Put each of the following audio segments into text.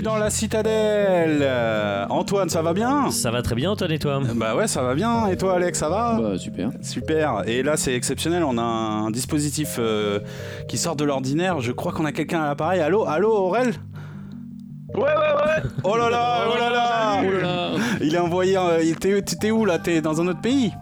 Bienvenue dans la citadelle. Euh, Antoine, ça va bien Ça va très bien, Antoine, et toi? Bah ouais, ça va bien. Et toi, Alex, ça va? Bah super. Super. Et là, c'est exceptionnel. On a un dispositif euh, qui sort de l'ordinaire. Je crois qu'on a quelqu'un à l'appareil. Allô, allô, Aurel? Ouais, ouais, ouais. Oh là là, oh là là. Oh là là. Il est envoyé. euh, T'étais où là? T'es dans un autre pays?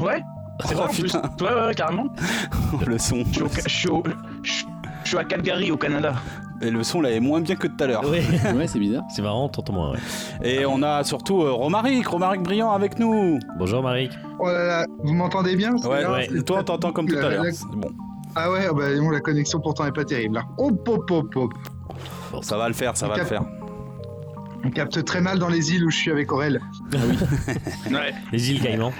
Ouais. C'est Oh, vrai en plus. Ouais, ouais, carrément. Le son. Je suis, au Ca- je suis au- je- je suis à Calgary, au Canada. Et le son là est moins bien que tout à l'heure. Oui, Ouais, c'est bizarre. c'est marrant, t'entends moins, ouais. Et on a surtout euh, Romaric, Romaric Brillant avec nous. Bonjour, Marik. Oh là là, vous m'entendez bien Ouais, là, ouais. c'est- Toi, on t'entend comme tout à l'heure. la- C'est Bon, Ah ouais, bah, bon, la connexion pourtant est pas terrible. Là. Hop, hop, hop, hop. ça va le faire, ça va le faire. On capte très mal dans les îles où je suis avec Aurel. Ouais. Les îles Caïmans,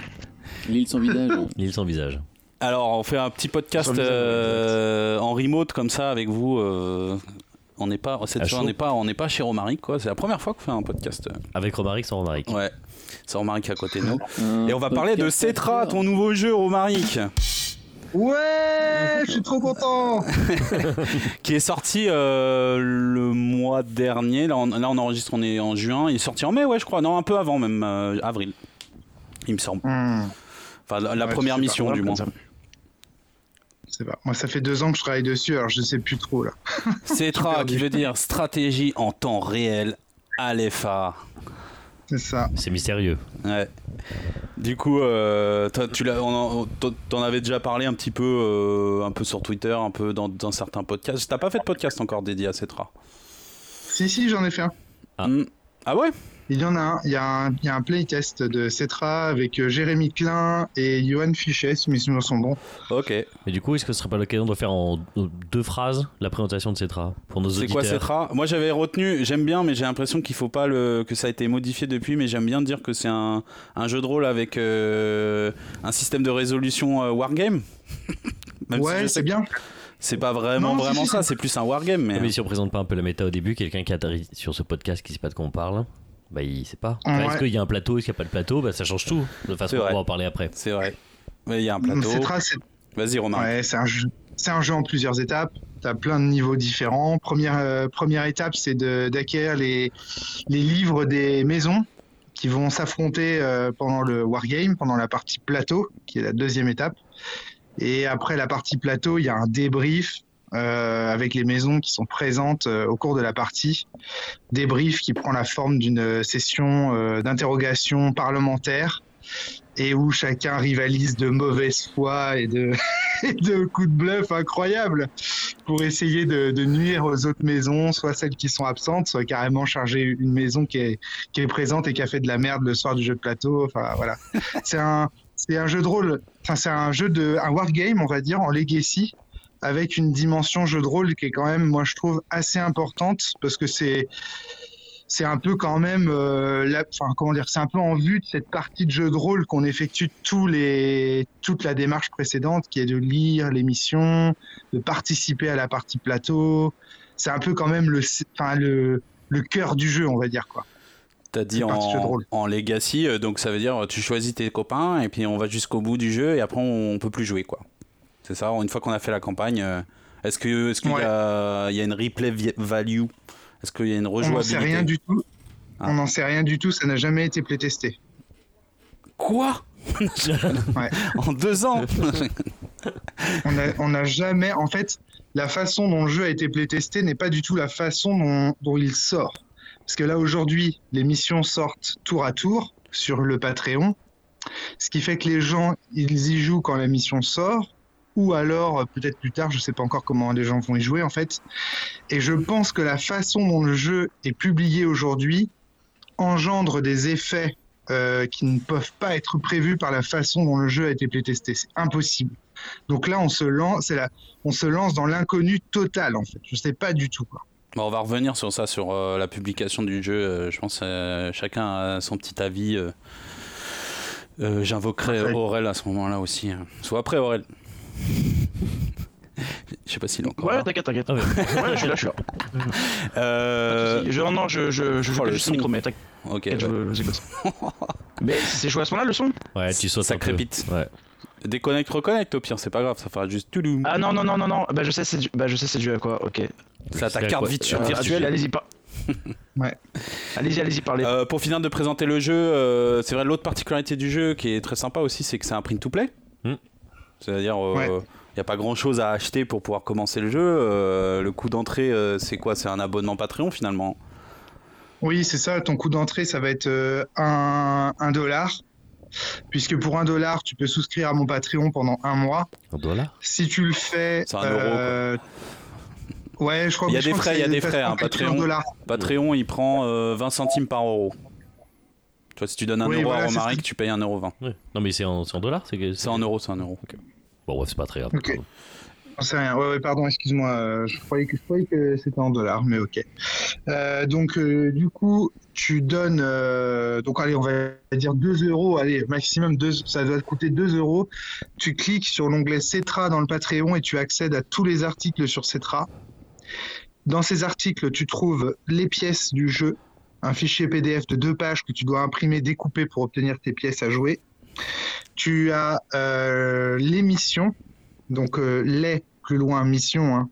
L'île sans visage. l'île sans visage. Alors, on fait un petit podcast euh, en remote comme ça avec vous. euh, on n'est pas cette fois, on n'est pas, on n'est pas chez Romaric quoi. C'est la première fois qu'on fait un podcast. Avec Romaric sans Romaric. Ouais, c'est Romaric à côté de nous. Un Et on va parler de Cetra, ton nouveau jeu Romaric, Ouais, je suis trop content. qui est sorti euh, le mois dernier. Là on, là, on enregistre, on est en juin. Il est sorti en mai, ouais, je crois. Non, un peu avant même, euh, avril. Il me semble. Hmm, Enfin, la, la Ouais, première mission du moins. Pas. Moi, ça fait deux ans que je travaille dessus, alors je sais plus trop là. Cetra, qui veut dire stratégie en temps réel à l'EFA. C'est ça. C'est mystérieux. Ouais. Du coup, euh, tu t'en- avais déjà parlé un petit peu, euh, un peu sur Twitter, un peu dans, dans certains podcasts. T'as pas fait de podcast encore dédié à Cetra Si, si, j'en ai fait un. Ah. Hmm. Ah ouais? Il y en a un. Il y a un, il y a un playtest de Cetra avec euh, Jérémy Klein et Johan Fichet, si mes souvenirs sont bons. Ok. Mais du coup, est-ce que ce serait pas l'occasion de faire en deux phrases la présentation de Cetra pour nos C'est auditeurs quoi Cetra Moi, j'avais retenu, j'aime bien, mais j'ai l'impression qu'il faut pas le, que ça a été modifié depuis. Mais j'aime bien dire que c'est un, un jeu de rôle avec euh, un système de résolution euh, wargame. Même ouais, c'est bien. C'est pas vraiment, Non, vraiment ça. C'est plus un wargame, mais. Mais si on présente pas un peu la méta au début, quelqu'un qui atterrit sur ce podcast qui sait pas de quoi on parle, bah il sait pas. Enfin, Ouais. Est-ce qu'il y a un plateau, est-ce qu'il n'y a pas de plateau? Bah ça change tout. De façon, on va en parler après. C'est vrai. Mais il y a un plateau. Vas-y, Romain. Ouais, c'est un jeu. C'est un jeu en plusieurs étapes. Tu as plein de niveaux différents. Première, euh, première étape, c'est d'acquérir les, les livres des maisons qui vont s'affronter euh, pendant le wargame, pendant la partie plateau, qui est la deuxième étape. Et après la partie plateau, il y a un débrief euh, avec les maisons qui sont présentes euh, au cours de la partie. Débrief qui prend la forme d'une session euh, d'interrogation parlementaire et où chacun rivalise de mauvaise foi et de, coups de bluff incroyables pour essayer de, nuire aux autres maisons, soit celles qui sont absentes, soit carrément charger une maison qui est, présente et qui a fait de la merde le soir du jeu de plateau. Enfin voilà, c'est un c'est un jeu de rôle, enfin c'est un jeu de un wargame on va dire en legacy avec une dimension jeu de rôle qui est quand même moi je trouve assez importante parce que c'est c'est un peu quand même, euh, la, enfin comment dire, c'est un peu en vue de cette partie de jeu de rôle qu'on effectue tous les, toute la démarche précédente, qui est de lire l'émission, de participer à la partie plateau. C'est un peu quand même le, enfin le, le cœur du jeu, on va dire quoi. T'as dit en, en legacy, euh, donc ça veut dire tu choisis tes copains et puis on va jusqu'au bout du jeu et après on peut plus jouer quoi. C'est ça. Une fois qu'on a fait la campagne, euh, est-ce qu'il y, a, il y a une replay value? Est-ce qu'il y a une On n'en rejouabilité? sait rien du tout. Ah. On n'en sait rien du tout. Ça n'a jamais été playtesté. Quoi? Ouais. En deux ans? On n'a jamais, en fait, la façon dont le jeu a été playtesté n'est pas du tout la façon dont, dont il sort. Parce que là, aujourd'hui, les missions sortent tour à tour sur le Patreon. Ce qui fait que les gens, ils y jouent quand la mission sort. Ou alors, euh, peut-être plus tard, je sais pas encore comment les gens vont y jouer, en fait. Et je pense que la façon dont le jeu est publié aujourd'hui engendre des effets euh, qui ne peuvent pas être prévus par la façon dont le jeu a été playtesté. C'est impossible. Donc là, on se lance, la, on se lance dans l'inconnu total en fait. Je sais pas du tout quoi. Bon, on va revenir sur ça, sur euh, la publication du jeu. euh, je pense euh, chacun a son petit avis. J'invoquerai. Aurel à ce moment-là aussi. hein. Soit après Aurel. Je sais pas s'il est encore Ouais, t'inquiète, t'inquiète. Ah ouais. Ouais, je suis là, je suis là. Euh, Je, non, non, je, je, je joue oh, le juste son. le micro, mais t'inquiète, ok. je, ouais. je mais c'est joué à ce moment-là le son? Ouais, tu sautes Ça un peu. crépite. Ouais. Déconnecte, reconnecte au pire, c'est pas grave, ça fera juste tout Ah non, non, non, non, non, bah je sais c'est dû, bah, je sais c'est dû à quoi, ok. C'est à ta carte quoi virtu- Euh, virtuelle. Allez-y, pas. Ouais. Allez-y, allez-y, parlez. Euh, pour finir de présenter le jeu, euh, c'est vrai l'autre particularité du jeu qui est très sympa aussi, c'est que c'est un print to play. Hmm. C'est-à-dire, il Ouais. n'y a pas grand-chose à acheter pour pouvoir commencer le jeu. Euh, le coût d'entrée, euh, c'est quoi? C'est un abonnement Patreon finalement. Oui, c'est ça. Ton coût d'entrée, ça va être euh, un, un dollar. Puisque pour un dollar, tu peux souscrire à mon Patreon pendant un mois. Un dollar? Si tu le fais. C'est un euro, euh, Ouais, je crois Il y a des frais, il y a des frais, hein, Patreon. Patreon, il prend euh, 20 centimes par euro. Tu vois, si tu donnes un Oui, euro voilà, à c'est Romaric, tu payes 1,20€. Ouais. Non, mais c'est en, c'est en dollars c'est que- C'est en euros, c'est en euros. Bon, ouais, c'est pas très grave. Ok. J'en sais rien. Ouais, ouais, pardon, excuse-moi. Je croyais que, je croyais que c'était en dollars, mais ok. Euh, donc, euh, du coup, tu donnes. euh, donc, allez, on va dire 2 euros. Allez, maximum 2. Ça doit te coûter 2 euros. Tu cliques sur l'onglet Cetra dans le Patreon et tu accèdes à tous les articles sur Cetra. Dans ces articles, tu trouves les pièces du jeu, un fichier PDF de deux pages que tu dois imprimer, découper pour obtenir tes pièces à jouer. Tu as euh, les missions, donc euh, les plus loin mission, hein,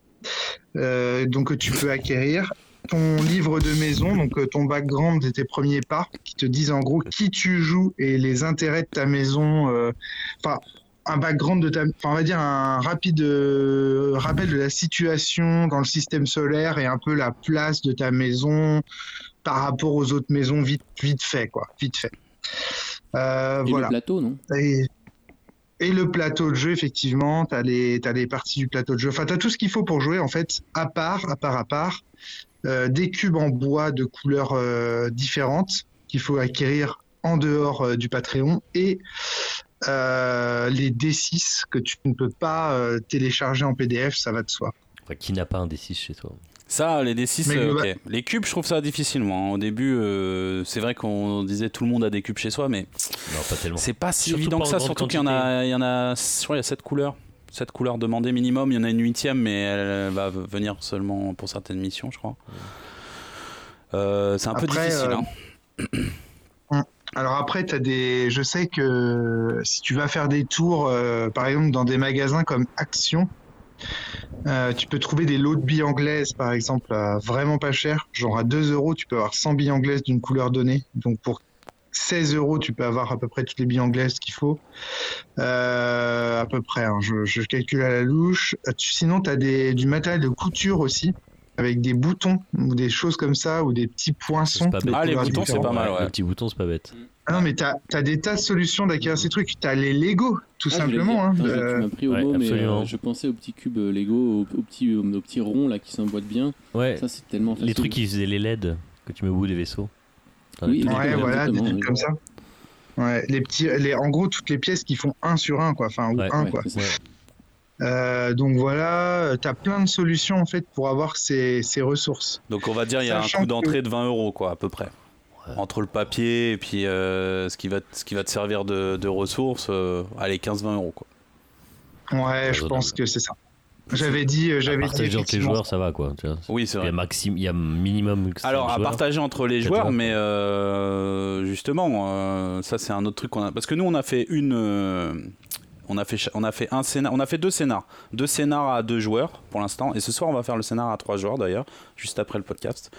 euh, donc que tu peux acquérir. Ton livre de maison, donc ton background et tes premiers pas, qui te disent en gros qui tu joues et les intérêts de ta maison. Enfin, un background de ta, enfin on va dire un rapide rappel de la situation dans le système solaire et un peu la place de ta maison par rapport aux autres maisons vite vite fait quoi, vite fait. Euh, Et voilà. le plateau, non? Et, et le plateau de jeu, effectivement, tu as les, t'as les parties du plateau de jeu. Enfin, tu as tout ce qu'il faut pour jouer, en fait, à part, à part, à part. Euh, des cubes en bois de couleurs euh, différentes qu'il faut acquérir en dehors euh, du Patreon et euh, les D6 que tu ne peux pas euh, télécharger en PDF, ça va de soi. Enfin, qui n'a pas un D6 chez toi? Ça, les D6, Mais euh, ok. Les cubes, je trouve ça difficile, moi. Au début, euh, c'est vrai qu'on disait tout le monde a des cubes chez soi, mais Non, pas tellement. c'est pas si Surtout évident pas que ça. Surtout qu'il y en a, il y en a, je crois, il y a 7 couleurs. 7 couleurs demandées minimum. Il y en a une huitième, mais elle va venir seulement pour certaines missions, je crois. Euh, c'est un peu difficile. euh, hein. Alors après, t'as des. Je sais que si tu vas faire des tours, euh, par exemple dans des magasins comme Action, euh, tu peux trouver des lots de billes anglaises, par exemple, à vraiment pas cher. Genre à 2 euros, tu peux avoir 100 billes anglaises d'une couleur donnée. Donc pour 16 euros, tu peux avoir à peu près toutes les billes anglaises qu'il faut. Euh, à peu près, hein, je, je calcule à la louche. Euh, tu- Sinon, tu as des, du matériel de couture aussi, avec des boutons ou des choses comme ça, ou des petits poinçons. Ah, les boutons, c'est pas mal, ouais. Le petit bouton, c'est pas bête. Ah non, mais t'as as des tas de solutions d'acquérir ces trucs. T'as les Lego, tout Ah, simplement. hein. Je- Euh, Tu m'as pris au ouais, mot, mais absolument. euh, je pensais aux petits cubes euh, Lego, aux, aux petits, aux, aux petits ronds là qui s'emboîtent bien. Ouais, Ça, c'est tellement facile. les trucs qui faisaient les LED que tu mets au bout des vaisseaux. As Oui, Ouais, voilà, des trucs comme ça. Ouais, les petits, les, en gros, toutes les pièces qui font 1 sur 1, quoi. Enfin, ou Ouais, 1, Ouais, quoi. Euh, donc voilà, t'as plein de solutions, en fait, pour avoir ces, ces ressources. Donc on va dire il y a un coût que- d'entrée de 20 euros, quoi, à peu près. Entre le papier et puis euh, ce, qui va, te- ce qui va te servir de, de ressources, euh, allez, 15-20 euros, quoi. Ouais, je pense que c'est ça. J'avais dit, euh, j'avais dit. Partager entre les joueurs, ça va quoi. Tu vois. Oui, c'est Il y vrai. a maxim, il y a minimum. Alors, à partager entre les joueurs, joueurs. mais euh, justement, euh, ça c'est un autre truc qu'on a. Parce que nous, on a fait une. Euh, on a fait, on a fait un scénar, on a fait deux scénars, deux scénars à deux joueurs pour l'instant, et ce soir on va faire le scénar à trois joueurs d'ailleurs, juste après le podcast.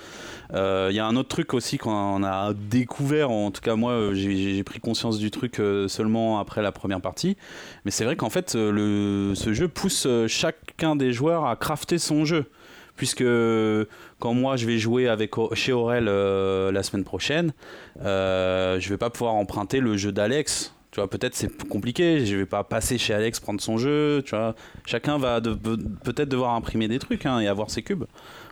Euh, Il y a un autre truc aussi qu'on a découvert, en tout cas moi euh, j'ai pris conscience du truc euh, seulement après la première partie, mais c'est vrai qu'en fait euh, le, ce jeu pousse euh, chacun des joueurs à crafter son jeu, puisque quand moi je vais jouer avec chez Aurel euh, la semaine prochaine, euh, je vais pas pouvoir emprunter le jeu d'Alex. Tu vois, peut-être c'est compliqué, je vais pas passer chez Alex prendre son jeu, tu vois. Chacun va de- peut-être devoir imprimer des trucs hein, et avoir ses cubes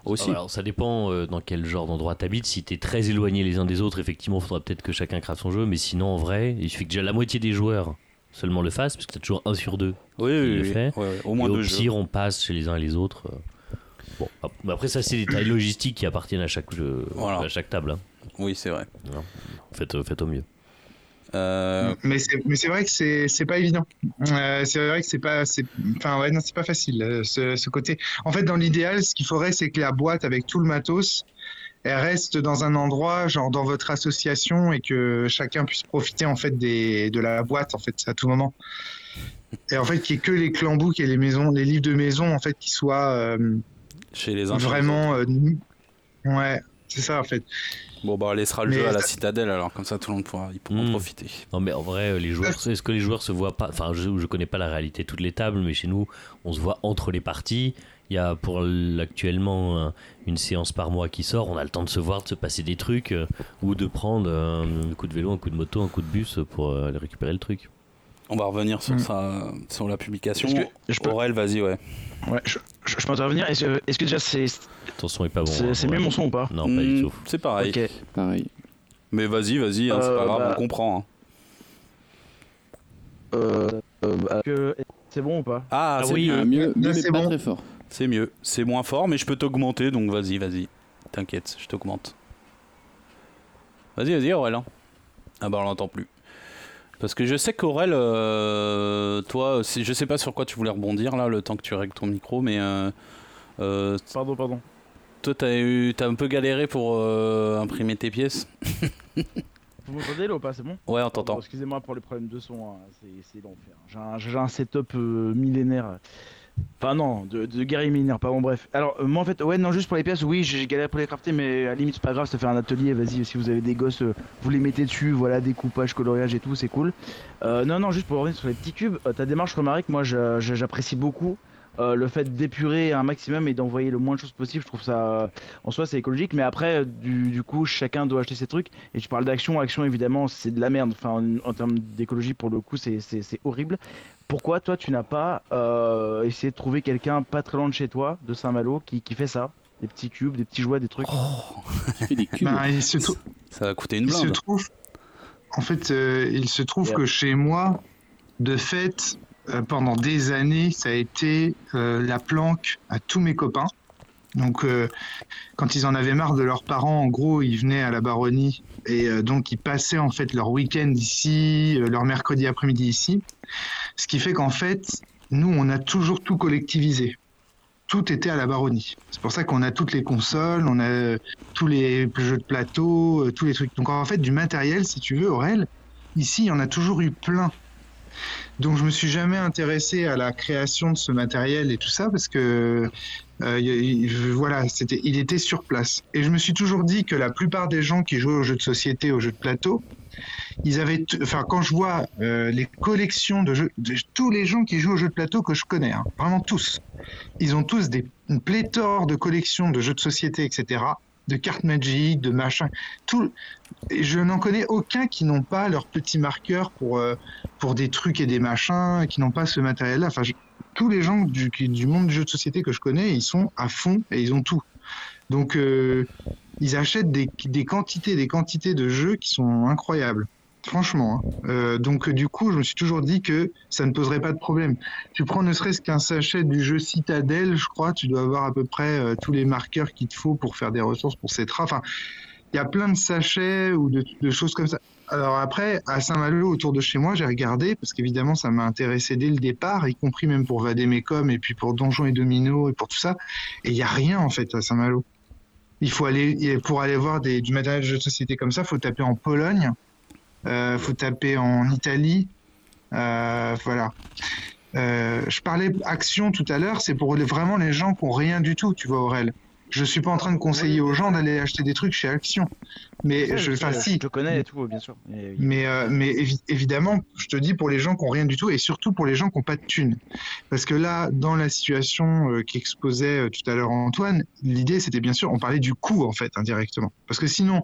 aussi. Alors, ça dépend euh, dans quel genre d'endroit t'habites. Si t'es très éloigné les uns des autres, effectivement, il faudra peut-être que chacun crave son jeu. Mais sinon, en vrai, il suffit que déjà la moitié des joueurs seulement le fassent, parce que t'as toujours un sur deux. oui, il oui, le oui. fait. Ouais, ouais, au moins et au deux jeux. pire, on passe chez les uns et les autres. euh. Bon, après, ça, c'est des détails logistiques qui appartiennent à chaque, jeu, Voilà. à chaque table. hein. Oui, c'est vrai. Faites, euh, faites au mieux. Euh, Mais c'est vrai que c'est pas évident. Euh, c'est vrai que c'est pas enfin ouais non c'est pas facile euh, ce, ce côté. En fait dans l'idéal ce qu'il faudrait c'est que la boîte avec tout le matos elle reste dans un endroit genre dans votre association et que chacun puisse profiter en fait des de la boîte en fait à tout moment. Et en fait qu'il y ait que les clambouks et les maisons les livres de maison en fait qui soient euh, Chez les uns. vraiment. ouais, c'est ça en fait. Bon, bah, on laissera le Mais jeu à la citadelle alors, comme ça tout le monde pourra, ils pourront Mm. profiter. Non mais en vrai, les joueurs, est-ce que les joueurs se voient pas Enfin, je, je connais pas la réalité de toutes les tables, mais chez nous, on se voit entre les parties. Il y a pour actuellement un- une séance par mois qui sort. On a le temps de se voir, de se passer des trucs, euh, ou de prendre euh, un coup de vélo, un coup de moto, un coup de bus pour euh, aller récupérer le truc. On va revenir sur, Mm. ça, sur la publication. Que je peux, Aurel, vas-y, ouais. ouais, je, je- je peux intervenir Est-ce que, déjà c'est Ton son est pas bon. c'est- hein, mieux mon son ou pas Non, pas Mm, du tout. C'est pareil. Ok. Pareil. Mais vas-y, vas-y, hein, c'est Euh, pas grave, bah- on comprend. hein. Euh, euh, bah, c'est bon ou pas? Ah, Ah c'est oui, mieux. Ah, mieux, mais c'est pas bon. très fort. C'est mieux. C'est moins fort, mais je peux t'augmenter, donc vas-y, vas-y. T'inquiète, je t'augmente. Vas-y, vas-y, Aurel. hein. Ah bah on l'entend plus. Parce que je sais qu'Aurel, euh, toi, je sais pas sur quoi tu voulais rebondir là, le temps que tu règles ton micro, mais euh, euh, Pardon, pardon. toi t'as eu, t'as un peu galéré pour imprimer tes pièces. Vous m'entendez là ou pas? C'est bon? Ouais, on Pardon, t'entend. Excusez-moi pour les problèmes de son, hein, c'est c'est l'enfer. J'ai un, j'ai un setup millénaire. Enfin non, de, de guerrier millénaire, pas bon bref. Alors euh, moi en fait, ouais non juste pour les pièces, oui j'ai galéré pour les crafter, mais à la limite c'est pas grave, ça fait un atelier, vas-y si vous avez des gosses, euh, vous les mettez dessus, voilà, découpage, coloriage et tout, c'est cool. Euh, non non, juste pour revenir sur les petits cubes, ta démarche Romaric, moi j'apprécie beaucoup. Euh, le fait d'épurer un maximum et d'envoyer le moins de choses possible, je trouve ça euh, en soi c'est écologique, mais après du, du coup chacun doit acheter ses trucs. Et tu parles d'action, action évidemment c'est de la merde. Enfin en, en termes d'écologie pour le coup c'est horrible. Pourquoi toi tu n'as pas euh, essayé de trouver quelqu'un pas très loin de chez toi, de Saint-Malo, qui, qui fait ça? Des petits cubes, des petits jouets, des trucs? Tu fais des cubes. Il se, trou- Ça va coûter une il se blinde. trouve. En fait, euh, il se trouve Yeah. que chez moi, de fait, pendant des années, ça a été euh, la planque à tous mes copains. Donc, euh, quand ils en avaient marre de leurs parents, en gros, ils venaient à la baronnie et euh, donc ils passaient en fait leur week-end ici, euh, leur mercredi après-midi ici. Ce qui fait qu'en fait, nous, on a toujours tout collectivisé. Tout était à la baronnie. C'est pour ça qu'on a toutes les consoles, on a euh, tous les jeux de plateau, euh, tous les trucs. Donc en fait, du matériel, si tu veux, Aurel, ici, il y en a toujours eu plein. Donc je me suis jamais intéressé à la création de ce matériel et tout ça parce que euh, voilà, c'était, il était sur place. Et je me suis toujours dit que la plupart des gens qui jouaient aux jeux de société, aux jeux de plateau, ils avaient, enfin quand je vois euh, les collections de jeux, tous les gens qui jouent aux jeux de plateau que je connais, hein, vraiment tous, ils ont tous des, une pléthore de collections de jeux de société, etc., de cartes Magic, de machin, tout. Je n'en connais aucun qui n'ont pas leur petit marqueur pour euh, pour des trucs et des machins, qui n'ont pas ce matériel-là. Enfin, tous les gens du, du monde du jeu de société que je connais, ils sont à fond et ils ont tout. Donc, euh, ils achètent des, des quantités, des quantités de jeux qui sont incroyables. Franchement. hein. Euh, donc, du coup, je me suis toujours dit que ça ne poserait pas de problème. Tu prends ne serait-ce qu'un sachet du jeu Citadel, je crois, tu dois avoir à peu près tous les marqueurs qu'il te faut pour faire des ressources pour ces Enfin, il y a plein de sachets ou de, choses comme ça. Alors après, à Saint-Malo, autour de chez moi, j'ai regardé, parce qu'évidemment, ça m'a intéressé dès le départ, y compris même pour Vadémécom, et puis pour Donjons et Domino, et pour tout ça. Et il n'y a rien, en fait, à Saint-Malo. Il faut aller, pour aller voir des, du matériel de jeu de société comme ça, faut taper en Pologne, euh, faut taper en Italie, euh, voilà. Euh, je parlais action tout à l'heure, c'est pour vraiment les gens qui ont rien du tout, tu vois, Aurel. Je suis pas en train de conseiller aux gens d'aller acheter des trucs chez Action, mais Ouais, je, enfin, si, je connais et tout, bien sûr. Mais- mais, euh, mais évi- évidemment, je te dis pour les gens qui ont rien du tout et surtout pour les gens qui n'ont pas de thunes. Parce que là, dans la situation euh, qu'exposait euh, tout à l'heure Antoine, l'idée c'était bien sûr, on parlait du coût en fait, indirectement. Parce que sinon,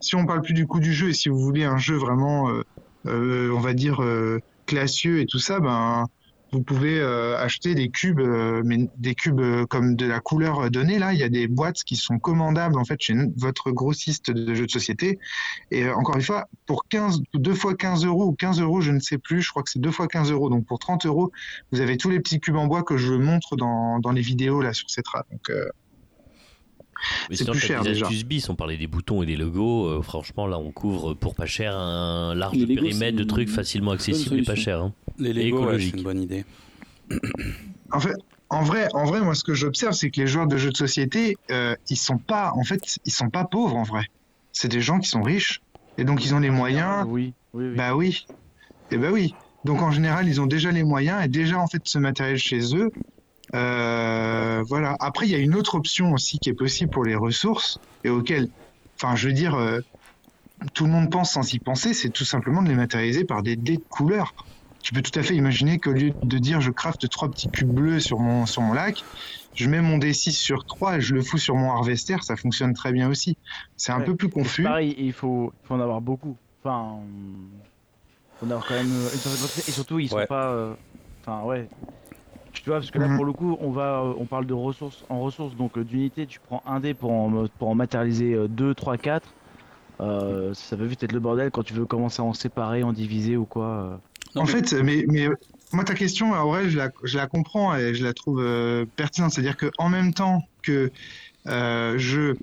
si on parle plus du coût du jeu et si vous voulez un jeu vraiment, euh, euh, on va dire, euh, classieux et tout ça, ben. Vous pouvez euh, acheter des cubes, euh, mais des cubes euh, comme de la couleur donnée. Là, il y a des boîtes qui sont commandables en fait chez votre grossiste de jeux de société. Et encore une fois, pour 15, deux fois 15 euros ou 15 euros, je ne sais plus, je crois que c'est deux fois 15 euros. Donc pour 30 euros, vous avez tous les petits cubes en bois que je montre dans, les vidéos là sur euh, Mais C'est plus cher, des déjà. astuces on parlait des boutons et des logos. euh, franchement, là, on couvre pour pas cher un large périmètre de trucs facilement accessibles et pas cher. hein. Les Lego, ouais, c'est une bonne idée. en fait, en vrai, en vrai, moi ce que j'observe, c'est que les joueurs de jeux de société, euh, ils sont pas, en fait, ils sont pas pauvres en vrai. C'est des gens qui sont riches et donc ils ont les moyens. Oui, oui, oui. Bah oui. Et bah oui. Donc en général, ils ont déjà les moyens et déjà en fait ce matériel chez eux. Euh, voilà. Après, il y a une autre option aussi qui est possible pour les ressources et auquel, enfin, je veux dire, euh, tout le monde pense sans y penser, c'est tout simplement de les matérialiser par des dés de couleur. Tu peux tout à fait imaginer qu'au lieu de dire je crafte trois petits cubes bleus sur mon, sur mon lac, je mets mon D6 sur 3 et je le fous sur mon harvester, ça fonctionne très bien aussi. C'est un Ouais. peu plus confus. pareil, il faut, en avoir beaucoup. Enfin, faut en avoir quand même une certaine quantité. Et surtout, ils sont Ouais. pas. euh, Enfin, ouais. Tu vois, parce que là, Mhm. pour le coup, on va, euh, on parle de ressources en ressources. Donc, euh, d'unités, tu prends un dé pour en, pour en matérialiser 2, 3, 4. ça peut vite être le bordel quand tu veux commencer à en séparer, en diviser ou quoi. euh. Non, en mais- fait, mais, mais moi, ta question, en vrai, je la, je la comprends et je la trouve euh, pertinente. C'est-à-dire qu'en même temps que euh, je.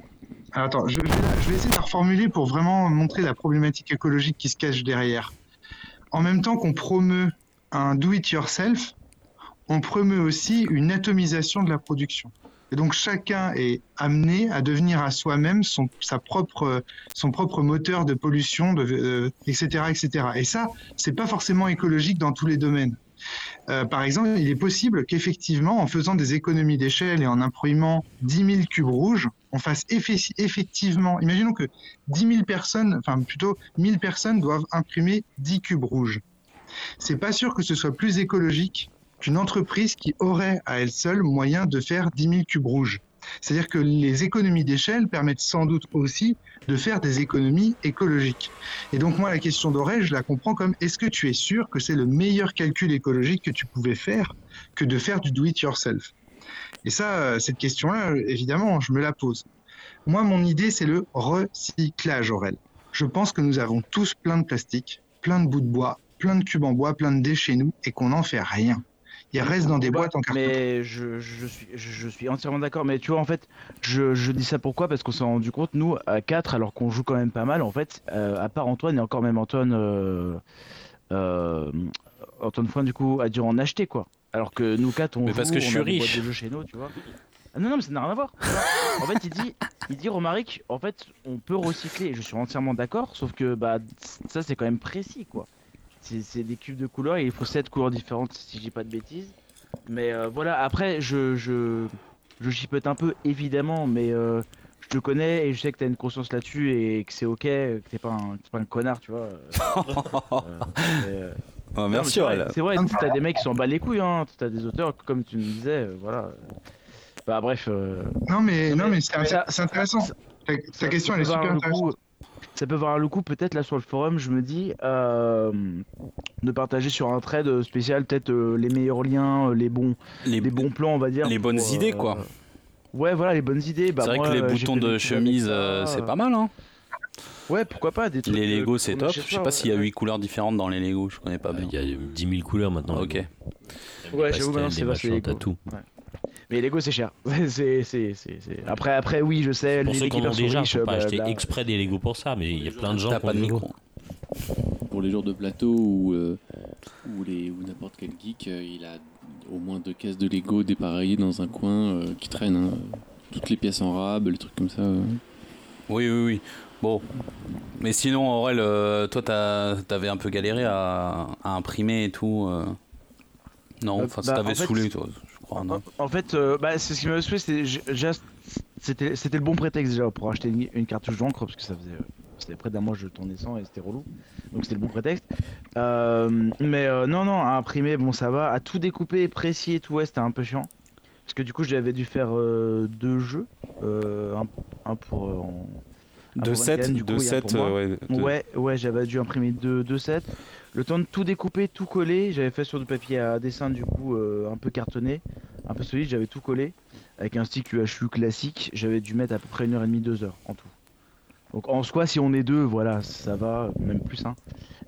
Alors, attends, je, je vais essayer de la reformuler pour vraiment montrer la problématique écologique qui se cache derrière. En même temps qu'on promeut un do-it-yourself, on promeut aussi une atomisation de la production. Et donc chacun est amené à devenir à soi-même son, propre, moteur de pollution, de, euh, etc., etc. Et ça, c'est pas forcément écologique dans tous les domaines. Euh, par exemple, il est possible qu'effectivement, en faisant des économies d'échelle et en imprimant 10 000 cubes rouges, on fasse effe- effectivement, imaginons que 10 000 personnes, enfin plutôt 1000 personnes doivent imprimer 10 cubes rouges. C'est pas sûr que ce soit plus écologique qu'une entreprise qui aurait à elle seule moyen de faire 10 000 cubes rouges. C'est-à-dire que les économies d'échelle permettent sans doute aussi de faire des économies écologiques. Et donc moi, la question d'Aurel, je la comprends comme est-ce que tu es sûr que c'est le meilleur calcul écologique que tu pouvais faire que de faire du do-it-yourself Et ça, euh, cette question-là, évidemment, je me la pose. Moi, mon idée, c'est le recyclage, Aurel. Je pense que nous avons tous plein de plastique, plein de bouts de bois, plein de cubes en bois, plein de déchets nous, et qu'on n'en fait rien. Il reste dans des Bah, boîtes en carton. Mais je, je suis, je, je suis entièrement d'accord. Mais tu vois, en fait, je, je dis ça pourquoi? Parce qu'on s'est rendu compte, nous, à 4, alors qu'on joue quand même pas mal, en fait, euh, à part Antoine, et encore même Antoine, euh, euh, Antoine Foin, du coup, a dû en acheter, quoi. Alors que nous 4, on Mais joue, parce que je on suis a des boîtes riche. de jeux chez nous, tu vois. Ah non, non, mais ça n'a rien à voir. en fait, il dit, il dit Romaric, en fait, on peut recycler. Et je suis entièrement d'accord, sauf que bah, ça, c'est quand même précis, quoi. C'est des cubes de couleurs et il faut 7 couleurs différentes, si je dis pas de bêtises. Mais euh, voilà, après, je, je, je chipote un peu, évidemment, mais euh, je te connais et je sais que t'as une conscience là-dessus et que c'est ok, que t'es pas, un- que t'es pas un connard, tu vois. Euh, euh, Oh, merci c'est vrai, t'as des mecs qui s'en battent les couilles, hein. T'as des auteurs, comme tu me disais, voilà. Bah bref. euh, Non, mais, non, mais c'est mais ça- c'est intéressant. ça- Ta, ta ça- question, ça elle est super intéressante. coup- ça peut valoir le coup, peut-être là sur le forum, je me dis, euh, de partager sur un trade spécial peut-être euh, les meilleurs liens, euh, les bons, Les, les bons plans, on va dire. les bonnes pour, idées, euh, quoi. Ouais, voilà, les bonnes idées. Bah, c'est vrai moi, que les euh, boutons de chemise, euh, c'est euh, pas mal, hein. Ouais, pourquoi pas des trucs, Les euh, Lego, c'est top. Je sais pas ouais, s'il y a ouais. 8 couleurs différentes dans les Lego, je connais pas bien. Il y a 10 000 couleurs maintenant. Ok. Ouais, j'avoue, maintenant, c'est des vache, les Mais Lego, c'est cher. c'est, c'est, c'est, c'est- Après, après, oui, je sais, Pour les ceux qui en ont déjà, riches. faut pas bah, acheter là- exprès des Lego pour ça, mais il y a plein de gens T'as qui ont pas de des Lego. micro. Pour les joueurs de plateau ou, euh, ou, les, ou n'importe quel geek, euh, il a au moins deux caisses de Lego dépareillées dans un coin euh, qui traînent. hein. Toutes les pièces en rab, les trucs comme ça. euh. Oui, oui, oui. Bon. Mais sinon, Aurel, euh, toi, t'avais un peu galéré à, à imprimer et tout. euh. Non, enfin, ça bah, t'avait en fait, saoulé, toi, non En fait, euh, bah, c'est ce qui m'a c'était c'était le bon prétexte déjà pour acheter une, une cartouche d'encre parce que ça faisait euh, c'était près d'un mois que je tournais sans et c'était relou. Donc c'était le bon prétexte. Euh, mais euh, non non, à imprimer bon ça va, à tout découper précis et tout ouais c'était un peu chiant parce que du coup j'avais dû faire euh, deux jeux, euh, un, un pour euh, en- un De pour 7, Vancan, du coup, de il y a 7, pour moi. ouais. de- Ouais, ouais, j'avais dû imprimer deux, deux sets. Le temps de tout découper, tout coller, j'avais fait sur du papier à dessin du coup euh, un peu cartonné, un peu solide, j'avais tout collé avec un stick UHU classique. J'avais dû mettre à peu près une heure et demie, deux heures en tout. Donc en soi, si on est deux, voilà, ça va, même plus. Hein.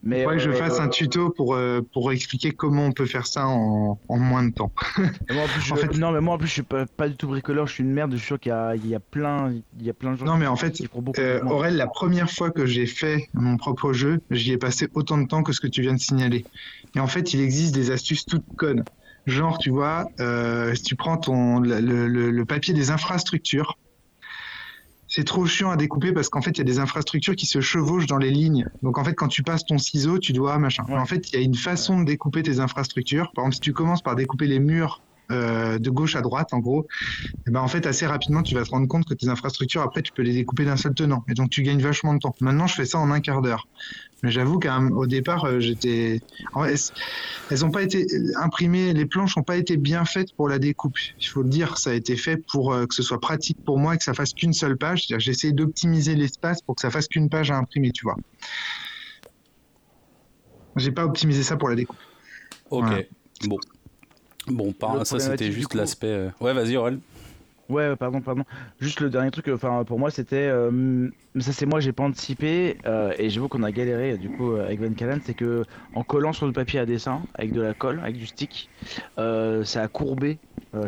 Mais Il faudrait que je euh, fasse un tuto pour, euh, pour expliquer comment on peut faire ça en, en moins de temps. moi, en plus, je- en fait- non, mais moi en plus, je suis pas, pas du tout bricoleur. Je suis une merde. Je suis sûr qu'il y a, il y a plein, il y a plein de gens. Non, mais en fait. Euh. Aurel, la première fois que j'ai fait mon propre jeu, j'y ai passé autant de temps que ce que tu viens de signaler. Et en fait, il existe des astuces toutes connes. Genre, tu vois, euh, si tu prends ton, le, le- le papier des infrastructures, c'est trop chiant à découper parce qu'en fait, il y a des infrastructures qui se chevauchent dans les lignes. Donc, en fait, quand tu passes ton ciseau, tu dois machin. Ouais. En fait, il y a une façon de découper tes infrastructures. Par exemple, si tu commences par découper les murs euh, de gauche à droite, en gros, et ben en fait, assez rapidement, tu vas te rendre compte que tes infrastructures, après, tu peux les découper d'un seul tenant. Et donc, tu gagnes vachement de temps. Maintenant, je fais ça en un quart d'heure. Mais j'avoue qu'au départ, euh, j'étais. Elles n'ont pas été imprimées, les planches n'ont pas été bien faites pour la découpe. Il faut le dire, ça a été fait pour euh, que ce soit pratique pour moi et que ça fasse qu'une seule page. C'est-à-dire j'ai essayé d'optimiser l'espace pour que ça fasse qu'une page à imprimer, tu vois. J'ai pas optimisé ça pour la découpe. Ok, bon. Bon, ça c'était juste l'aspect. Euh, ouais, vas-y, Aurel. Ouais, pardon, pardon. Juste le dernier truc, enfin pour moi c'était, euh, ça c'est moi j'ai pas anticipé euh, et j'avoue qu'on a galéré du coup avec Van Callen, c'est que en collant sur le papier à dessin avec de la colle, avec du stick, ça a courbé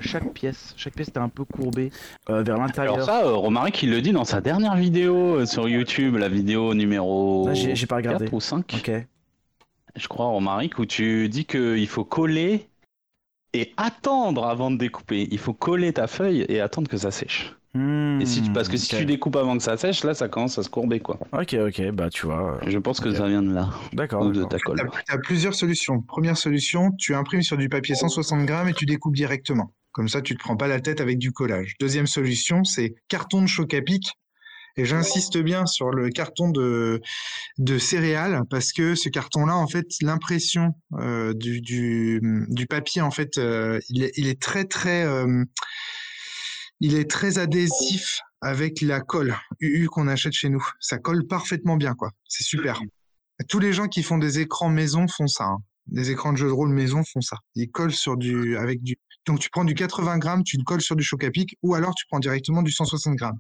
chaque pièce. Chaque pièce était un peu courbée vers l'intérieur. Alors ça, Romaric il le dit dans sa dernière vidéo sur YouTube, la vidéo numéro. Ah, j'ai pas regardé. 4 ou 5. Ok. Je crois Romaric où tu dis qu'il faut coller et attendre avant de découper. Il faut coller ta feuille et attendre que ça sèche. Hmm, et si parce que si tu découpes avant que ça sèche, là, ça commence à se courber, quoi. Ok, ok, bah tu vois. Je pense que ça vient de là. D'accord. de ta colle. Tu as, plusieurs solutions. Première solution, tu imprimes sur du papier 160 grammes et tu découpes directement. Comme ça, tu te prends pas la tête avec du collage. Deuxième solution, c'est carton de choc à pic et j'insiste bien sur le carton de, de céréales parce que ce carton-là, en fait, l'impression euh, du, du, du, papier, en fait, euh, il, est, il, est, très, très, euh, il est très adhésif avec la colle UU qu'on achète chez nous. Ça colle parfaitement bien, quoi. C'est super. Tous les gens qui font des écrans maison font ça. Hein. Des écrans de jeux de rôle maison font ça. Ils collent sur du, avec du, donc tu prends du 80 grammes, tu le colles sur du choc à pic, ou alors tu prends directement du 160 grammes.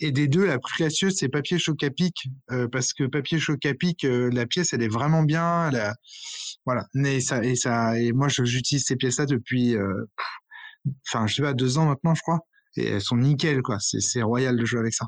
Et des deux, la plus précieuse, c'est papier choc à pic, euh, parce que papier choc à pic, euh, la pièce, elle est vraiment bien. Voilà. Et, ça, et, ça, et moi, j'utilise ces pièces-là depuis, euh, enfin, je sais pas, deux ans maintenant, je crois. Et elles sont nickel, quoi. C'est royal de jouer avec ça.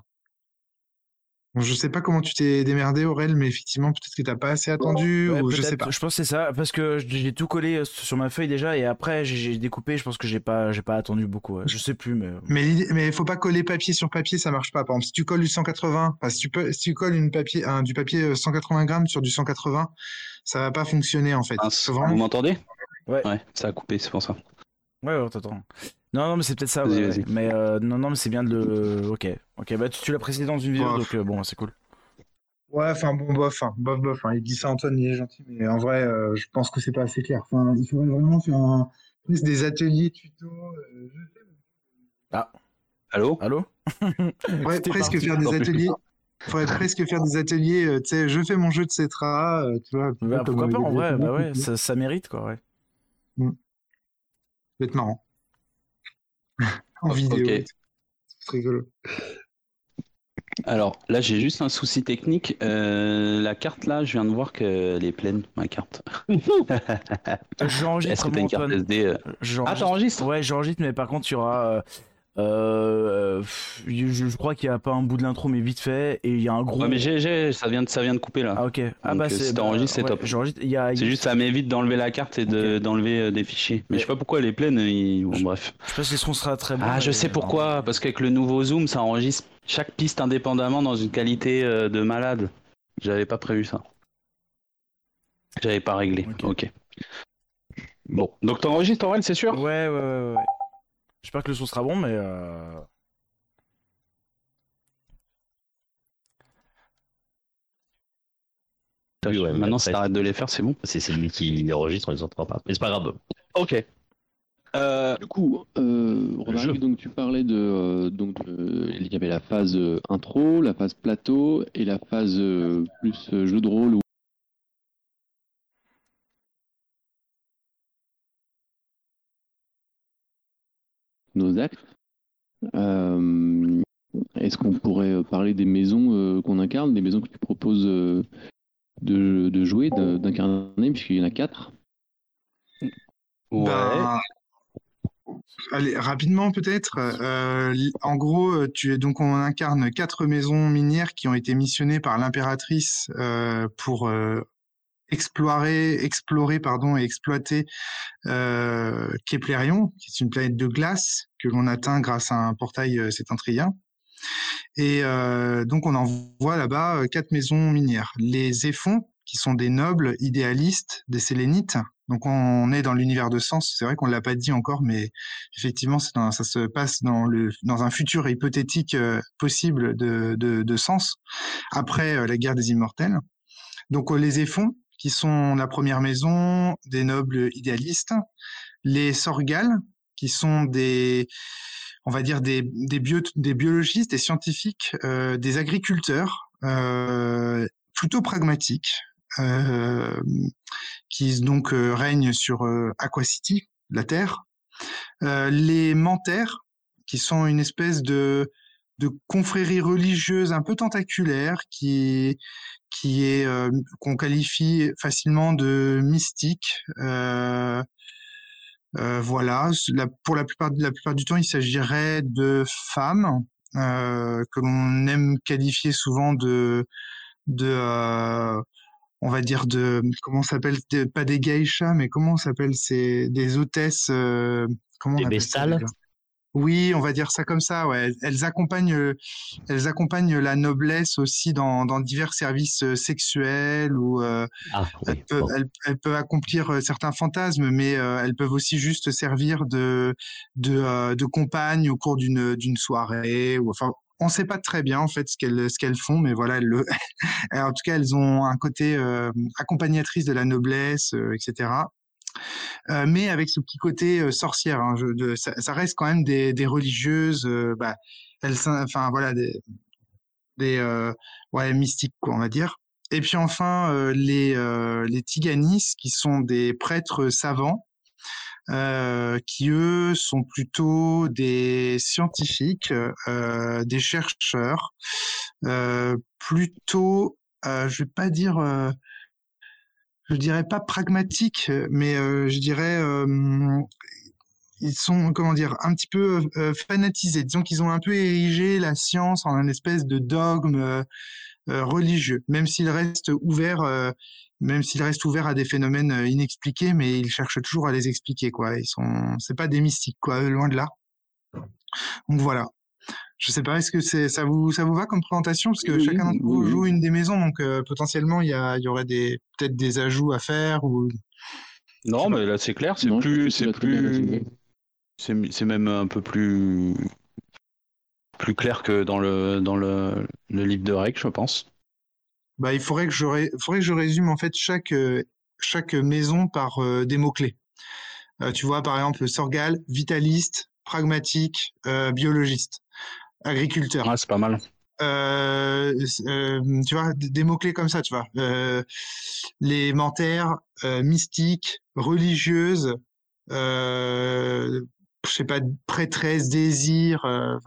Je sais pas comment tu t'es démerdé, Aurel, mais effectivement, peut-être que t'as pas assez attendu, ou je sais pas. Je pense que c'est ça, parce que j'ai tout collé euh, sur ma feuille déjà, et après j'ai découpé. Je pense que j'ai pas, j'ai pas attendu beaucoup. Je sais plus, mais. Euh. Mais mais il faut pas coller papier sur papier, ça marche pas. Par exemple, si tu colles du 180, si tu peux, si tu colles une papier, du papier 180 euh, grammes sur du 180, ça va pas fonctionner en fait. Vous m'entendez? Ouais. ouais. ça a coupé, c'est pour ça. Ouais, ouais, t'attends. Non, non, mais c'est peut-être ça. Mais euh, non, non, mais c'est bien de le. Ok, ok. Bah tu, l'as précisé dans une vidéo, donc euh, bon, c'est cool. Ouais, enfin bon, bof, hein, bof, bof. Hein. Il dit ça, Antoine, il est gentil, mais en vrai, euh, je pense que c'est pas assez clair. Enfin, il faudrait vraiment faire un... des ateliers tuto. Ah. Allô? Allô? Ouais, presque faire des ateliers. Il faudrait presque faire des ateliers. tu sais, je fais mon jeu de Cetra, tu vois. Bah, pourquoi pas en vrai Bah ouais, ça, ça, mérite quoi, ouais. Mm. Ça va être marrant en vidéo. C'est rigolo. Alors là, j'ai juste un souci technique. Euh, la carte là, je viens de voir qu'elle est pleine, ma carte. j'enregistre. Est-ce que t'as une carte SD euh Ah, t'enregistres Ouais, j'enregistre, mais par contre, il y aura. Euh, euh, je, crois qu'il n'y a pas un bout de l'intro, mais vite fait, et il y a un gros. Ouais, mais j'ai, ça vient de, ça vient de couper là. Ah ok. Ah bah euh, c'est. Si t'enregistres, c'est top. C'est juste ça m'évite d'enlever la carte et de, d'enlever euh, des fichiers. Mais, je sais pas pourquoi elle est pleine. Bon, bref. Je sais pas si son sera très bon. Ah, je sais pourquoi. Parce qu'avec le nouveau zoom, ça enregistre chaque piste indépendamment dans une qualité de malade. J'avais pas prévu ça. J'avais pas réglé. Ok. Bon, donc t'enregistres, Aurel, c'est sûr? Ouais, ouais, ouais, ouais. J'espère que le son sera bon, mais. Euh... maintenant, si t'arrêtes de les faire, c'est bon. C'est celui qui les enregistre, on les entend pas. Mais c'est pas grave. Ok. Euh, du coup, euh, donc tu parlais de, euh, donc il y avait la phase euh, intro, la phase plateau et la phase plus jeu de rôle nos actes. Euh, est-ce qu'on pourrait parler des maisons euh, qu'on incarne, des maisons que tu proposes euh, de, jouer, d'incarner, puisqu'il y en a quatre? Ouais. Ben, allez, rapidement peut-être. en gros, tu es donc on incarne quatre maisons minières qui ont été missionnées par l'impératrice pour explorer, explorer pardon, et exploiter euh, Keplerion, qui est une planète de glace que l'on atteint grâce à un portail euh. Et euh, donc on envoie là-bas euh, quatre maisons minières. Les Éphons, qui sont des nobles idéalistes, des sélénites. Donc on est dans l'univers de Sens. C'est vrai qu'on l'a pas dit encore, mais effectivement, ça se passe dans le dans un futur hypothétique euh, possible de, de, de Sens après euh, la guerre des Immortels. Donc les Éphons, qui sont la première maison des nobles idéalistes, les Sorgales, qui sont des on va dire des, des, bio, des biologistes, des scientifiques, euh, des agriculteurs, euh, plutôt pragmatiques, euh, qui donc règnent sur Aquacity, la Terre. Les Mentaires, qui sont une espèce de, de confrérie religieuse un peu tentaculaire, qui, qui est qu'on qualifie facilement de mystique. Euh, voilà, la, pour la plupart, la plupart du temps, il s'agirait de femmes euh, que l'on aime qualifier souvent de, de euh, on va dire de comment s'appelle pas des geishas mais comment s'appelle c'est des hôtesses euh, comment des bestales oui, on va dire ça comme ça. Ouais, elles accompagnent, euh, elles accompagnent la noblesse aussi dans, dans divers services euh, sexuels ou euh, ah, elles, peuvent, elles, peuvent, accomplir certains fantasmes, mais elles peuvent aussi juste servir de de, de compagne au cours d'une d'une soirée. Ou enfin, on ne sait pas très bien en fait ce qu'elles ce qu'elles font, mais voilà, elles le... en tout cas, elles ont un côté accompagnatrice de la noblesse, etc. Euh, mais avec ce petit côté euh, sorcière. Hein, ça, reste quand même des, religieuses, euh, bah, enfin voilà, des, mystiques, on va dire. Et puis enfin, les, les Tiganis, qui sont des prêtres savants, qui eux sont plutôt des scientifiques, des chercheurs, plutôt, je vais pas dire je dirais pas pragmatique, mais euh, je dirais euh, ils sont comment dire un petit peu euh, fanatisés. Disons qu'ils ont un peu érigé la science en un espèce de dogme religieux, même s'il reste ouvert, même s'il reste ouvert à des phénomènes inexpliqués, mais ils cherchent toujours à les expliquer quoi. Ils sont, c'est pas des mystiques quoi, loin de là. Donc voilà. Je sais pas, est-ce que c'est ça vous ça vous va comme présentation? Parce que chacun d'entre vous joue une des maisons, donc euh, potentiellement il y, a, il y aurait des peut-être des ajouts à faire ou. Non, mais là c'est clair, c'est plus c'est plus c'est même un peu plus plus clair que dans le dans le, le livre de règles, je pense. Bah, il faudrait que je faudrait que je résume en fait chaque chaque maison par euh, des mots clés. Euh, tu vois par exemple Sorgal, vitaliste, pragmatique, biologiste agriculteur. Ah, c'est pas mal. Euh, euh, tu vois, des mots-clés comme ça, tu vois. Euh, les mentaires, mystiques, religieuses, je sais pas, prêtresse, désir,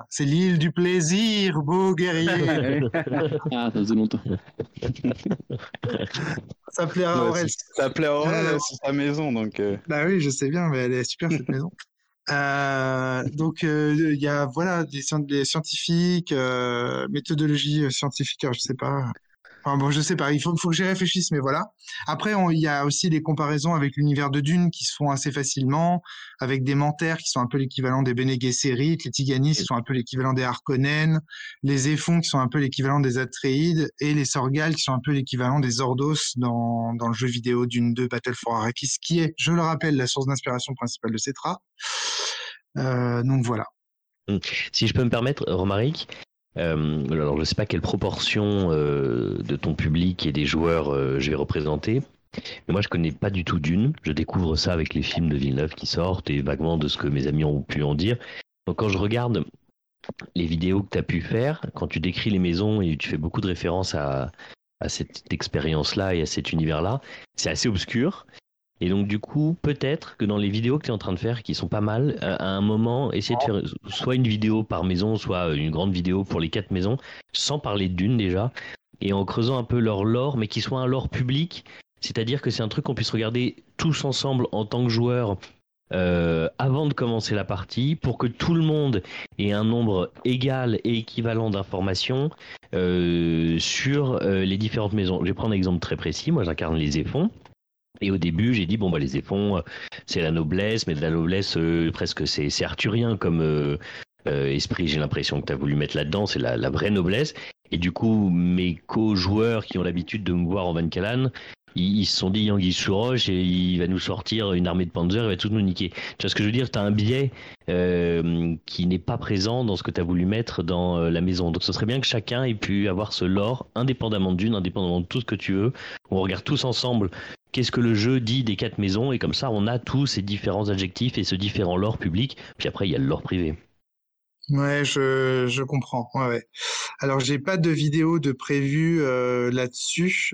c'est l'île du plaisir, beau guerrier. ah, ça faisait longtemps. ça plaît à Aurel. Ça plaît à Aurel, c'est sa maison, donc. Bah oui, je sais bien, mais elle est super cette maison. Euh, donc euh, il y a voilà des, scientifiques, euh, méthodologie euh, scientifique, je sais pas. Enfin bon, je sais pas, il faut, que j'y réfléchisse, mais voilà. Après, il y a aussi les comparaisons avec l'univers de Dune qui se font assez facilement, avec des Mentaires qui sont un peu l'équivalent des Bene Gesserit, les Tiganis qui sont un peu l'équivalent des Harkonnen, les Éphons qui sont un peu l'équivalent des Atreides, et les Sorgales qui sont un peu l'équivalent des Ordos dans, dans le jeu vidéo Dune 2 Battle for Arrakis, qui est, je le rappelle, la source d'inspiration principale de Cetra. Euh, donc voilà. Hum. Si je peux me permettre, Romaric, euh, alors je ne sais pas quelle proportion euh, de ton public et des joueurs euh, je vais représenter, mais moi je connais pas du tout Dune. Je découvre ça avec les films de Villeneuve qui sortent et vaguement de ce que mes amis ont pu en dire. Donc quand je regarde les vidéos que tu as pu faire, quand tu décris les maisons et tu fais beaucoup de références à cette expérience-là et à cet univers-là, c'est assez obscur. Et donc du coup, peut-être que dans les vidéos que tu es en train de faire, qui sont pas mal, euh, à un moment, essayer de faire soit une vidéo par maison, soit une grande vidéo pour les quatre maisons, sans parler d'une déjà, et en creusant un peu leur lore, mais qui soit un lore public, c'est-à-dire que c'est un truc qu'on puisse regarder tous ensemble en tant que joueurs euh, avant de commencer la partie, pour que tout le monde ait un nombre égal et équivalent d'informations euh, sur les différentes maisons. Je vais prendre un exemple très précis. Moi, j'incarne les Éphons. Et au début, j'ai dit bon bah les éphons, euh, c'est la noblesse, mais de la noblesse euh, presque c'est arthurien comme euh, esprit. J'ai l'impression que tu as voulu mettre là-dedans, c'est la, la, vraie noblesse. Et du coup, mes co-joueurs qui ont l'habitude de me voir en Van Callan, ils, se sont dit Yang sous roche et il va nous sortir une armée de Panzer, il va tout nous niquer. Tu vois ce que je veux dire? Tu as un biais euh, qui n'est pas présent dans ce que tu as voulu mettre dans euh, la maison. Donc ce serait bien que chacun ait pu avoir ce lore indépendamment d'une, indépendamment de tout ce que tu veux. On regarde tous ensemble qu'est-ce que le jeu dit des quatre maisons et comme ça on a tous ces différents adjectifs et ce différent lore public. Puis après il y a le lore privé. Ouais, je, je comprends. Ouais, ouais. Alors, j'ai pas de vidéo de prévu euh, là-dessus.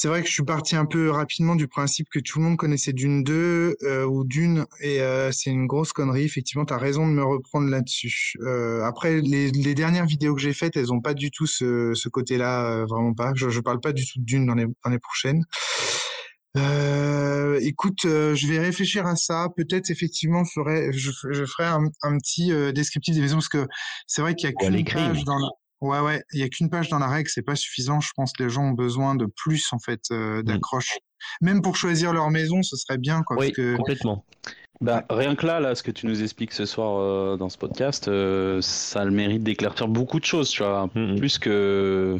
C'est vrai que je suis parti un peu rapidement du principe que tout le monde connaissait Dune 2 euh, ou Dune, et euh, c'est une grosse connerie. Effectivement, tu as raison de me reprendre là-dessus. Euh, après, les, les, dernières vidéos que j'ai faites, elles ont pas du tout ce, ce côté-là, euh, vraiment pas. Je, je parle pas du tout de Dune dans les, dans les prochaines. Euh, écoute, euh, je vais réfléchir à ça. Peut-être effectivement, je ferai, je, je ferai un, un petit euh, descriptif des maisons parce que c'est vrai qu'il y a qu'une page dans la. Ouais, ouais, il y a qu'une page dans la règle, c'est pas suffisant. Je pense que les gens ont besoin de plus en fait euh, d'accroche. Mmh. Même pour choisir leur maison, ce serait bien quoi. Oui, parce que... complètement. Bah, rien que là, là, ce que tu nous expliques ce soir euh, dans ce podcast, euh, ça a le mérite d'éclaircir beaucoup de choses, tu vois, mmh. plus que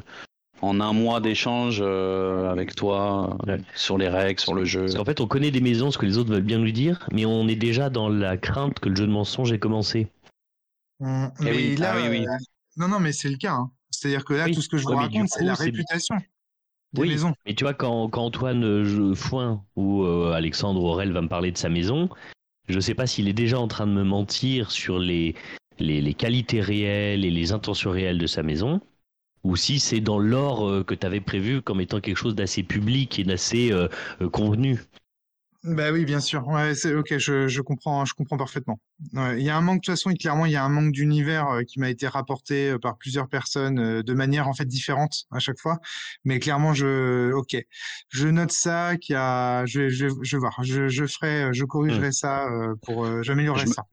en un mois d'échange euh, avec toi ouais. sur les règles, sur le jeu. Parce qu'en fait, on connaît des maisons, ce que les autres veulent bien nous dire, mais on est déjà dans la crainte que le jeu de mensonge ait commencé. Mmh, mais oui. là, ah, oui, oui. Euh, non, non, mais c'est le cas. Hein. C'est-à-dire que là, oui. tout ce que je vous raconte, c'est la réputation. Des oui, maisons. mais tu vois, quand, quand Antoine Foin ou euh, Alexandre Aurel va me parler de sa maison, je ne sais pas s'il est déjà en train de me mentir sur les, les, les qualités réelles et les intentions réelles de sa maison ou si c'est dans l'or euh, que tu avais prévu comme étant quelque chose d'assez public et d'assez euh, convenu. Bah oui, bien sûr. Ouais, c'est ok, je, je, comprends, je comprends parfaitement. Ouais, il y a un manque de toute façon, et clairement, il y a un manque d'univers euh, qui m'a été rapporté euh, par plusieurs personnes euh, de manière en fait différente à chaque fois. Mais clairement, je, ok, je note ça, qu'il y a, je, je, je vais voir, je, je ferai, je corrigerai mmh. ça pour, j'améliorerai ça.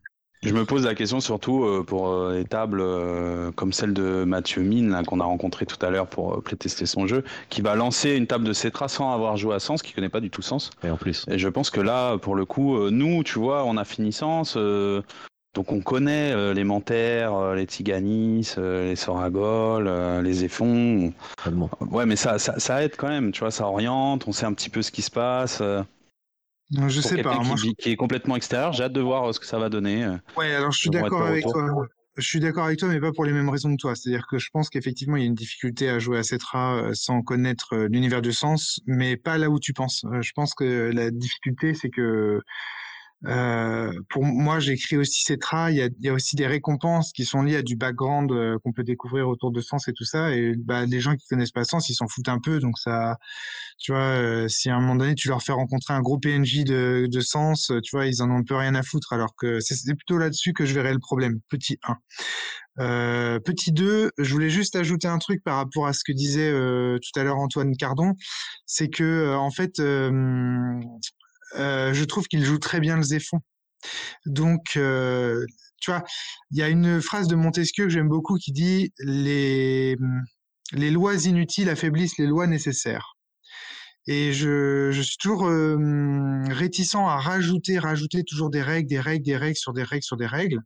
Je me pose la question surtout euh, pour euh, les tables euh, comme celle de Mathieu Mine qu'on a rencontré tout à l'heure pour tester son jeu, qui va lancer une table de Cetra sans avoir joué à Sens, qui connaît pas du tout Sens. Et en plus. Et je pense que là, pour le coup, nous, tu vois, on a fini Sens, donc on connaît les Manterres, les Tiganis, les Soragol, les Effons. Ouais, mais ça, ça, ça, aide quand même, tu vois, ça oriente, on sait un petit peu ce qui se passe. Je sais pas. Qui, moi, je... qui, est complètement extérieur, j'ai hâte de voir ce que ça va donner. Ouais, alors je suis d'accord avec toi. Je suis d'accord avec toi, mais pas pour les mêmes raisons que toi. C'est-à-dire que je pense qu'effectivement, il y a une difficulté à jouer à Cetra sans connaître l'univers du sens, mais pas là où tu penses. Je pense que la difficulté, c'est que euh, pour moi, j'écris aussi Cetra. Il y, a, il y a aussi des récompenses qui sont liées à du background euh, qu'on peut découvrir autour de Sens et tout ça. Et bah, les gens qui connaissent pas Sens, ils s'en foutent un peu. Donc ça, tu vois, euh, si à un moment donné tu leur fais rencontrer un gros PNJ de, de Sens, tu vois, ils en ont un peu rien à foutre. Alors que c'est plutôt là-dessus que je verrais le problème. Petit 1. Euh, petit 2, je voulais juste ajouter un truc par rapport à ce que disait tout à l'heure Antoine Cardon, c'est que en fait, euh, je trouve qu'il joue très bien le Zéphon. Donc, euh, tu vois, il y a une phrase de Montesquieu que j'aime beaucoup qui dit les, les lois inutiles affaiblissent les lois nécessaires. Et je, je suis toujours euh, réticent à rajouter, rajouter toujours des règles, des règles, des règles sur des règles sur des règles.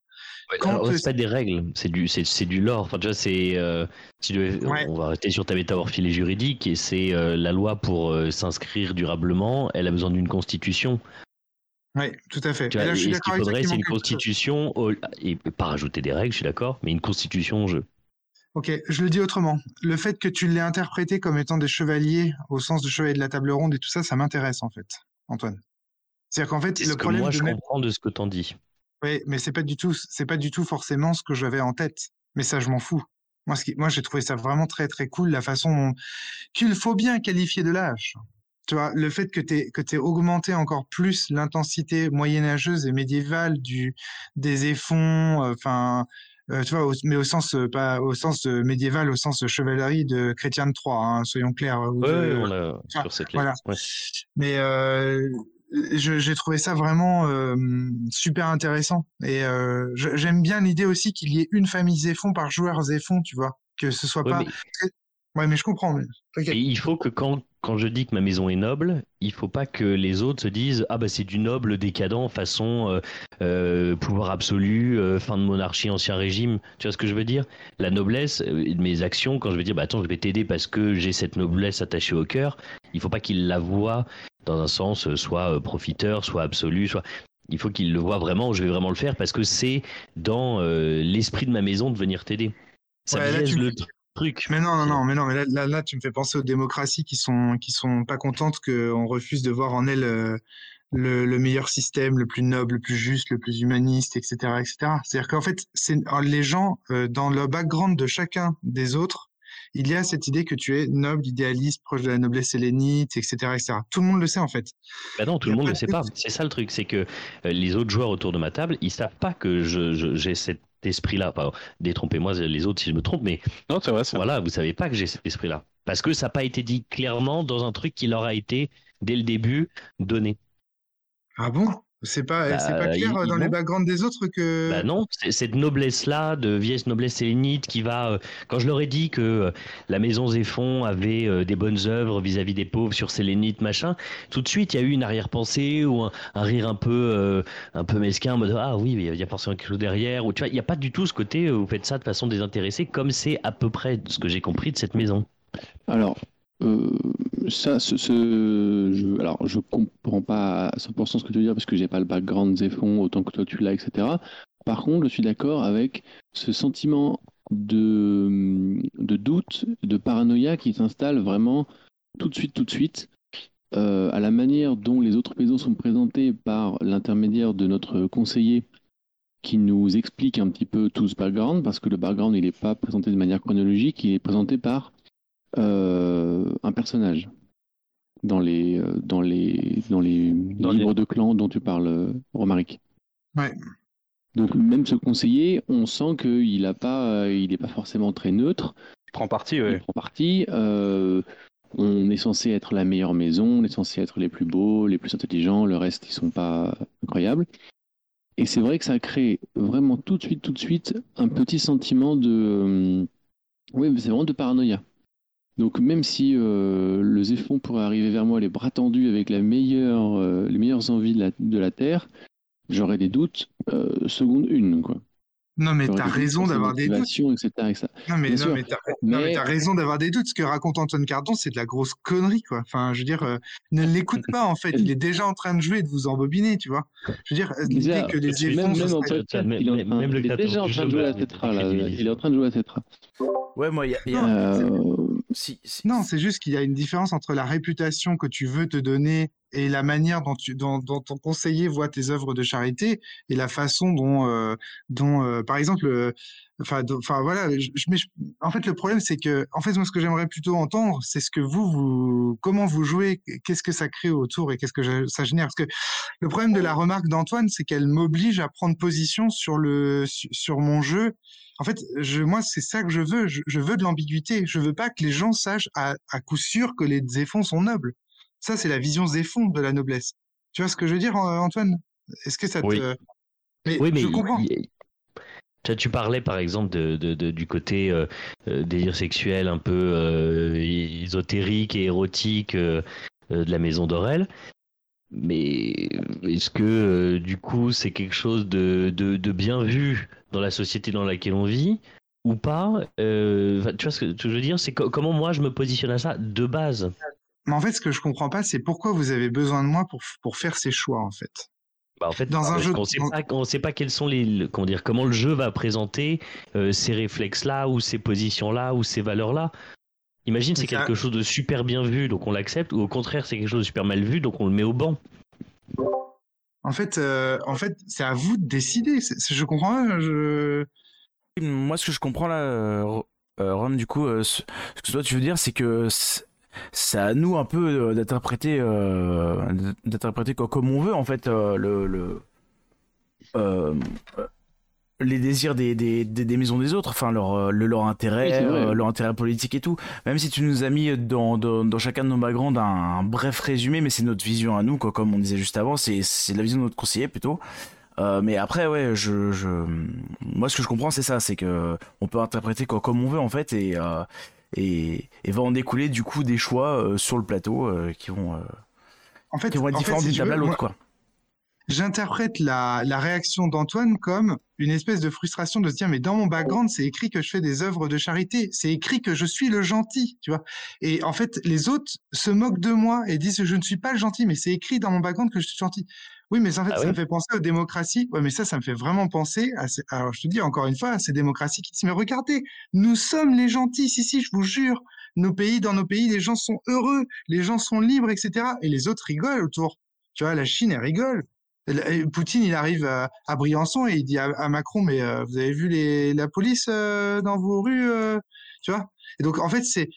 Quand c'est pas des règles, c'est du, c'est, c'est du lore. Enfin, déjà, c'est, euh, ouais. on va rester sur ta métamorphie juridique et c'est euh, la loi pour euh, s'inscrire durablement. Elle a besoin d'une constitution. Oui, tout à fait. Tu vois, là, je suis ce qu'il faudrait, c'est une constitution au, et pas rajouter des règles, je suis d'accord, mais une constitution en jeu. Ok, je le dis autrement. Le fait que tu l'aies interprété comme étant des chevaliers au sens de chevalier de la table ronde et tout ça, ça m'intéresse en fait, Antoine. C'est-à-dire qu'en fait, le problème. moi, je comprends de ce que t'en dis. Oui, mais c'est pas du tout, c'est pas du tout forcément ce que j'avais en tête. Mais ça, je m'en fous. Moi, ce qui, moi, j'ai trouvé ça vraiment très très cool la façon qu'il faut bien qualifier de lâche. Tu vois, le fait que tu que t'aies augmenté encore plus l'intensité moyenâgeuse et médiévale du des effons, enfin. Euh, euh, tu vois, au, mais au sens euh, pas au sens euh, médiéval, au sens de chevalerie de Chrétien de Troyes, hein, soyons clairs. Oui, ouais, on l'a sur cette voilà. Ouais. Mais j'ai trouvé ça vraiment super intéressant et j'aime bien l'idée aussi qu'il y ait une famille Zéphon par joueur Zéphon, tu vois, que ce soit ouais, pas. Mais... Ouais, mais je comprends. Mais... Et il faut que quand, quand je dis que ma maison est noble, il faut pas que les autres se disent ah bah c'est du noble décadent façon euh, euh, pouvoir absolu, euh, fin de monarchie, ancien régime. Tu vois ce que je veux dire? La noblesse, mes actions, quand je vais dire bah attends je vais t'aider parce que j'ai cette noblesse attachée au cœur, il faut pas qu'ils la voient dans un sens soit profiteur, soit absolu, soit il faut qu'ils le voient vraiment. Je vais vraiment le faire parce que c'est dans l'esprit de ma maison de venir t'aider. Ça Ouais, tu- le truc. Mais non, non, non, mais non, mais là, là, là, tu me fais penser aux démocraties qui sont, qui sont pas contentes qu'on refuse de voir en elles euh, le, le meilleur système, le plus noble, le plus juste, le plus humaniste, etc., etc. C'est-à-dire qu'en fait, c'est les gens euh, dans le background de chacun des autres, il y a cette idée que tu es noble, idéaliste, proche de la noblesse hellénite, etc., etc. Tout le monde le sait en fait. Bah non, tout le monde ne de sait pas. C'est ça le truc, c'est que euh, les autres joueurs autour de ma table, ils savent pas que je, je- j'ai cet esprit-là. Détrompez-moi les autres si je me trompe, mais Non, vrai. voilà, vous savez pas que j'ai cet esprit-là. Parce que ça n'a pas été dit clairement dans un truc qui leur a été, dès le début, donné. Ah bon? C'est pas, Bah, c'est pas clair ils- euh, dans ils les backgrounds des autres que. Bah non, c'est cette noblesse-là, de vieille noblesse hellénite qui va. euh, quand je leur ai dit que euh, la maison Zéphon avait euh, des bonnes œuvres vis-à-vis des pauvres sur Sélénite, machin, tout de suite il y a eu une arrière-pensée ou un, un rire un peu, euh, un peu mesquin en mode Ah oui, mais il y a forcément quelque chose derrière. Ou tu vois, il n'y a pas du tout ce côté euh, vous faites ça de façon désintéressée, comme c'est à peu près ce que j'ai compris de cette maison. Alors, euh, ça, ce, ce- je, alors, comprends pas à 100% ce que tu veux dire parce que j'ai pas le background Zéphon autant que toi tu l'as, etc. Par contre, je suis d'accord avec ce sentiment de, doute, de paranoïa qui s'installe vraiment tout de suite, tout de suite, euh, à la manière dont les autres maisons sont présentées par l'intermédiaire de notre conseiller qui nous explique un petit peu tout ce background, parce que le background, il n'est pas présenté de manière chronologique, il est présenté par un personnage dans les, euh, dans les, dans les Dans livres de clan dont tu parles, euh, Romaric. Ouais. Donc même ce conseiller, on sent qu'il n'est pas, euh, il est pas forcément très neutre. Prends parti, Il ouais. prend parti. euh, on est censé être la meilleure maison, on est censé être les plus beaux, les plus intelligents, le reste, ils sont pas incroyables. Et c'est vrai que ça crée vraiment tout de suite, tout de suite, un petit sentiment de... euh, oui, mais c'est vraiment de paranoïa. Donc même si euh, le Zéphon pourrait arriver vers moi les bras tendus avec la meilleure, euh, les meilleures envies de la, de la Terre, j'aurais des doutes euh, seconde une. Quoi. Non, mais t'as raison d'avoir des doutes. etc., etc. Non, mais, non, mais t'as mais raison d'avoir des doutes. Ce que raconte Antoine Cardon, c'est de la grosse connerie, quoi. Enfin, je veux dire, euh, ne l'écoute pas, en fait. Il est déjà en train de jouer et de vous embobiner, tu vois. Je veux dire, Déjà, que les même, Zéphons... même en Même- il est, en même- même il est déjà en train de jouer à Tetra. Là. décrédibiliser. Il est en train de jouer à Tetra. Ouais, moi, il y a. si- si- Non, c'est juste qu'il y a une différence entre la réputation que tu veux te donner et la manière dont, ton conseiller voit tes œuvres de charité et la façon dont, euh, euh, par exemple, euh, enfin, enfin voilà, en fait, le problème, c'est que, en fait, moi, ce que j'aimerais plutôt entendre, c'est ce que vous, vous, comment vous jouez, qu'est-ce que ça crée autour et qu'est-ce que ça génère. Parce que le problème de la remarque d'Antoine, c'est qu'elle m'oblige à prendre position sur le, sur, mon jeu. En fait, moi, c'est ça que je veux. Je, veux de l'ambiguïté. Je veux pas que les gens sachent à, à coup sûr que les Zéphons sont nobles. Ça, c'est la vision Zéphon de la noblesse. Tu vois ce que je veux dire, Antoine? Est-ce que ça te... Oui. Mais, Oui, mais je comprends. il- tu, parlais par exemple de, de- de- du côté euh, euh, délire sexuel un peu euh, ésotérique et érotique euh, euh, de la maison d'Aurel. Mais est-ce que du coup c'est quelque chose de, de, de bien vu dans la société dans laquelle on vit ou pas? Tu vois ce que, ce que je veux dire C'est co- comment moi je me positionne à ça de base? Mais en fait, ce que je comprends pas, c'est pourquoi vous avez besoin de moi pour, pour faire ces choix, en fait? Bah, en fait, Dans un parce jeu- on sait pas quels sont les, le- comment dire, comment le jeu va présenter euh, ces réflexes-là ou ces positions-là ou ces valeurs-là. Imagine c'est quelque chose de super bien vu donc on l'accepte ou au contraire c'est quelque chose de super mal vu donc on le met au banc. En fait, euh, en fait, c'est à vous de décider. Je comprends. Je... Moi, ce que je comprends là, euh, euh, Rome, du coup, euh, ce ce que toi tu veux dire, c'est que c'est à nous un peu euh, d'interpréter, euh, d'interpréter co- comme on veut en fait euh, le, le euh, les désirs des, des, des, maisons des autres, enfin leur, le, leur intérêt, Oui, leur intérêt politique et tout. Même si tu nous as mis dans, dans, dans chacun de nos backgrounds un, un bref résumé, mais c'est notre vision à nous, quoi, comme on disait juste avant, c'est c'est la vision de notre conseiller plutôt. Euh, mais après, ouais, je, je, moi, ce que je comprends, c'est ça, c'est que on peut interpréter quoi, comme on veut en fait, et, euh, et, et va en découler du coup des choix sur le plateau qui vont en fait, qui vont être différents d'une table à l'autre quoi j'interprète la, la, réaction d'Antoine comme une espèce de frustration de se dire mais dans mon background c'est écrit que je fais des œuvres de charité, c'est écrit que je suis le gentil, tu vois. Et en fait les autres se moquent de moi et disent je ne suis pas le gentil, mais c'est écrit dans mon background que je suis gentil. Oui, mais en fait, ah ça me fait penser aux démocraties. Ouais, mais ça, ça me fait vraiment penser à. Ces... Alors, je te dis encore une fois, à ces démocraties qui disent mais regardez, nous sommes les gentils. Si, si, je vous jure, nos pays, dans nos pays, les gens sont heureux, les gens sont libres, etc. Et les autres rigolent autour. Tu vois, la Chine, elle rigole. Poutine, il arrive à, Briançon et il dit à, Macron, mais euh, vous avez vu les, la police euh, dans vos rues, euh, tu vois? Et donc, en fait, c'est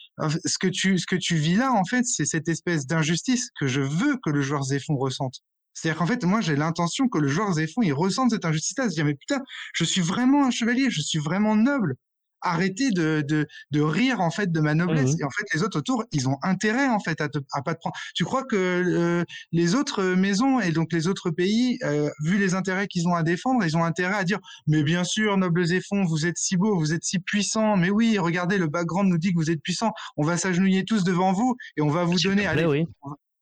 ce que tu ce que tu vis là, en fait, c'est cette espèce d'injustice que je veux que le joueur Zéphon ressente. C'est-à-dire qu'en fait, moi, j'ai l'intention que le joueur Zéphon, il ressente cette injustice-là, se dire, mais putain, je suis vraiment un chevalier, je suis vraiment noble arrêter de, de, de, rire en fait de ma noblesse. Mmh et en fait, les autres autour, ils ont intérêt en fait à, te, à pas te prendre. Tu crois que euh, les autres maisons et donc les autres pays, euh, vu les intérêts qu'ils ont à défendre, ils ont intérêt à dire mais bien sûr, nobles et fonds, vous êtes si beaux, vous êtes si puissants. Mais oui, regardez, le background nous dit que vous êtes puissants. On va s'agenouiller tous devant vous et on va vous donner. Allez, oui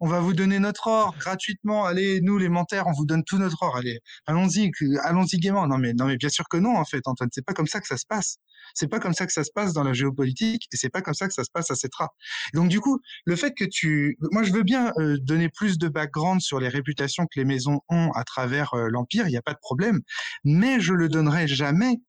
on va vous donner notre or gratuitement. Allez, nous les menteurs, on vous donne tout notre or. Allez, allons-y, allons-y gaiement. Non mais non mais bien sûr que non en fait, Antoine. C'est pas comme ça que ça se passe. C'est pas comme ça que ça se passe dans la géopolitique et c'est pas comme ça que ça se passe à Cetra. Donc du coup, le fait que tu, moi je veux bien euh, donner plus de background sur les réputations que les maisons ont à travers euh, l'empire, il n'y a pas de problème, mais je le donnerai jamais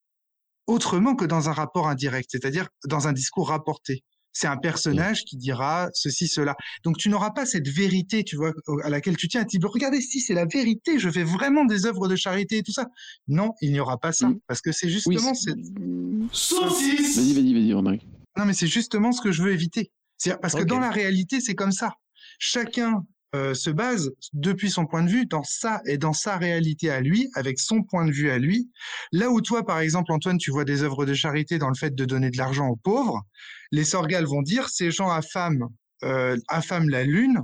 autrement que dans un rapport indirect, c'est-à-dire dans un discours rapporté. C'est un personnage qui dira ceci, cela. Donc tu n'auras pas cette vérité, tu vois, à laquelle tu tiens. Tu dis, regardez, si c'est la vérité, je fais vraiment des œuvres de charité et tout ça. Non, il n'y aura pas ça, parce que c'est justement oui, cette... Vas-y, vas-y, vas-y, Romain. Non, mais c'est justement ce que je veux éviter. C'est parce que dans la réalité, c'est comme ça. Chacun euh, se base depuis son point de vue dans ça et dans sa réalité à lui, avec son point de vue à lui. Là où toi, par exemple, Antoine, tu vois des œuvres de charité dans le fait de donner de l'argent aux pauvres, les Sorgales vont dire ces gens affament, euh, affament la lune,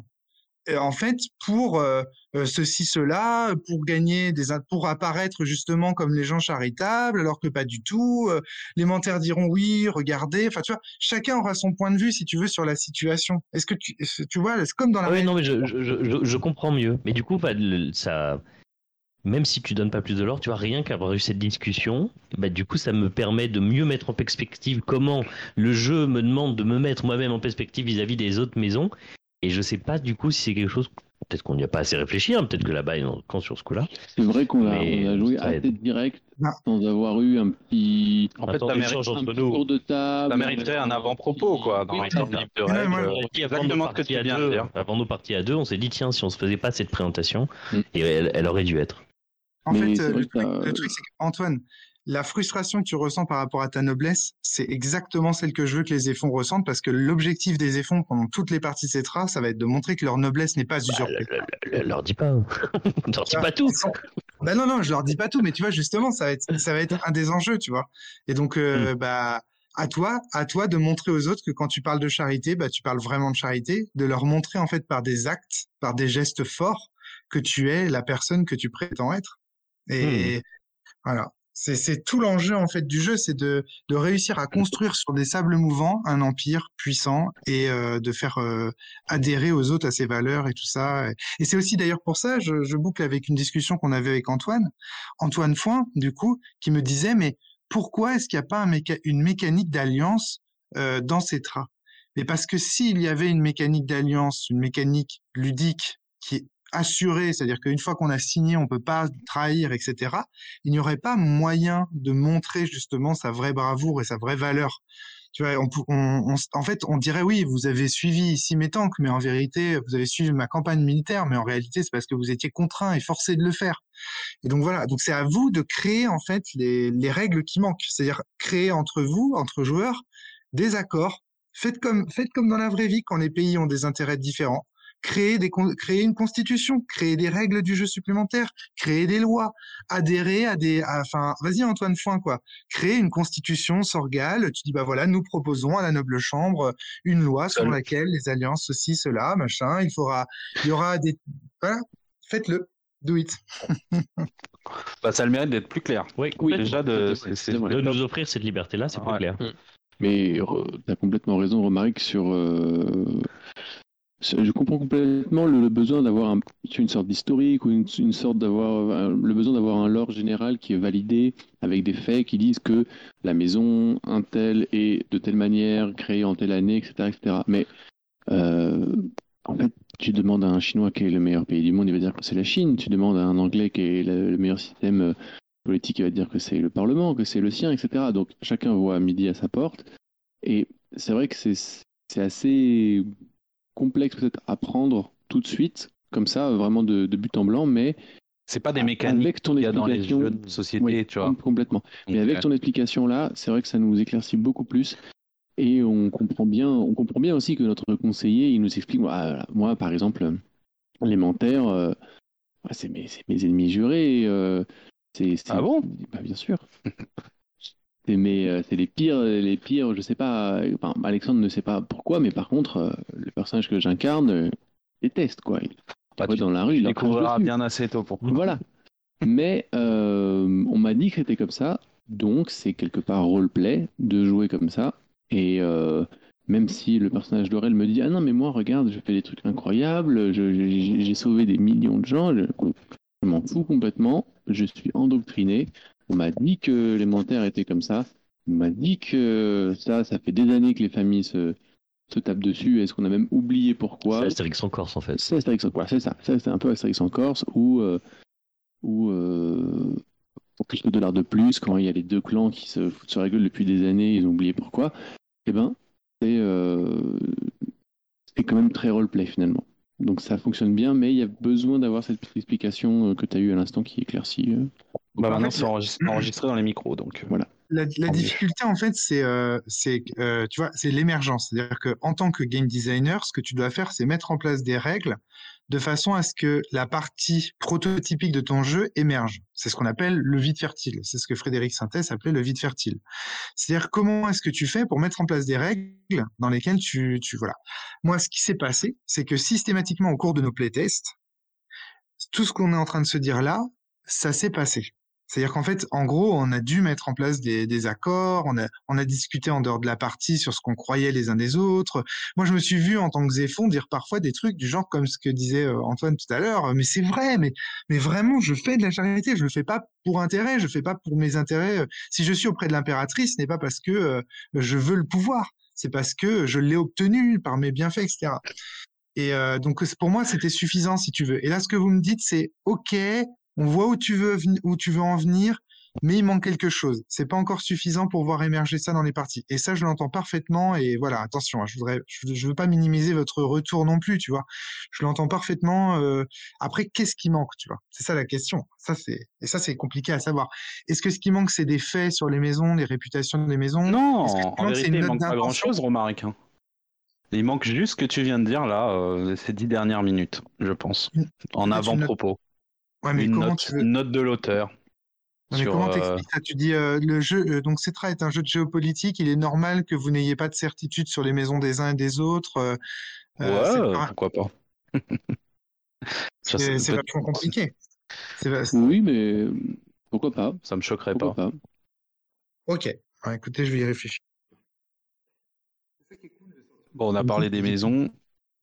en fait, pour euh, euh, ceci, cela, pour gagner des, pour apparaître justement comme les gens charitables, alors que pas du tout. Euh, les menteurs diront oui, regardez. Enfin, tu vois, chacun aura son point de vue, si tu veux, sur la situation. Est-ce que tu, tu vois, c'est comme dans la. Oui, non, mais je, je, je, comprends mieux. Mais du coup, bah, ça. Même si tu donnes pas plus de l'or, tu vois, rien qu'avoir eu cette discussion, bah, du coup, ça me permet de mieux mettre en perspective comment le jeu me demande de me mettre moi-même en perspective vis-à-vis -vis des autres maisons. Et je sais pas du coup si c'est quelque chose. Peut-être qu'on n'y a pas assez réfléchi, hein, peut-être que là-bas ils ont quand sur ce coup-là. C'est vrai qu'on a, a, joué assez direct sans avoir eu un petit. En fait, ça mérite, entre nous. de table, ça mériterait un avant-propos, quoi, dans oui, livre de. Exactement ce que tu viens de dire. Avant nos parties à deux, on s'est dit, tiens, si on se faisait pas cette présentation, mm. et elle, elle, aurait dû être. En Mais fait, le, truc, le truc, c'est qu'Antoine, la frustration que tu ressens par rapport à ta noblesse, c'est exactement celle que je veux que les Éphons ressentent parce que l'objectif des Éphons pendant toutes les parties de Cetra, ça va être de montrer que leur noblesse n'est pas usurpée. Bah, leur dis pas, leur dis pas tout. Bah non non, je leur dis pas tout, mais tu vois justement, ça va être ça va être un des enjeux, tu vois. Et donc euh, hmm. bah à toi, à toi de montrer aux autres que quand tu parles de charité, bah tu parles vraiment de charité, de leur montrer en fait par des actes, par des gestes forts que tu es la personne que tu prétends être. Et hmm. voilà. C'est tout l'enjeu en fait du jeu, c'est de, de, réussir à construire sur des sables mouvants un empire puissant et euh, de faire euh, adhérer aux autres à ses valeurs et tout ça. Et c'est aussi d'ailleurs pour ça, je, je, boucle avec une discussion qu'on avait avec Antoine, Antoine Foin, du coup, qui me disait mais pourquoi est-ce qu'il n'y a pas une mécanique d'alliance euh, dans ces traits? Mais parce que s'il y avait une mécanique d'alliance, une mécanique ludique qui assuré, c'est-à-dire qu'une fois qu'on a signé, on peut pas trahir, etc. Il n'y aurait pas moyen de montrer justement sa vraie bravoure et sa vraie valeur. Tu vois, on, en fait, on dirait oui, vous avez suivi ici mes tanks, mais en vérité, vous avez suivi ma campagne militaire, mais en réalité, c'est parce que vous étiez contraint et forcé de le faire. Et donc voilà, donc c'est à vous de créer en fait les, les règles qui manquent, c'est-à-dire créer entre vous, entre joueurs, des accords. Faites comme, faites comme dans la vraie vie quand les pays ont des intérêts différents créer, des, créer une constitution, créer des règles du jeu supplémentaires, créer des lois, adhérer à des... enfin, vas-y Antoine Foin, quoi. Créer une constitution sorgale, tu dis, bah voilà, nous proposons à la noble chambre une loi selon laquelle les alliances, ceci, cela, machin, il faudra... Il y aura des... Voilà, faites-le. Do it. bah, ça a le mérite d'être plus clair. Oui, oui déjà de, de, nous offrir cette liberté-là, c'est plus clair. Mais tu as complètement raison, Romaric, sur. euh, sur- Je comprends complètement le, besoin d'avoir un- une sorte d'historique ou une, sorte d'avoir euh, le besoin d'avoir un lore général qui est validé avec des faits qui disent que la maison un tel est de telle manière créée en telle année, etc.. Mais euh, en fait, tu demandes à un Chinois quel est le meilleur pays du monde, il va dire que c'est la Chine. Tu demandes à un Anglais quel est le, le meilleur système euh, politique, il va dire que c'est le Parlement, que c'est le sien, etc. Donc chacun voit à midi à sa porte. Et c'est vrai que c'est assez complexe peut-être à prendre tout de suite, comme ça, vraiment de, de but en blanc, mais C'est pas des mécaniques avec ton y a dans les explication, jeux de société, oui, tu vois. com- complètement. Mais avec euh, ton explication là, c'est vrai que ça nous éclaircit beaucoup plus. Et on comprend bien, on comprend bien aussi que notre conseiller, il nous explique, moi, moi, par exemple, l'élémentaire, euh, c'est mes, mes ennemis jurés. euh, c'est- Ah bon? Bah, Bien sûr. c'est mes, euh, c'est les pires, les pires, je sais pas. Enfin, Alexandre ne sait pas pourquoi, mais par contre, euh, le personnage que j'incarne euh, déteste quoi. Il Bah, tu dans la rue, tu il dessus. bien assez tôt pour Voilà. Mais euh, on m'a dit que c'était comme ça, donc c'est quelque part roleplay de jouer comme ça. Et euh, même si le personnage d'Aurel me dit Ah non, mais moi, regarde, je fais des trucs incroyables, j'ai sauvé des millions de gens, je, je m'en fous complètement, je suis endoctriné. On m'a dit que l'élémentaire était comme ça, on m'a dit que ça, ça fait des années que les familles se, se tapent dessus, est-ce qu'on a même oublié pourquoi? C'est Astérix en Corse en fait. c'est Astérix en Corse, c'est ça. C'est un peu Astérix en Corse où, euh, où euh, pour quelques dollars de plus, quand il y a les deux clans qui se foutent sur la gueule depuis des années, ils ont oublié pourquoi, eh ben, c'est euh, c'est quand même très roleplay finalement. Donc ça fonctionne bien, mais il y a besoin d'avoir cette petite explication euh, que tu as eue à l'instant qui éclaircit. euh. Bah, En maintenant, fait, c'est enregistré, enregistré dans les micros, donc. euh, La, la difficulté, en fait, c'est, euh, c'est, euh, tu vois, c'est l'émergence. C'est-à-dire que en tant que game designer, ce que tu dois faire, c'est mettre en place des règles de façon à ce que la partie prototypique de ton jeu émerge. C'est ce qu'on appelle le vide fertile. C'est ce que Frédéric Sintès appelait le vide fertile. C'est-à-dire comment est-ce que tu fais pour mettre en place des règles dans lesquelles tu, tu voilà. Moi, ce qui s'est passé, c'est que systématiquement au cours de nos playtests, tout ce qu'on est en train de se dire là, ça s'est passé. C'est-à-dire qu'en fait, en gros, on a dû mettre en place des, des accords, on a, on a discuté en dehors de la partie sur ce qu'on croyait les uns des autres. Moi, je me suis vu en tant que Zéphon dire parfois des trucs du genre comme ce que disait euh, Antoine tout à l'heure, mais c'est vrai, mais, mais vraiment, je fais de la charité, je le fais pas pour intérêt, je fais pas pour mes intérêts. Si je suis auprès de l'impératrice, ce n'est pas parce que euh, je veux le pouvoir, c'est parce que je l'ai obtenu par mes bienfaits, etc. Et euh, donc pour moi, c'était suffisant si tu veux. Et là, ce que vous me dites, c'est OK, on voit où tu veux où tu veux en venir, mais il manque quelque chose. C'est pas encore suffisant pour voir émerger ça dans les parties. Et ça, je l'entends parfaitement. Et voilà, attention, hein, je voudrais, je, je veux pas minimiser votre retour non plus, tu vois. Je l'entends parfaitement. euh, Après, qu'est-ce qui manque, tu vois? C'est ça la question. Ça c'est et ça c'est compliqué à savoir. Est-ce que ce qui manque, c'est des faits sur les maisons, les réputations des maisons? Non, en penses que c'est vérité, il manque pas grand-chose, Romaric. hein. Il manque juste ce que tu viens de dire là, euh, ces dix dernières minutes, je pense. En avant-propos. Ouais, mais une, comment note, tu veux une note de l'auteur. Non, mais sur, comment euh, t'expliques ça? Tu dis euh, le jeu, euh, donc Cetra est un jeu de géopolitique. Il est normal que vous n'ayez pas de certitude sur les maisons des uns et des autres. euh, euh, ouais, pas- pourquoi pas. C'est vachement compliqué. Oui, mais pourquoi pas ça me choquerait Pourquoi pas. pas Ok. Ouais, écoutez, je vais y réfléchir. Bon, on a parlé des maisons.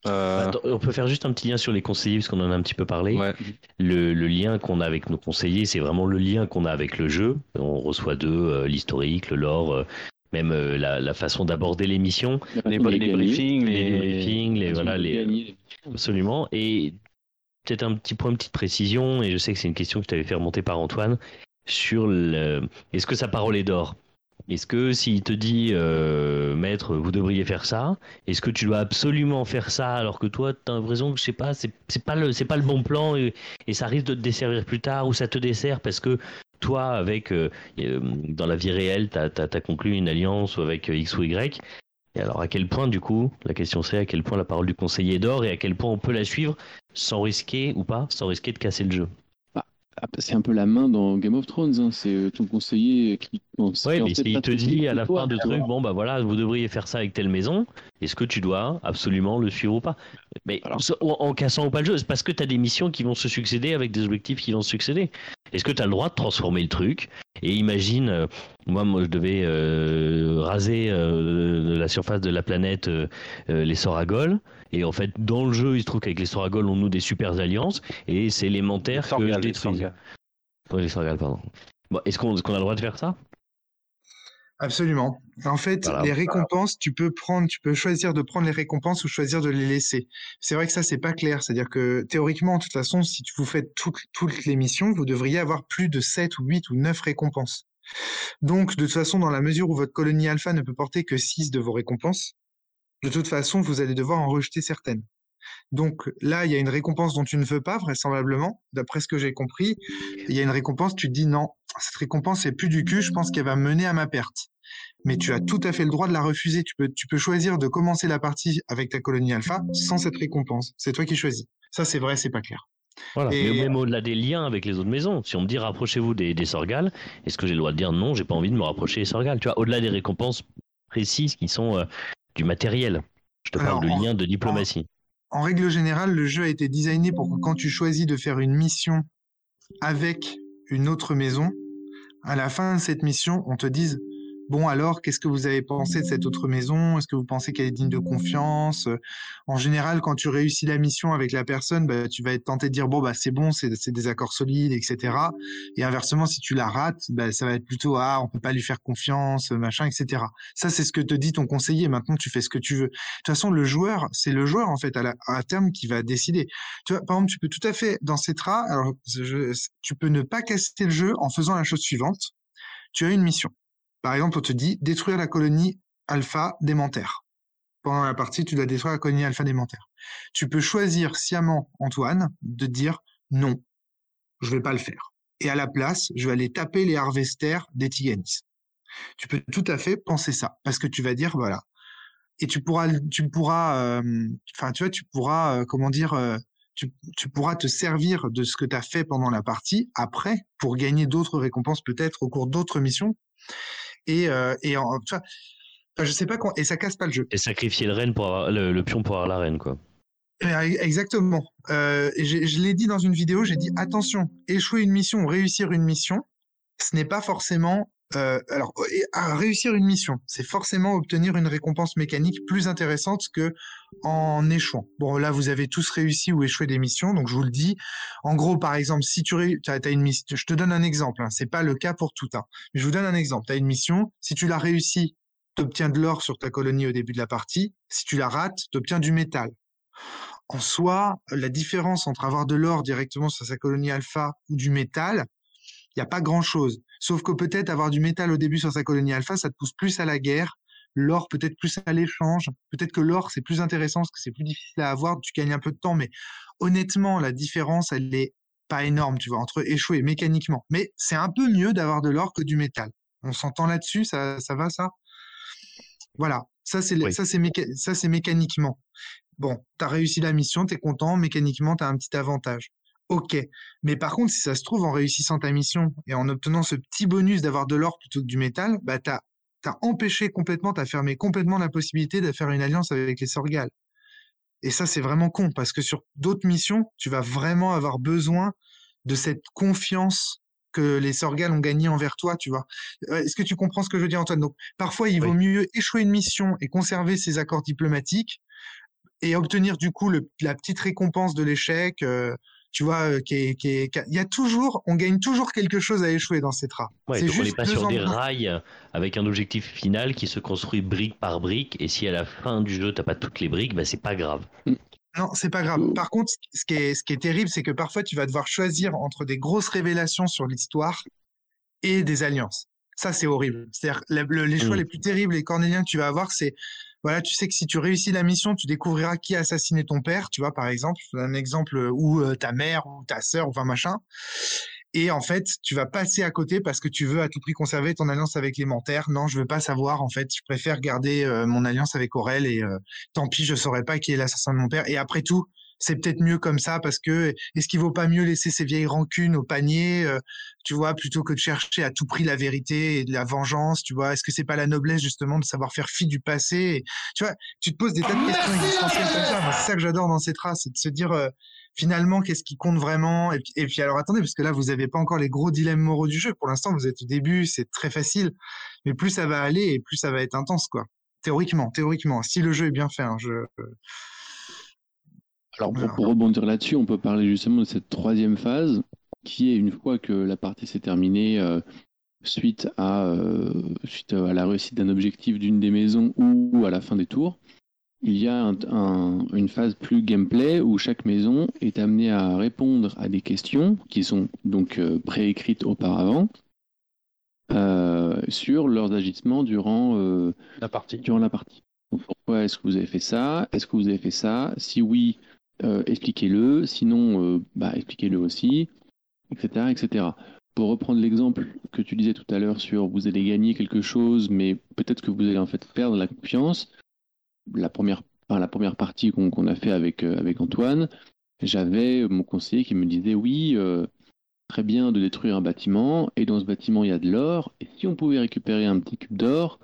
Euh, Attends, on peut faire juste un petit lien sur les conseillers, parce qu'on en a un petit peu parlé. ouais. Le, le lien qu'on a avec nos conseillers, c'est vraiment le lien qu'on a avec le jeu. On reçoit d'eux euh, l'historique, le lore, euh, même euh, la, la façon d'aborder l'émission, Les, les gagner, briefings, les les. briefings, les, voilà, les. Absolument. Et peut-être un petit point, une petite précision, et je sais que c'est une question que tu avais fait remonter par Antoine, sur le... Est-ce que sa parole est d'or? Est-ce que s'il te dit, euh, maître, vous devriez faire ça, est-ce que tu dois absolument faire ça alors que toi, tu as l'impression que, je sais pas, c'est pas, le- pas le bon plan et, ça risque de te desservir plus tard ou ça te dessert parce que toi, avec, euh, euh, dans la vie réelle, tu as, conclu une alliance avec X ou Y. Et alors, à quel point, du coup, la question c'est à quel point la parole du conseiller d'or et à quel point on peut la suivre sans risquer ou pas, sans risquer de casser le jeu? Ah, C'est un peu la main dans Game of Thrones, hein. c'est euh, ton conseiller qui. Oui, en mais pas te dit à la fin de truc, bon bah voilà, vous devriez faire ça avec telle maison, est-ce que tu dois absolument le suivre ou pas? Mais Alors- en, en cassant ou pas le jeu, c'est parce que tu as des missions qui vont se succéder avec des objectifs qui vont se succéder. Est-ce que tu as le droit de transformer le truc Et imagine, euh, moi, moi, je devais euh, raser euh, la surface de la planète les Soragols. Et en fait, dans le jeu, il se trouve qu'avec les Soragols, on noue des super alliances. Et c'est élémentaire que je détruis. les Sorgals, pardon. Bon, Est-ce qu'on a le droit de faire ça? Absolument. En fait, les récompenses, tu peux prendre, tu peux choisir de prendre les récompenses ou choisir de les laisser. C'est vrai que ça, c'est pas clair. C'est-à-dire que théoriquement, de toute façon, si vous faites toutes, toutes les missions, vous devriez avoir plus de 7 ou 8 ou 9 récompenses. Donc, de toute façon, dans la mesure où votre colonie alpha ne peut porter que 6 de vos récompenses, de toute façon, vous allez devoir en rejeter certaines. Donc là, il y a une récompense dont tu ne veux pas, vraisemblablement, d'après ce que j'ai compris. Il y a une récompense, tu te dis non, cette récompense, c'est plus du cul, je pense qu'elle va mener à ma perte. Mais tu as tout à fait le droit de la refuser. Tu peux, tu peux choisir de commencer la partie avec ta colonie alpha sans cette récompense. C'est toi qui choisis. Ça, c'est vrai, c'est pas clair. Voilà. Mais même au-delà des liens avec les autres maisons, si on me dit rapprochez-vous des, des Sorgales, est-ce que j'ai le droit de dire non, j'ai pas envie de me rapprocher des Sorgales? Tu vois, au-delà des récompenses précises qui sont euh, du matériel. Je te parle de liens de diplomatie en règle générale, le jeu a été designé pour que quand tu choisis de faire une mission avec une autre maison, à la fin de cette mission, on te dise Bon, alors, qu'est-ce que vous avez pensé de cette autre maison? Est-ce que vous pensez qu'elle est digne de confiance? En général, quand tu réussis la mission avec la personne, bah, tu vas être tenté de dire bon, bah, c'est bon, c'est des accords solides, etc. Et inversement, si tu la rates, bah, ça va être plutôt ah, on peut pas lui faire confiance, machin, etc. Ça, c'est ce que te dit ton conseiller. Maintenant, tu fais ce que tu veux. De toute façon, le joueur, c'est le joueur en fait à, terme qui va décider. Tu vois, par exemple, tu peux tout à fait dans ces traits, alors tu peux ne pas casser le jeu en faisant la chose suivante. Tu as une mission par exemple, on te dit détruire la colonie alpha démentaire. Pendant la partie, tu dois détruire la colonie alpha démentaire. Tu peux choisir sciemment, Antoine, de dire non, je vais pas le faire. Et à la place, je vais aller taper les harvesters des Tiganis. Tu peux tout à fait penser ça, parce que tu vas dire, voilà. Et tu pourras, tu pourras, euh, enfin, tu vois, tu pourras, euh, comment dire, euh, tu, tu, pourras te servir de ce que tu as fait pendant la partie après pour gagner d'autres récompenses peut-être au cours d'autres missions et, euh, et en, tu vois, je sais pas quand, et ça casse pas le jeu. Et sacrifier le reine pour avoir, le, pion pour avoir la reine, quoi. Exactement. Euh, je l'ai dit dans une vidéo, j'ai dit attention, échouer une mission ou réussir une mission, ce n'est pas forcément euh, alors, réussir une mission, c'est forcément obtenir une récompense mécanique plus intéressante que en échouant. Bon, là, vous avez tous réussi ou échoué des missions, donc je vous le dis. En gros, par exemple, si tu as, une mission, je te donne un exemple, hein, c'est pas le cas pour tout, hein, mais je vous donne un exemple. Tu as une mission, si tu l'as réussi, tu obtiens de l'or sur ta colonie au début de la partie. Si tu la rates, tu obtiens du métal. En soi, la différence entre avoir de l'or directement sur sa colonie alpha ou du métal, il n'y a pas grand-chose. Sauf que peut-être avoir du métal au début sur sa colonie alpha, ça te pousse plus à la guerre. L'or peut-être plus à l'échange. Peut-être que l'or c'est plus intéressant parce que c'est plus difficile à avoir, tu gagnes un peu de temps. Mais honnêtement, la différence, elle n'est pas énorme, tu vois, entre échouer mécaniquement. Mais c'est un peu mieux d'avoir de l'or que du métal. On s'entend là-dessus, ça, ça va ça? Voilà, ça c'est ça c'est mécaniquement. Bon, tu as réussi la mission, tu es content, mécaniquement, tu as un petit avantage. Ok. Mais par contre, si ça se trouve, en réussissant ta mission et en obtenant ce petit bonus d'avoir de l'or plutôt que du métal, bah, tu as, empêché complètement, tu as fermé complètement la possibilité de faire une alliance avec les Sorgales. Et ça, c'est vraiment con, parce que sur d'autres missions, tu vas vraiment avoir besoin de cette confiance que les Sorgales ont gagnée envers toi, tu vois. Euh, est-ce que tu comprends ce que je veux dire, Antoine? Donc, parfois, il vaut mieux échouer une mission et conserver ses accords diplomatiques et obtenir du coup la petite récompense de l'échec. Euh, tu vois, euh, qui il y a toujours, on gagne toujours quelque chose à échouer dans ces trains. c'est juste on n'est pas sur des rails avec un objectif final qui se construit brique par brique, et si à la fin du jeu t'as pas toutes les briques, bah c'est pas grave. Non, c'est pas grave. Par contre, ce qui est, ce qui est terrible, c'est que parfois tu vas devoir choisir entre des grosses révélations sur l'histoire et des alliances. Ça, c'est horrible. C'est-à-dire, les choix mm. les plus terribles et cornéliens que tu vas avoir, c'est voilà, tu sais que si tu réussis la mission, tu découvriras qui a assassiné ton père, tu vois, par exemple, un exemple où euh, ta mère ou ta sœur, enfin machin. Et en fait, tu vas passer à côté parce que tu veux à tout prix conserver ton alliance avec les Mentaires. Non, je veux pas savoir. En fait, je préfère garder euh, mon alliance avec Aurel et euh, tant pis, je saurais pas qui est l'assassin de mon père. Et après tout, c'est peut-être mieux comme ça parce que est-ce qu'il vaut pas mieux laisser ces vieilles rancunes au panier, euh, tu vois, plutôt que de chercher à tout prix la vérité et de la vengeance, tu vois? Est-ce que c'est pas la noblesse justement de savoir faire fi du passé Tu vois, tu te poses des tas de questions existentielles comme ça. ça que j'adore dans Cetra, c'est de se dire euh, finalement qu'est-ce qui compte vraiment? Et puis, et puis alors attendez, parce que là vous n'avez pas encore les gros dilemmes moraux du jeu. Pour l'instant, vous êtes au début, c'est très facile, mais plus ça va aller et plus ça va être intense, quoi. Théoriquement, théoriquement, si le jeu est bien fait, hein, je. Alors pour, rebondir là-dessus, on peut parler justement de cette troisième phase, qui est une fois que la partie s'est terminée, euh, suite, à, euh, suite à la réussite d'un objectif d'une des maisons ou à la fin des tours, il y a un- un- une phase plus gameplay où chaque maison est amenée à répondre à des questions qui sont donc euh, préécrites auparavant euh, sur leurs agissements durant euh, La partie. durant la partie. Donc, pourquoi est-ce que vous avez fait ça? Est-ce que vous avez fait ça? Si oui, euh, expliquez-le. Sinon, euh, bah, expliquez-le aussi, etc., etc. Pour reprendre l'exemple que tu disais tout à l'heure sur vous allez gagner quelque chose, mais peut-être que vous allez en fait perdre la confiance. La première, enfin, la première partie qu'on a fait avec, euh, avec Antoine, j'avais mon conseiller qui me disait oui, très bien de détruire un bâtiment, et dans ce bâtiment il y a de l'or, et si on pouvait récupérer un petit cube d'or,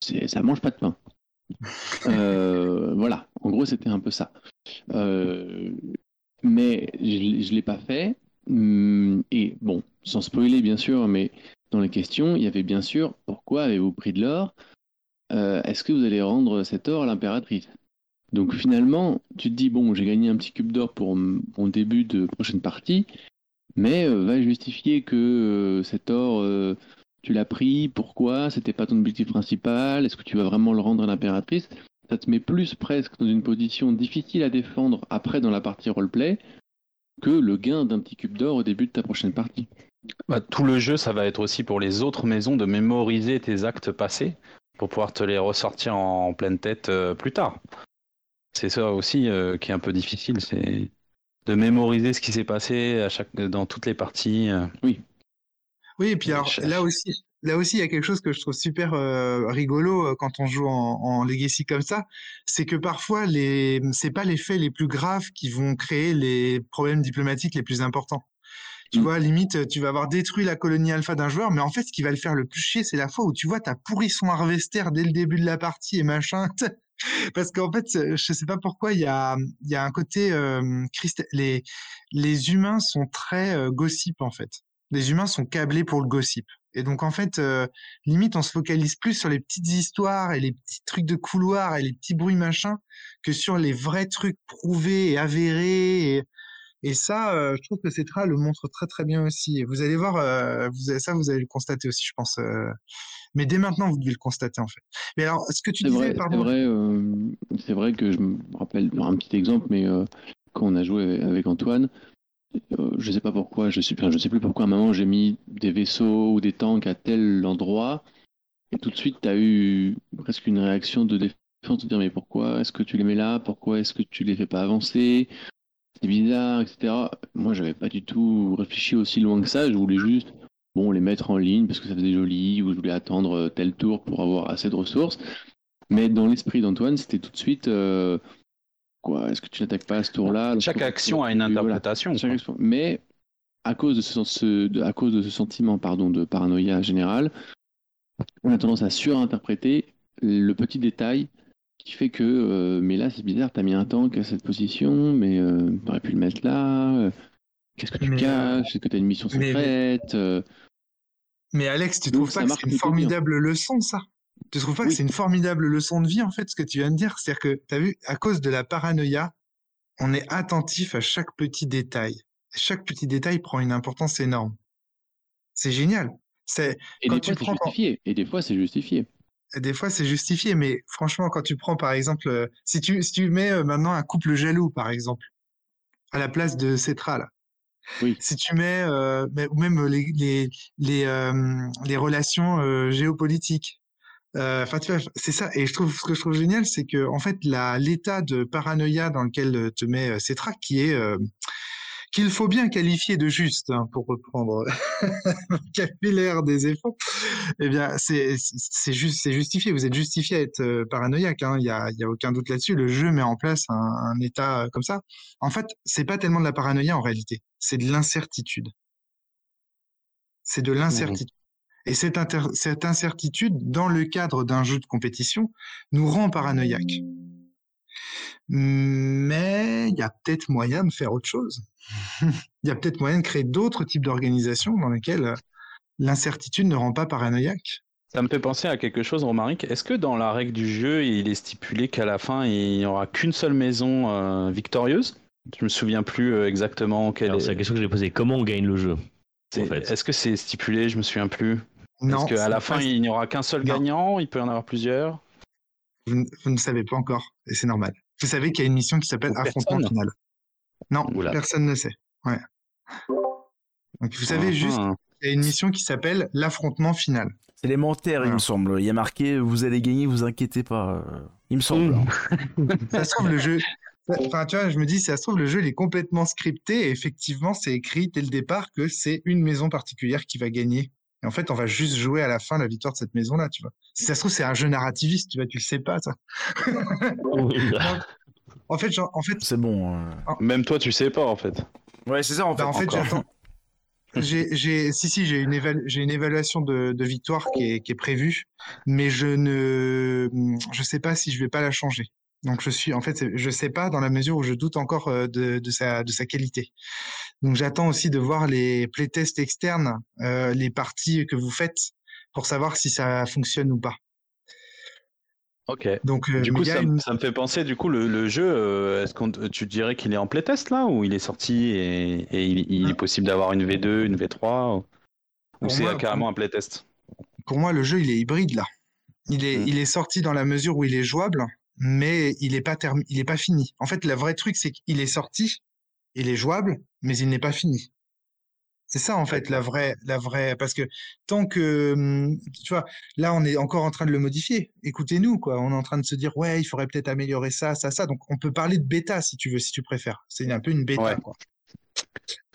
ça mange pas de pain. Euh, voilà, en gros c'était un peu ça. Euh, mais je ne l'ai pas fait. Hum, Et bon, sans spoiler bien sûr, mais dans les questions, il y avait bien sûr pourquoi avez-vous pris de l'or? Euh, Est-ce que vous allez rendre cet or à l'impératrice? Donc finalement, tu te dis bon, j'ai gagné un petit cube d'or pour mon début de prochaine partie, mais euh, va justifier que cet or, tu l'as pris, pourquoi? C'était pas ton objectif principal. Est-ce que tu vas vraiment le rendre à l'impératrice? Ça te met plus presque dans une position difficile à défendre après dans la partie roleplay que le gain d'un petit cube d'or au début de ta prochaine partie. Bah, tout le jeu, ça va être aussi pour les autres maisons de mémoriser tes actes passés pour pouvoir te les ressortir en pleine tête euh, plus tard. C'est ça aussi euh, qui est un peu difficile, c'est de mémoriser ce qui s'est passé à chaque, dans toutes les parties. euh. Oui, et puis alors, là aussi, là aussi, il y a quelque chose que je trouve super euh, rigolo euh, quand on joue en, en Legacy comme ça, c'est que parfois les, c'est pas les faits les plus graves qui vont créer les problèmes diplomatiques les plus importants. Tu Mm. vois, limite, tu vas avoir détruit la colonie alpha d'un joueur, mais en fait, ce qui va le faire le plus chier, c'est la fois où tu vois, t'as pourri son harvester dès le début de la partie et machin. Parce qu'en fait, je sais pas pourquoi, il y a, il y a un côté, euh, Christ- les, les humains sont très euh, gossip en fait les humains sont câblés pour le gossip. Et donc, en fait, euh, limite, on se focalise plus sur les petites histoires et les petits trucs de couloir et les petits bruits machin que sur les vrais trucs prouvés et avérés. Et, et ça, euh, je trouve que Cetra le montre très très bien aussi. Et vous allez voir, euh, vous avez- ça, vous allez le constater aussi, je pense. mais dès maintenant, vous devez le constater, en fait. Mais alors, ce que tu disais, vrai, c'est pardon. vrai, c'est vrai que je me rappelle un petit exemple, mais quand on a joué avec Antoine, euh, je sais pas pourquoi, je sais, sais plus pourquoi à un moment j'ai mis des vaisseaux ou des tanks à tel endroit, et tout de suite tu as eu presque une réaction de défense, de dire mais pourquoi est-ce que tu les mets là, pourquoi est-ce que tu les fais pas avancer, c'est bizarre, etc. Moi j'avais pas du tout réfléchi aussi loin que ça, je voulais juste bon les mettre en ligne parce que ça faisait joli, ou je voulais attendre euh, tel tour pour avoir assez de ressources. Mais dans l'esprit d'Antoine, c'était tout de suite euh, quoi Est-ce que tu n'attaques pas à ce tour-là Chaque que- action a une Voilà. interprétation. Chaque. Mais à cause de ce, ce- de, à cause de ce sentiment pardon, de paranoïa général, on a tendance à surinterpréter le petit détail qui fait que euh, mais là c'est bizarre, t'as mis un tank à cette position, mais euh, t'aurais pu le mettre là. euh, Qu'est-ce que tu Mais, caches? Est-ce que t'as une mission mais- secrète euh, Mais Alex, tu Donc, trouves ça pas que c'est une bien. formidable leçon, ça? Tu trouves pas que c'est une formidable leçon de vie, en fait, ce que tu viens de dire? C'est-à-dire que, tu as vu, à cause de la paranoïa, on est attentif à chaque petit détail. Chaque petit détail prend une importance énorme. C'est génial. C'est Et Quand des tu fois c'est prends- justifié. Et des fois c'est justifié. des fois c'est justifié, mais franchement, quand tu prends par exemple, euh, si tu si tu mets euh, maintenant un couple jaloux, par exemple, à la place de Cetra, là. Oui. Si tu mets euh, ou même les les les, euh, les relations euh, géopolitiques. Euh, Enfin, tu vois, c'est ça. Et je trouve ce que je trouve génial, c'est que en fait, l'état de paranoïa dans lequel euh, te met euh, Cetra, qui est euh, qu'il faut bien qualifier de juste, hein, pour reprendre le vocabulaire des efforts, eh bien, c'est juste, c'est justifié. Vous êtes justifié à être euh, paranoïaque. hein. Il y a, il y a aucun doute là-dessus. Le jeu met en place un, un état euh, comme ça. En fait, c'est pas tellement de la paranoïa en réalité. C'est de l'incertitude. C'est de l'incertitude. Et cette, inter- cette incertitude, dans le cadre d'un jeu de compétition, nous rend paranoïaque. Mais il y a peut-être moyen de faire autre chose. Il y a peut-être moyen de créer d'autres types d'organisations dans lesquelles euh, l'incertitude ne rend pas paranoïaque. Ça me fait penser à quelque chose, Romaric. Est-ce que dans la règle du jeu, il est stipulé qu'à la fin, il n'y aura qu'une seule maison euh, victorieuse? Je me souviens plus euh, exactement quelle Alors, est. c'est la question que j'ai posée. Comment on gagne le jeu C'est- en fait? Est-ce que c'est stipulé? Je me souviens plus. Non, Est-ce qu'à la pas- fin, il n'y aura qu'un seul Non. gagnant Il peut y en avoir plusieurs vous, ne- vous ne savez pas encore, et c'est normal. Vous savez qu'il y a une mission qui s'appelle Affrontement final. Non, Oula. personne ne sait. Ouais. Donc vous savez Ah, juste ah. qu'il y a une mission qui s'appelle l'affrontement final. C'est élémentaire, il me semble. Il y a marqué vous allez gagner, vous inquiétez pas. euh, Il me semble. Mmh. Ça se trouve, le jeu. Enfin, tu vois, je me dis, ça se trouve, le jeu, il est complètement scripté. Et effectivement, c'est écrit dès le départ que c'est une maison particulière qui va gagner. Et en fait, on va juste jouer à la fin la victoire de cette maison-là, tu vois. Si ça se trouve, c'est un jeu narrativiste, tu vois, tu le sais pas, ça. En fait, genre, en fait, C'est bon. euh. Même toi, tu sais pas en fait. Ouais, c'est ça en fait. bah, en fait, j'attends. J'ai, j'ai, si, si, j'ai une, évalu- j'ai une évaluation de, de victoire qui est, qui est prévue, mais je ne, je sais pas si je vais pas la changer. Donc, je suis, en fait, je sais pas dans la mesure où je doute encore euh, de, de sa, de sa qualité. Donc, j'attends aussi de voir les playtests externes, euh, les parties que vous faites pour savoir si ça fonctionne ou pas. Ok. Donc, euh, Du coup, ça, une- ça me fait penser, du coup, le, le jeu, est-ce qu'on, tu dirais qu'il est en playtest là Ou il est sorti et, et il, il est possible d'avoir une V2, une V3 Ou, c'est moi, carrément un playtest? pour moi, le jeu, il est hybride là. Il est, Mm. il est sorti dans la mesure où il est jouable, mais il est pas termi- il est pas fini. En fait, le vrai truc, c'est qu'il est sorti, il est jouable, mais il n'est pas fini. C'est ça, en fait, la vraie, la vraie, parce que tant que, hum, tu vois, là, on est encore en train de le modifier. Écoutez-nous, quoi. On est en train de se dire, ouais, il faudrait peut-être améliorer ça, ça, ça. Donc, on peut parler de bêta, si tu veux, si tu préfères. C'est un peu une bêta, Ouais. quoi.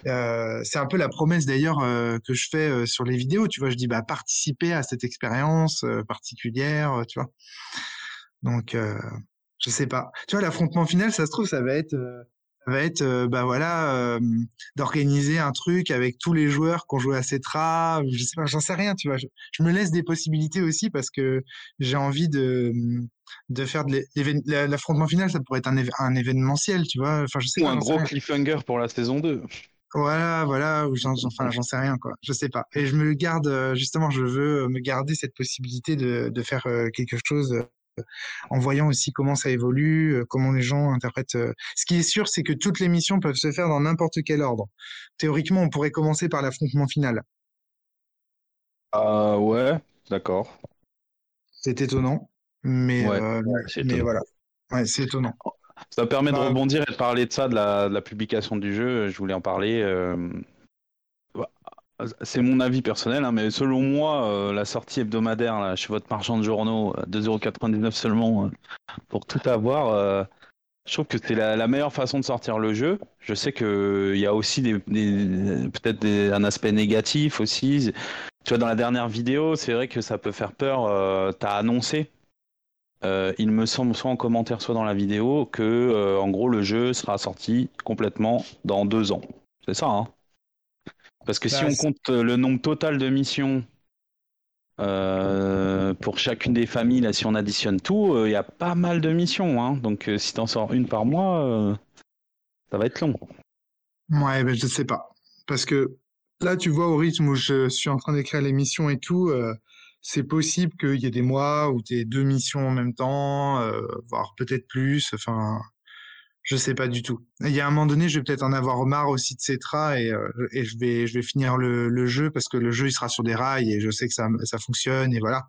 Euh, c'est un peu la promesse d'ailleurs euh, que je fais euh, sur les vidéos. Tu vois, je dis bah participer à cette expérience particulière, tu vois. Donc, euh, je sais pas. Tu vois, l'affrontement final, ça se trouve, ça va être, euh, ça va être, euh, bah voilà, d'organiser un truc avec tous les joueurs qui ont joué à Cetra. Je sais pas, j'en sais rien. Tu vois, je, je me laisse des possibilités aussi parce que j'ai envie de de faire de l'affrontement final. Ça pourrait être un, événementiel, tu vois. Enfin, je sais Ou pas. un gros cliffhanger pour la saison 2 Voilà, voilà, ou j'en, enfin, j'en sais rien, quoi. Je sais pas. Et je me garde, euh, justement, je veux me garder cette possibilité de, de faire euh, quelque chose en voyant aussi comment ça évolue, euh, comment les gens interprètent. euh. Ce qui est sûr, c'est que toutes les missions peuvent se faire dans n'importe quel ordre. Théoriquement, on pourrait commencer par l'affrontement final. Ah ouais, d'accord. C'est étonnant, mais, Ouais, euh, c'est mais étonnant. voilà. Ouais, c'est étonnant. Ça permet de Bah, rebondir et de parler de ça, de la, de la publication du jeu. Je voulais en parler. euh, C'est mon avis personnel, hein, mais selon moi, euh, la sortie hebdomadaire là, chez votre marchand de journaux, à 2,99€ seulement, euh, pour tout avoir, euh, je trouve que c'est la, meilleure façon de sortir le jeu. Je sais qu'il y a aussi peut-être un aspect négatif aussi. Tu vois, dans la dernière vidéo, c'est vrai que ça peut faire peur. Euh, tu as annoncé euh, il me semble soit en commentaire, soit dans la vidéo, que euh, en gros le jeu sera sorti complètement dans deux ans. C'est ça, hein? Parce que si Bah, on compte euh, le nombre total de missions euh, pour chacune des familles, là, si on additionne tout, euh, il y a pas mal de missions. Hein Donc euh, si t'en sors une par mois, euh, ça va être long. Ouais, ben je sais pas. Parce que là, tu vois, au rythme où je suis en train d'écrire les missions et tout, euh, c'est possible qu'il y ait des mois où tu aies deux missions en même temps, euh, voire peut-être plus. Enfin, je sais pas du tout. Il y a un moment donné, je vais peut-être en avoir marre aussi de Cetra et, euh, et je vais, je vais finir le, le jeu parce que le jeu, il sera sur des rails et je sais que ça, ça fonctionne et voilà.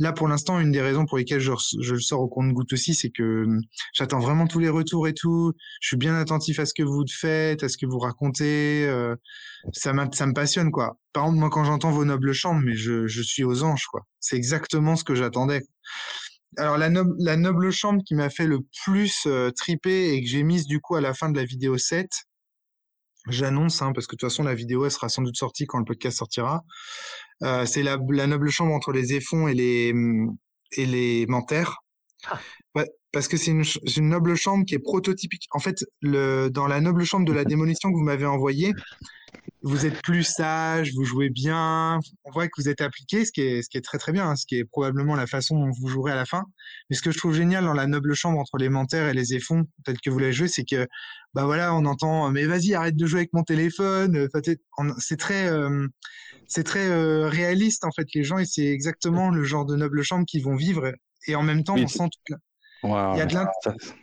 Là, pour l'instant, une des raisons pour lesquelles je, je le sors au compte-goutte aussi, c'est que hum, j'attends vraiment tous les retours et tout. Je suis bien attentif à ce que vous faites, à ce que vous racontez. euh, ça, m'a- ça me passionne, quoi. Par exemple, moi, quand j'entends vos nobles chambres, mais je, je suis aux anges, quoi. C'est exactement ce que j'attendais. Alors, la, noble la noble chambre qui m'a fait le plus euh, triper et que j'ai mise, du coup, à la fin de la vidéo 7, j'annonce, hein, parce que de toute façon, la vidéo, elle sera sans doute sortie quand le podcast sortira. Euh, c'est la, la noble chambre entre les éphons et les, hum, et les mentères. Ouais, parce que c'est une, une noble chambre qui est prototypique. En fait, le, dans la noble chambre de la démolition que vous m'avez envoyée, vous êtes plus sage, vous jouez bien, on voit que vous êtes appliqué, ce qui est, ce qui est très très bien, hein, ce qui est probablement la façon dont vous jouerez à la fin. Mais ce que je trouve génial dans la noble chambre entre les menteurs et les effons, peut-être que vous l'avez joué, c'est que bah voilà, on entend mais vas-y arrête de jouer avec mon téléphone. c'est très euh, c'est très euh, réaliste en fait. Les gens et c'est exactement le genre de noble chambre qu'ils vont vivre. Et en même temps on sent toute il y a de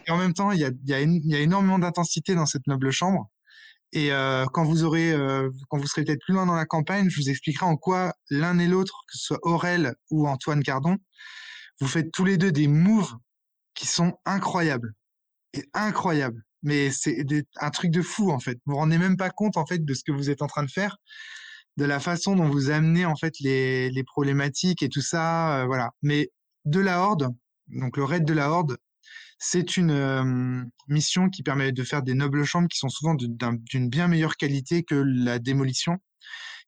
et en même temps il y a, il y a, il y a énormément d'intensité dans cette noble chambre et euh, quand vous aurez, euh, quand vous serez peut-être plus loin dans la campagne, je vous expliquerai en quoi l'un et l'autre, que ce soit Aurel ou Antoine Cardon, vous faites tous les deux des moves qui sont incroyables, et incroyables. Mais c'est un truc de fou en fait. Vous vous rendez même pas compte en fait de ce que vous êtes en train de faire, de la façon dont vous amenez en fait les, problématiques et tout ça, euh, voilà. Mais de la Horde, donc le raid de la Horde, c'est une mission qui permet de faire des nobles chambres qui sont souvent d'une bien meilleure qualité que la démolition,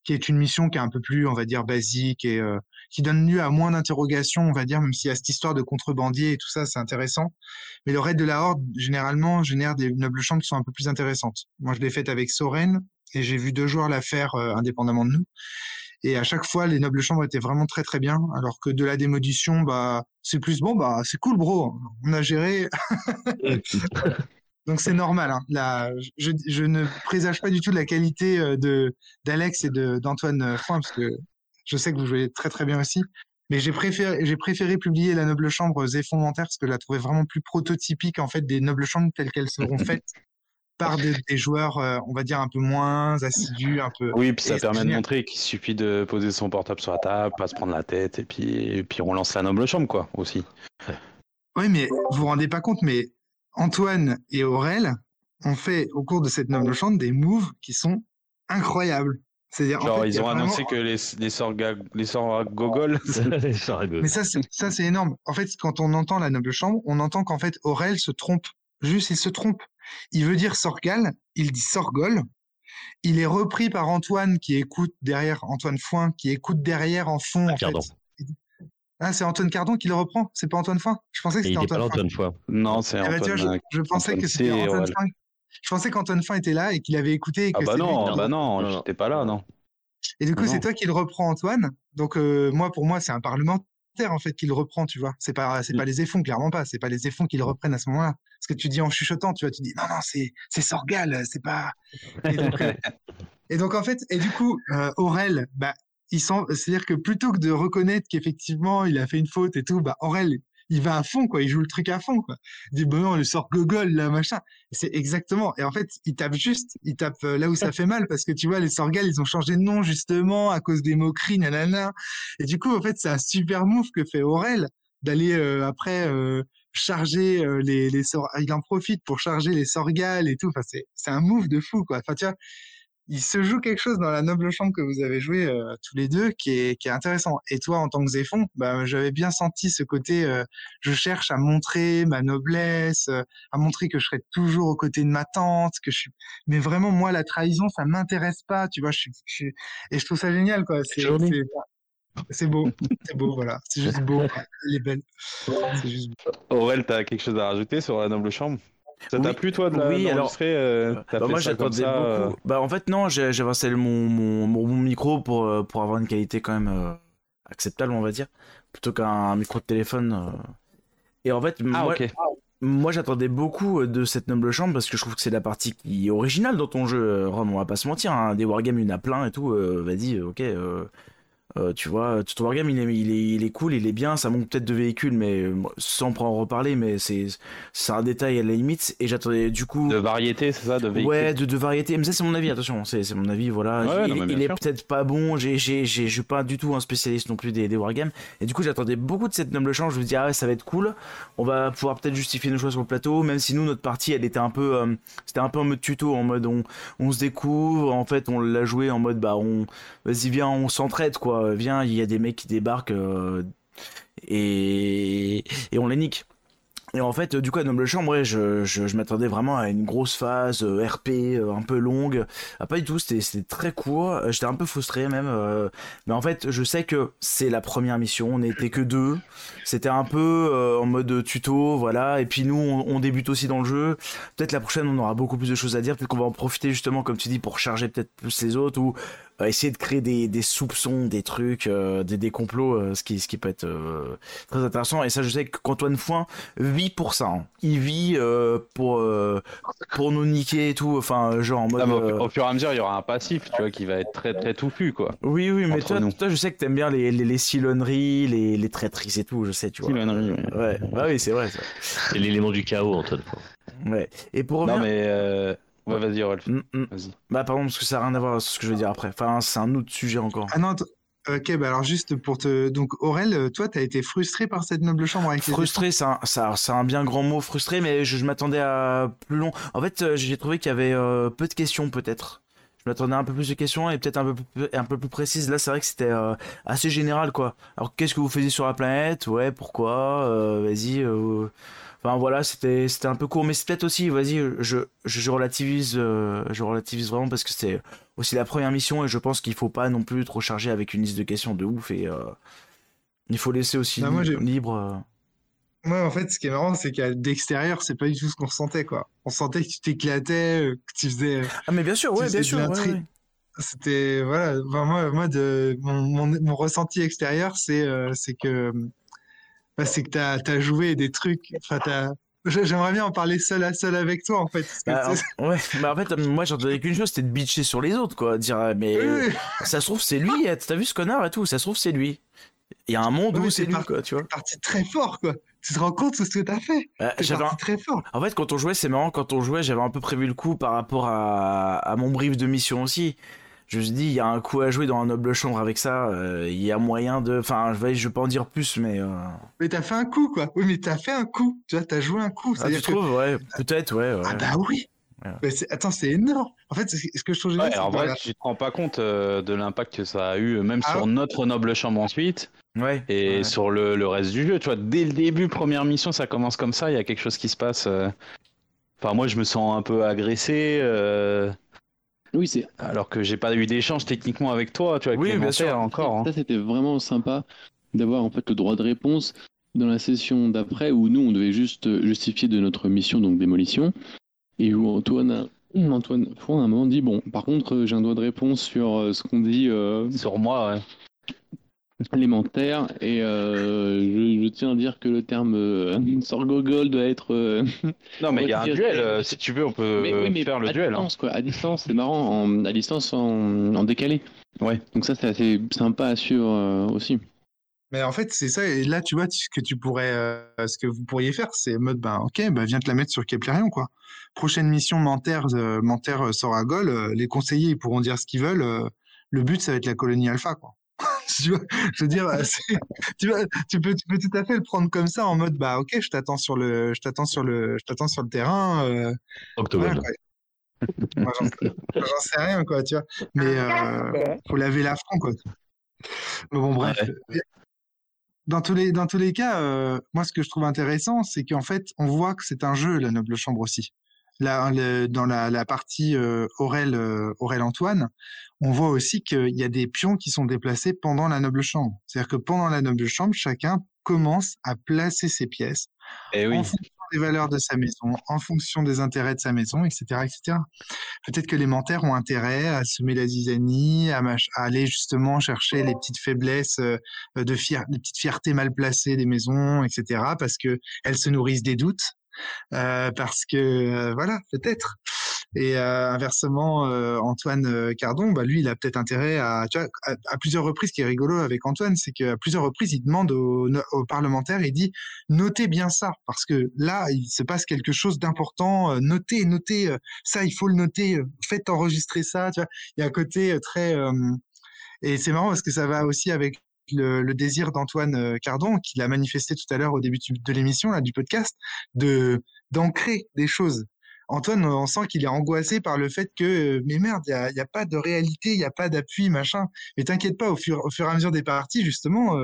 qui est une mission qui est un peu plus, on va dire, basique et qui donne lieu à moins d'interrogations, on va dire, même s'il y a cette histoire de contrebandier et tout ça, c'est intéressant. Mais le raid de la Horde, généralement, génère des nobles chambres qui sont un peu plus intéressantes. Moi, je l'ai faite avec Soren et j'ai vu deux joueurs la faire indépendamment de nous. Et à chaque fois, les nobles chambres étaient vraiment très très bien, alors que de la démolition, bah, c'est plus bon, bah, c'est cool, bro. On a géré. Donc c'est normal. Hein. Là, je, je, ne présage pas du tout de la qualité euh, de d'Alex et d'Antoine euh, Foin, parce que je sais que vous jouez très très bien aussi. Mais j'ai préféré, j'ai préféré publier la Noble Chambre Zéphon parce que je la trouvais vraiment plus prototypique en fait des Nobles Chambres telles qu'elles seront faites par des, joueurs, euh, on va dire, un peu moins assidus, un peu. Oui, puis ça permet de montrer qu'il suffit de poser son portable sur la table, pas se prendre la tête, et puis, et puis on lance la noble chambre, quoi, aussi. Oui, mais vous vous rendez pas compte, mais Antoine et Aurel ont fait au cours de cette noble chambre des moves qui sont incroyables. C'est-à-dire, Genre, ils ont annoncé que les, les sorts, les sorts gogol. mais ça, ça, c'est énorme. En fait, quand on entend la noble chambre, on entend qu'en fait, Aurel se trompe. Juste, il se trompe. Il veut dire Sorgal, il dit Sorgol. Il est repris par Antoine qui écoute derrière, Antoine Foin, qui écoute derrière en fond. En fait. Ah, c'est Antoine Cardon qui le reprend, c'est pas Antoine Foin Je pensais que c'était Antoine, Foin. Non, c'est eh ben, Antoine. je, pensais que c'était Antoine Foin. Je pensais qu'Antoine Foin était là et qu'il avait écouté. Et ah bah non, bah non, j'étais pas là, non. Et du coup, c'est toi qui le reprends, Antoine. Donc, euh, moi, pour moi, c'est un parlement en fait qu'il reprend, tu vois. C'est pas c'est pas les effons, clairement pas. C'est pas les effons qui le reprennent à ce moment-là. Ce que tu dis en chuchotant, tu vois, tu dis non non c'est c'est Sorgal, c'est pas. Euh, et donc, en fait et du coup euh, Aurel, bah il c'est-à-dire que plutôt que de reconnaître qu'effectivement il a fait une faute et tout, bah Aurel il va à fond, quoi. Il joue le truc à fond, quoi. Il dit, bon, non, le sort gogol, là, machin. C'est exactement. Et en fait, il tape juste, il tape euh, là où ça fait mal, parce que tu vois, les sorgales, ils ont changé de nom, justement, à cause des moqueries, nanana. Et du coup, en fait, c'est un super move que fait Aurel d'aller euh, après euh, charger les, les sorts. Il en profite pour charger les sorgales et tout. Enfin, c'est, c'est un move de fou, quoi. Enfin, tu vois, il se joue quelque chose dans la noble chambre que vous avez joué euh, tous les deux qui est, qui est intéressant. Et toi, en tant que Zéphon, bah, j'avais bien senti ce côté, euh, je cherche à montrer ma noblesse, euh, à montrer que je serai toujours aux côtés de ma tante, que je suis. Mais vraiment, moi, la trahison, ça m'intéresse pas, tu vois. Je suis, Et je trouve ça génial, quoi. C'est, c'est beau, c'est beau, voilà. C'est juste beau. Elle est belle. Juste Aurel, t'as quelque chose à rajouter sur la noble chambre? Ça t'a plu toi de la oui, alors, euh, bah, Moi j'attendais beaucoup. Euh bah en fait non, j'avais installé mon, mon, mon, micro pour, euh, pour avoir une qualité quand même acceptable on va dire, plutôt qu'un micro de téléphone. Et en fait ah, moi, moi j'attendais beaucoup de cette noble chambre parce que je trouve que c'est la partie qui est originale dans ton jeu, Rom, on va pas se mentir, hein. des wargames il y en a plein et tout, vas-y, ok euh, tu vois, tout Wargame, il est, il, est, il est cool, il est bien, ça manque peut-être de véhicules, mais euh, sans en reparler, mais c'est un détail à la limite. Et j'attendais du coup. De variété, c'est ça, de véhicules Ouais, de, de variété. Mais ça, c'est mon avis, attention, c'est mon avis, voilà. il, est peut-être pas bon, je suis pas du tout un spécialiste non plus des, des Wargames. Et du coup, j'attendais beaucoup de cette noble change. Je me dis, ah ouais, ça va être cool. On va pouvoir peut-être justifier nos choix sur le plateau, même si nous, notre partie, elle était un peu. Euh, c'était un peu en mode tuto, en mode on, on se découvre, en fait, on l'a joué en mode, bah, on. Vas-y, viens, on s'entraide, quoi euh, viens, il y a des mecs qui débarquent euh, et, et on les nique. Et en fait, du coup, à Noble Chambre, ouais, je, je, m'attendais vraiment à une grosse phase euh, RP un peu longue. Ah, pas du tout, c'était très court. J'étais un peu frustré même. mais en fait, je sais que c'est la première mission. On n'était que deux. C'était un peu en mode tuto, voilà. Et puis nous, on, débute aussi dans le jeu. Peut-être la prochaine, on aura beaucoup plus de choses à dire. Peut-être va en profiter justement, comme tu dis, pour charger peut-être plus les autres essayer de créer des, des soupçons, des trucs, euh, des, des complots, euh, ce, qui, ce qui peut être euh, très intéressant. Et ça, je sais qu'Antoine Foin vit pour ça. hein. Il vit euh, pour, euh, pour nous niquer et tout. Enfin, genre en mode. Ah, au, euh, au fur et à mesure, il y aura un passif, tu vois, qui va être très très touffu, quoi. Oui, oui, mais toi, je sais que t'aimes bien les, les, les silonneries, les, les traîtrises et tout, je sais, tu vois. Ouais, bah oui, c'est vrai. Ça. C'est l'élément du chaos, Antoine. Ouais. Et pour revenir. Non, mais. euh, Ouais, vas-y, Rolf. Mm, mm. Vas-y. Bah, pardon, parce que ça n'a rien à voir avec ce que je veux dire après. Enfin, c'est un autre sujet encore. Ah non, ok, bah alors juste pour te. Donc, Aurel, toi, t'as été frustré par cette noble chambre avec les Frustré, c'est un, ça- c'est un bien grand mot, frustré, mais je, je m'attendais à plus long. En fait, euh, j'ai trouvé qu'il y avait euh, peu de questions, peut-être. Je m'attendais à un peu plus de questions et peut-être un peu, plus- un peu plus précises. Là, c'est vrai que c'était euh, assez général, quoi. Alors, qu'est-ce que vous faisiez sur la planète? Ouais, pourquoi? Euh, Vas-y. Enfin, voilà, c'était c'était un peu court, mais c'est peut-être aussi, vas-y, je, je, relativise, euh, je relativise vraiment parce que c'est aussi la première mission et je pense qu'il faut pas non plus trop charger avec une liste de questions de ouf et euh, il faut laisser aussi Bah, moi, libre. euh, Moi, en fait, ce qui est marrant, c'est qu'à d'extérieur, c'est pas du tout ce qu'on ressentait, quoi. On sentait que tu t'éclatais, que tu faisais. Ah mais bien sûr, ouais, bien sûr. ouais, l'intrigue. ouais. C'était voilà. Enfin, moi, moi, de mon, mon, mon ressenti extérieur, c'est euh, c'est que bah, c'est que t'as as joué des trucs. Enfin, J'aimerais bien en parler seul à seul avec toi, en fait. Bah, tu ouais, bah en fait, moi j'entendais qu'une chose, c'était de bitcher sur les autres, quoi. Dire, euh, mais Oui, ça se trouve, c'est lui, eh, t'as vu ce connard et tout, ça se trouve, c'est lui. Il y a un monde où mais c'est lui, quoi, tu vois. parti très fort, quoi. Tu te rends compte de ce que t'as fait? Bah, j'avais parti un- très fort. En fait, quand on jouait, c'est marrant, quand on jouait, j'avais un peu prévu le coup par rapport à, à mon brief de mission aussi. Je me suis dit, il y a un coup à jouer dans un noble chambre avec ça, euh, il y a moyen de. Enfin, je vais, je vais pas en dire plus, mais. euh, Mais t'as fait un coup, quoi. Oui, mais t'as fait un coup. Tu vois, t'as joué un coup. Ah, tu que- trouves, ouais, peut-être, ouais. ouais. Ah bah oui. Ouais. Mais c'est- attends, c'est énorme. En fait, c'est- ce que je trouve génial, Ouais, en vrai, la- tu te rends pas compte euh, de l'impact que ça a eu, même Ah sur ouais. notre noble chambre ensuite, Ouais. et ouais. sur le, le reste du jeu. Tu vois, dès le début, première mission, ça commence comme ça, il y a quelque chose qui se passe. euh. Enfin, moi, je me sens un peu agressé, euh, Oui, c'est alors que j'ai pas eu d'échange techniquement avec toi, tu vois, avec Oui, bien sûr. encore. hein. Ça, c'était vraiment sympa d'avoir en fait le droit de réponse dans la session d'après où nous, on devait juste justifier de notre mission, donc démolition, et où Antoine, a- Antoine Fouin, à un moment dit Bon, par contre, j'ai un droit de réponse sur euh, ce qu'on dit euh, Sur moi, ouais. Élémentaire, et euh, je, je tiens à dire que le terme euh, sorgogol doit être. euh, Non, mais il y a un duel, c'est- euh, si tu veux, on peut mais, oui, mais faire le à duel. hein. Distance, quoi. À distance, c'est marrant, en- à distance en, en décalé. Ouais. Donc, ça, c'est assez sympa à suivre euh, aussi. Mais en fait, c'est ça. Et là, tu vois, ce que tu pourrais, euh, ce que vous pourriez faire, c'est mode, ben, ok, bah, viens te la mettre sur Keplerion, quoi. Prochaine mission, à Gaulle. euh, les conseillers, ils pourront dire ce qu'ils veulent. euh, le but, ça va être la colonie Alpha, quoi. je veux dire, euh, tu, vois, tu peux, tu peux tout à fait le prendre comme ça, en mode, bah, ok, je t'attends sur le, je t'attends sur le, je t'attends sur le terrain. euh, voilà. Moi, j'en j'en sais rien, quoi, tu vois. Mais euh, faut laver l'affront, quoi. Mais bon, bref. Dans tous les, dans tous les cas, euh, moi, ce que je trouve intéressant, c'est qu'en fait, on voit que c'est un jeu, la Noble Chambre aussi. Le- dans la, la partie euh, Aurel, euh, Aurel Antoine, on voit aussi qu'il y a des pions qui sont déplacés pendant la Noble Chambre. C'est-à-dire que pendant la Noble Chambre, chacun commence à placer ses pièces Et Eh oui. en fonction des valeurs de sa maison, en fonction des intérêts de sa maison, etc. etc. Peut-être que les mentaires ont intérêt à semer la zizanie, à, aller justement chercher les petites faiblesses euh, de fier, les petites fiertés mal placées des maisons, etc. Parce que elles se nourrissent des doutes, parce que euh, voilà, peut-être. Et euh, inversement, euh, Antoine euh, Cardon, bah, lui, il a peut-être intérêt à, à, plusieurs reprises, ce qui est rigolo avec Antoine, c'est qu'à plusieurs reprises, il demande aux, aux parlementaires, il dit, notez bien ça, parce que là, il se passe quelque chose d'important, euh, notez, notez, euh, ça, il faut le noter, euh, faites enregistrer ça. Il y a un côté euh, très... euh, et c'est marrant parce que ça va aussi avec le, le désir d'Antoine euh, Cardon, qu'il a manifesté tout à l'heure au début de l'émission, là, du podcast, de d'ancrer des choses. Antoine, on sent qu'il est angoissé par le fait que, mais merde, il n'y a, a, pas de réalité, il n'y a pas d'appui, machin. Mais t'inquiète pas, au fur, au fur et à mesure des parties, justement,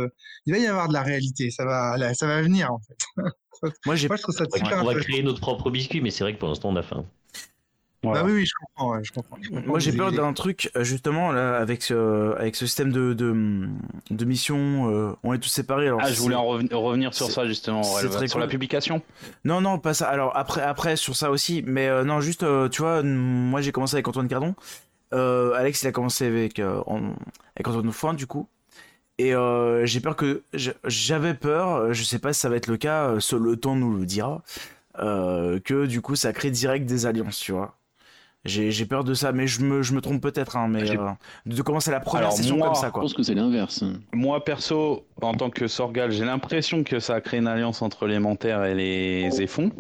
il va y avoir de la réalité. Ça va, ça va venir, en fait. Moi, j'ai. On va créer notre propre biscuit, mais c'est vrai que pour l'instant, on a faim. Bah oui, oui, je comprends. je comprends, Moi, j'ai peur d'un truc, euh, justement, là, avec ce, avec ce système de, de, de mission, euh, on est tous séparés. Alors ah, je voulais en revenir sur ça, justement, sur la publication. Non, non, pas ça. Alors, après, après sur ça aussi, mais euh, non, juste, tu vois, moi, j'ai commencé avec Antoine Cardon. Alex, il a commencé avec, avec Antoine Foin, du coup. Et j'ai peur que. J'avais peur, je sais pas si ça va être le cas, le temps nous le dira, que du coup, ça crée direct des alliances, tu vois. J'ai peur de ça, mais je me, je me trompe peut-être, hein, mais euh, de commencer la première session comme ça. Quoi. Je pense que c'est l'inverse. Moi, perso, en tant que Sorgal, j'ai l'impression que ça a créé une alliance entre les Manterres et les Éfons.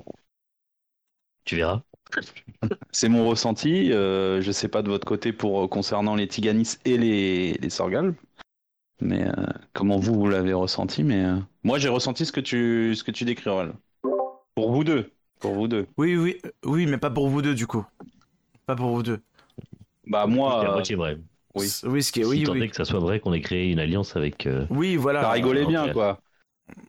Tu verras. c'est mon ressenti. Euh, je sais pas de votre côté pour euh, concernant les Tiganis et les, les Sorgal. Mais comment vous, vous l'avez ressenti Mais moi, j'ai ressenti ce que tu, ce que tu décris, Pour vous deux. Pour vous deux. Oui, oui, oui, mais pas pour vous deux, du coup. Pas pour vous deux. Bah moi. C'est à moitié vrai. Oui. Oui, ce qui est. Oui, oui. que ça soit vrai qu'on ait créé une alliance avec. Euh, oui, voilà. Ça rigolait bien, quoi.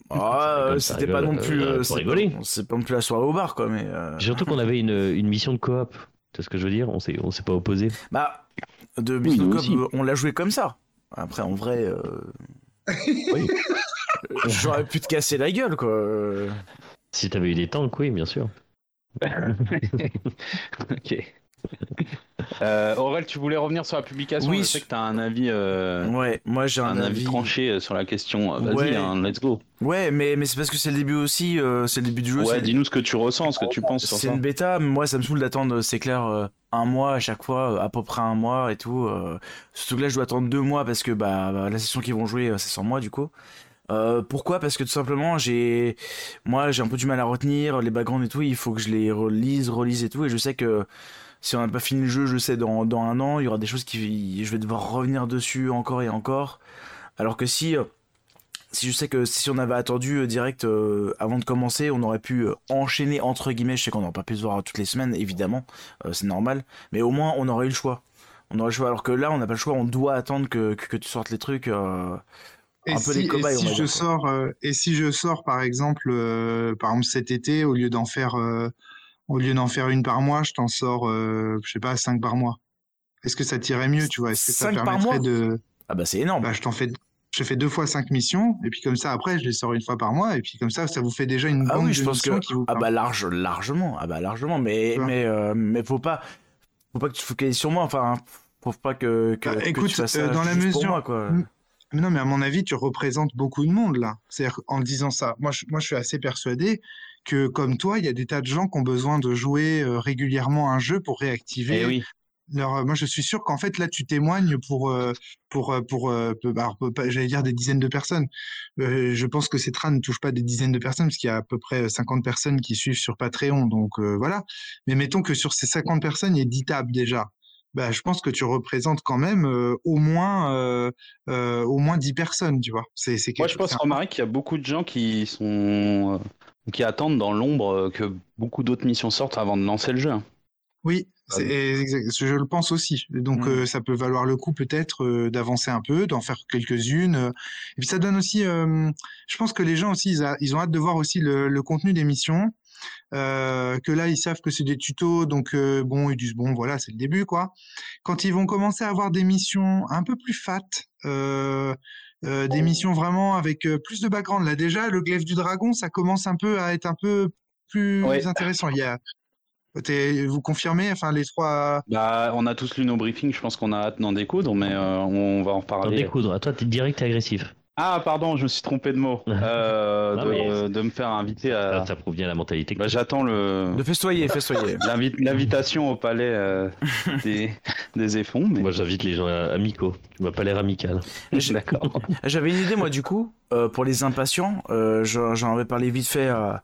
Ah, c'était pas non plus. Euh, c'est rigoler. C'est pas non plus la soirée au bar, quoi. Mais. Euh... Surtout qu'on avait une, une mission de coop. C'est ce que je veux dire? On s'est on s'est pas opposé. Bah, de mission de coop, on l'a joué comme ça. Après, en vrai. Euh... oui. J'aurais pu te casser la gueule, quoi. Si t'avais eu des tanks, oui, bien sûr. ok. Euh, Aurel, tu voulais revenir sur la publication Oui, je sais que tu as un avis. Euh, ouais, moi j'ai un, avis... tranché euh, sur la question. Vas-y, hein, let's go. Ouais, mais, mais c'est parce que c'est le début aussi, c'est le début du jeu. Ouais, dis-nous ce que tu ressens, ce que tu penses sur ça. C'est une bêta, moi ça me saoule d'attendre, c'est clair, un mois à chaque fois, à peu près un mois et tout. surtout que là je dois attendre deux mois parce que bah, bah la session qu'ils vont jouer c'est sans moi du coup. Euh, pourquoi? Parce que tout simplement, j'ai, moi, j'ai un peu du mal à retenir les backgrounds et tout. Il faut que je les relise, relise et tout. Et je sais que si on n'a pas fini le jeu, je sais dans, dans un an, il y aura des choses qui, je vais devoir revenir dessus encore et encore. Alors que si, euh, si je sais que si on avait attendu euh, direct avant de commencer, on aurait pu enchaîner entre guillemets. Je sais qu'on n'aurait pas pu se voir toutes les semaines, évidemment, c'est normal. Mais au moins, on aurait eu le choix. On aurait le choix. Alors que là, on n'a pas le choix. On doit attendre que, que, que tu sortes les trucs. Et si, je sors, euh, et si je sors par exemple, euh, par exemple cet été, au lieu d'en faire, euh, au lieu d'en faire une par mois, je t'en sors, je sais pas, cinq par mois. Est-ce que ça tirait mieux, tu vois? Est-ce que ça permettrait de Ah bah c'est énorme. Bah, je t'en fais, je fais deux fois cinq missions, et puis comme ça après, je les sors une fois par mois, et puis comme ça, ça vous fait déjà une ah oui, je pense que... qui vous. Ah bah large, largement, ah bah largement, mais mais mais faut pas, faut pas que tu focalises sur moi, enfin, faut pas que. que, bah, écoute, tu ça dans la mesure, quoi. Mais non, mais à mon avis, tu représentes beaucoup de monde là. C'est-à-dire en disant ça, moi je, moi je suis assez persuadé que comme toi, il y a des tas de gens qui ont besoin de jouer euh, régulièrement un jeu pour réactiver. Eh oui. Alors, moi, je suis sûr qu'en fait, là, tu témoignes pour, euh, pour, euh, pour, j'allais dire des dizaines de personnes. je pense que Cetra ne touche pas des dizaines de personnes, parce qu'il y a à peu près 50 personnes qui suivent sur Patreon, donc voilà. Mais mettons que sur ces 50 personnes, il y a 10 tables déjà. Bah, je pense que tu représentes quand même au moins au moins 10 personnes, tu vois. C'est, Moi, je pense remarquer qu'il y a beaucoup de gens qui sont qui attendent dans l'ombre que beaucoup d'autres missions sortent avant de lancer le jeu. Hein. Oui, je le pense aussi. Donc mmh. ça peut valoir le coup peut-être d'avancer un peu, d'en faire quelques-unes. Et puis ça donne aussi, je pense que les gens aussi, ils, ont hâte de voir aussi le, le contenu des missions. Euh, que là ils savent que c'est des tutos, donc euh, bon ils disent bon voilà c'est le début quoi. Quand ils vont commencer à avoir des missions un peu plus fat, euh, des missions vraiment avec plus de background, là déjà le glaive du dragon ça commence un peu à être un peu plus intéressant. Il y a vous confirmez, enfin les trois. Bah, on a tous lu nos briefings. Je pense qu'on a hâte d'en découdre, mais on va en reparler. D'en découdre. Toi, t'es direct agressif. Ah, pardon, je me suis trompé de mot. Euh, de, me faire inviter à. Ça, prouve bien la mentalité. Bah, J'attends le. De festoyer, festoyer. L'invitation au palais euh, des, des effons. Moi, j'invite les gens amicaux. Tu m'as pas l'air amical. D'accord. J'avais une idée, moi, du coup, euh, pour les impatients. J'en avais parlé vite fait à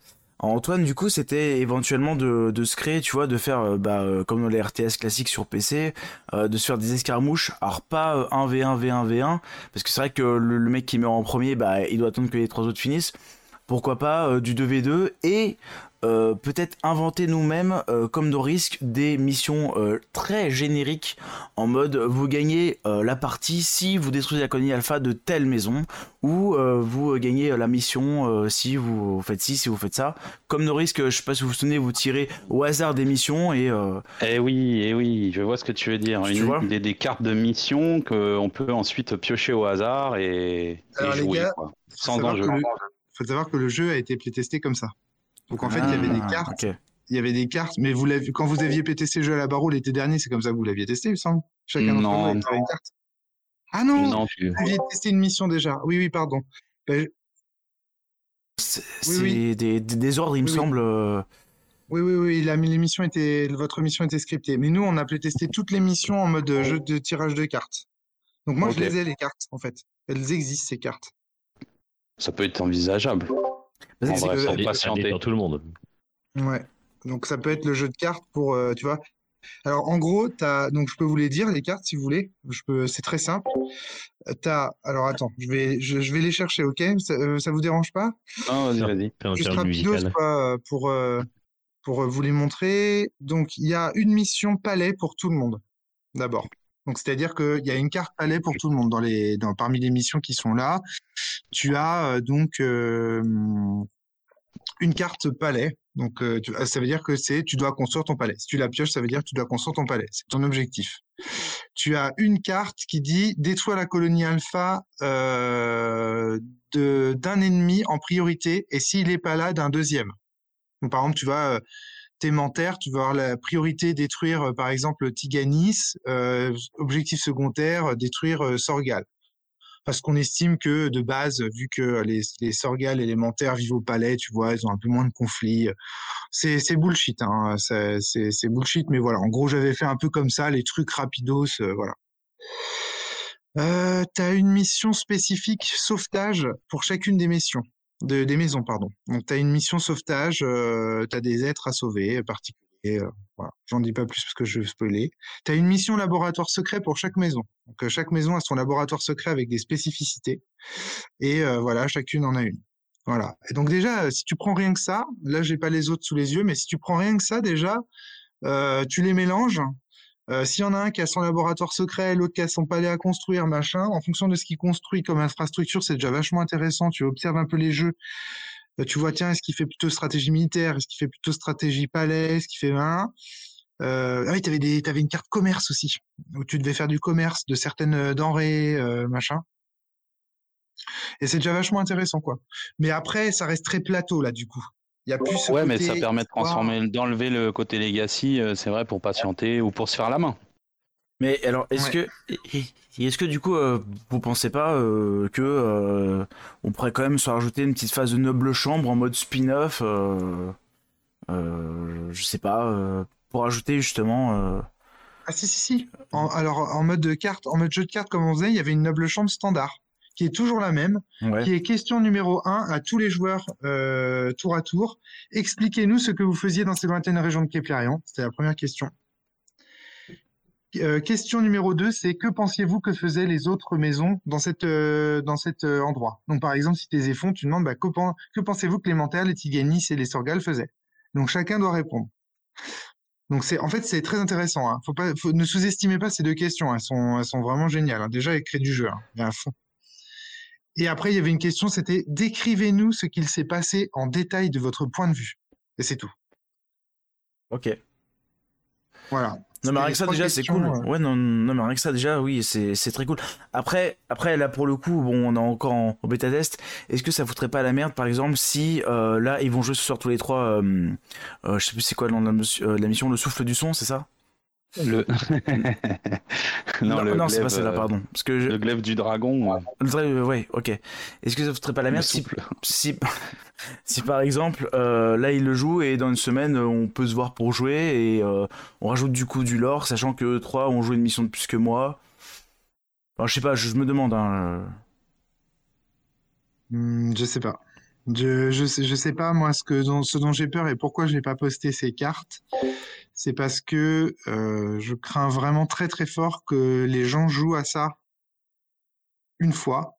Antoine, du coup, c'était éventuellement de, se créer, tu vois, de faire, euh, bah, euh, comme dans les RTS classiques sur PC, euh, de se faire des escarmouches. Alors, pas 1v1, V1, V1, parce que c'est vrai que le, mec qui meurt en premier, bah, il doit attendre que les trois autres finissent. Pourquoi pas du 2v2 et euh, peut-être inventer nous-mêmes, euh, comme nos risques, des missions euh, très génériques en mode vous gagnez la partie si vous détruisez la colonie alpha de telle maison, ou vous gagnez la mission si vous faites ci, si vous faites ça. Comme nos risques, je sais pas si vous vous souvenez, vous tirez au hasard des missions et. Eh oui, eh oui, je vois ce que tu veux dire. des, des, cartes de mission qu'on peut ensuite piocher au hasard et, jouer. Sans danger. Il faut savoir que le jeu a été playtesté comme ça. Donc en fait, il y avait des ah, cartes. Il y avait des cartes, mais vous quand vous aviez le jeu à la barreau l'été dernier, c'est comme ça que vous l'aviez testé, il me semble. Chacun d'entre vous avait une carte. Ah non, vous aviez testé une mission déjà. Oui, oui, pardon. Ben, c'est des, des, ordres, il me semble. Euh. Oui, oui, oui, la, l'émission était, votre mission était scriptée. Mais nous, on a testé toutes les missions en mode jeu de tirage de cartes. Donc moi, je les ai, les cartes, en fait. Elles existent, ces cartes. Ça peut être envisageable. C'est que... patienter. tout le monde. Ouais. Donc ça peut être le jeu de cartes pour, euh, tu vois. Alors en gros, as... donc je peux vous les dire les cartes si vous voulez. Je peux, c'est très simple. T'as, alors attends, je vais, je, vais les chercher, ok? Ça, euh, ça, vous dérange pas? Non, vas-y, vas-y. Juste rapidos, pour euh, pour vous les montrer. Donc il y a une mission palais pour tout le monde. D'abord. Donc, c'est-à-dire qu'il y a une carte palais pour tout le monde dans les, dans, parmi les missions qui sont là. Tu as euh, donc euh, une carte palais. Donc, euh, ça veut dire que c'est tu dois construire ton palais. Si tu la pioches, ça veut dire que tu dois construire ton palais. C'est ton objectif. Tu as une carte qui dit détruire la colonie alpha d'un ennemi en priorité et s'il n'est pas là, d'un deuxième. Par exemple, tu vas tu vas avoir la priorité détruire, euh, par exemple, Tiganis, euh, objectif secondaire, détruire euh, Sorgal. Parce qu'on estime que, de base, vu que les, les Sorgal élémentaires vivent au palais, tu vois, ils ont un peu moins de conflits. C'est bullshit, hein, c'est bullshit, mais voilà. En gros, j'avais fait un peu comme ça, les trucs rapidos, voilà. Euh, tu as une mission spécifique sauvetage pour chacune des missions des maisons, pardon. Donc, tu as une mission sauvetage, euh, tu as des êtres à sauver euh, particuliers. Euh, voilà. J'en dis pas plus parce que je vais spoiler. Tu as une mission laboratoire secret pour chaque maison. Donc, chaque maison a son laboratoire secret avec des spécificités. Et voilà, chacune en a une. Voilà. Et donc, déjà, si tu prends rien que ça, là, j'ai pas les autres sous les yeux, mais si tu prends rien que ça, déjà, tu les mélanges, euh, s'il y en a un qui a son laboratoire secret, l'autre qui a son palais à construire, machin, en fonction de ce qu'il construit comme infrastructure, c'est déjà vachement intéressant. Tu observes un peu les jeux. Euh, tu vois, tiens, est-ce qu'il fait plutôt stratégie militaire? Est-ce qu'il fait plutôt stratégie palais? Est-ce qu'il fait un? Euh, Ah oui, t'avais des, une carte commerce aussi, où tu devais faire du commerce de certaines denrées, machin. Et c'est déjà vachement intéressant, quoi. Mais après, ça reste très plateau, là, du coup. Il y a plus ouais, mais ça permet de transformer, d'enlever le côté legacy, euh, c'est vrai, pour patienter ou pour se faire la main. Mais alors, est-ce que, est-ce que du coup, euh, vous pensez pas euh, que on pourrait quand même se rajouter une petite phase de noble chambre en mode spin-off, je sais pas, pour ajouter justement. Ah si si si. alors en mode de carte, en mode jeu de cartes comme on faisait, il y avait une noble chambre standard qui est toujours la même, qui est question numéro 1 à tous les joueurs euh, tour à tour. Expliquez-nous ce que vous faisiez dans ces lointaines régions de Keplerian. C'était la première question. Euh, question numéro 2, c'est que pensiez-vous que faisaient les autres maisons dans, cette, euh, dans cet endroit? Donc par exemple, si tu es fonds, tu demandes bah, que, que pensez-vous que les Mentères, les Tiganis et les Sorgal faisaient? Donc chacun doit répondre. Donc c'est en fait c'est très intéressant. Hein. Faut pas, ne sous-estimez pas ces deux questions. Elles sont, elles sont vraiment géniales. Hein. Déjà, elles créent du jeu. Hein. À fond. Et après, il y avait une question, c'était décrivez-nous ce qu'il s'est passé en détail de votre point de vue. Et c'est tout. Ok. Voilà. Non mais rien que ça déjà c'est cool. Euh. Ouais non, non mais rien que ça déjà oui c'est très cool. Après après là pour le coup bon on est encore en, bêta test. Est-ce que ça foutrait pas la merde par exemple si euh, là ils vont jouer sur tous les trois euh, je sais plus c'est quoi la, la mission le souffle du son c'est ça? Le... non, non, c'est pas celle-là, euh, pardon. Parce que Le glaive du dragon. Le ouais, ok. Est-ce que ça ne ferait pas la merde si, si, si, par exemple, euh, là il le joue et dans une semaine on peut se voir pour jouer et euh, on rajoute du coup du lore, sachant que 3 ont joué une mission de plus que moi. Enfin, je sais pas, je, me demande. Hein, hmm, je sais pas. Je, je, sais, je sais pas, moi, ce, que, ce dont j'ai peur et pourquoi je n'ai pas posté ces cartes, c'est parce que euh, je crains vraiment très très fort que les gens jouent à ça une fois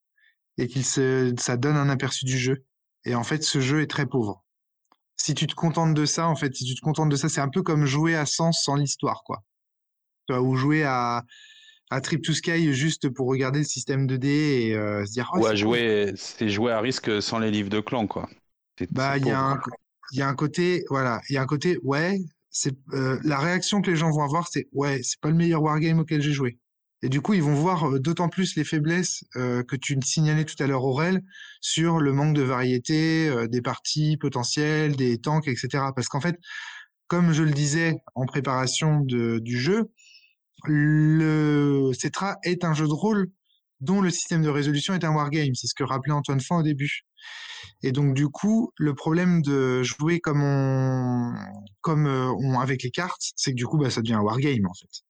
et qu'il ça donne un aperçu du jeu. Et en fait, ce jeu est très pauvre. si tu te contentes de ça, en fait, si tu te contentes de ça, c'est un peu comme jouer à Sens sans l'histoire, quoi. Ou jouer à, à Trip to Sky juste pour regarder le système 2D et euh, se dire. Oh, ouais, jouer, c'est jouer à risque sans les livres de clan, quoi. Bah, il y, a un, y a un côté, voilà, il y a un côté, ouais, c'est euh, la réaction que les gens vont avoir, c'est ouais, c'est pas le meilleur wargame auquel j'ai joué. Et du coup, ils vont voir euh, d'autant plus les faiblesses euh, que tu signalais tout à l'heure, Aurel, sur le manque de variété, des parties potentielles, des tanks, etc. Parce qu'en fait, comme je le disais en préparation du jeu, le Cetra est un jeu de rôle dont le système de résolution est un wargame. C'est ce que rappelait Antoine Fan au début. Et donc, du coup, le problème de jouer comme on, comme on, avec les cartes, c'est que du coup, bah, ça devient un wargame, en fait.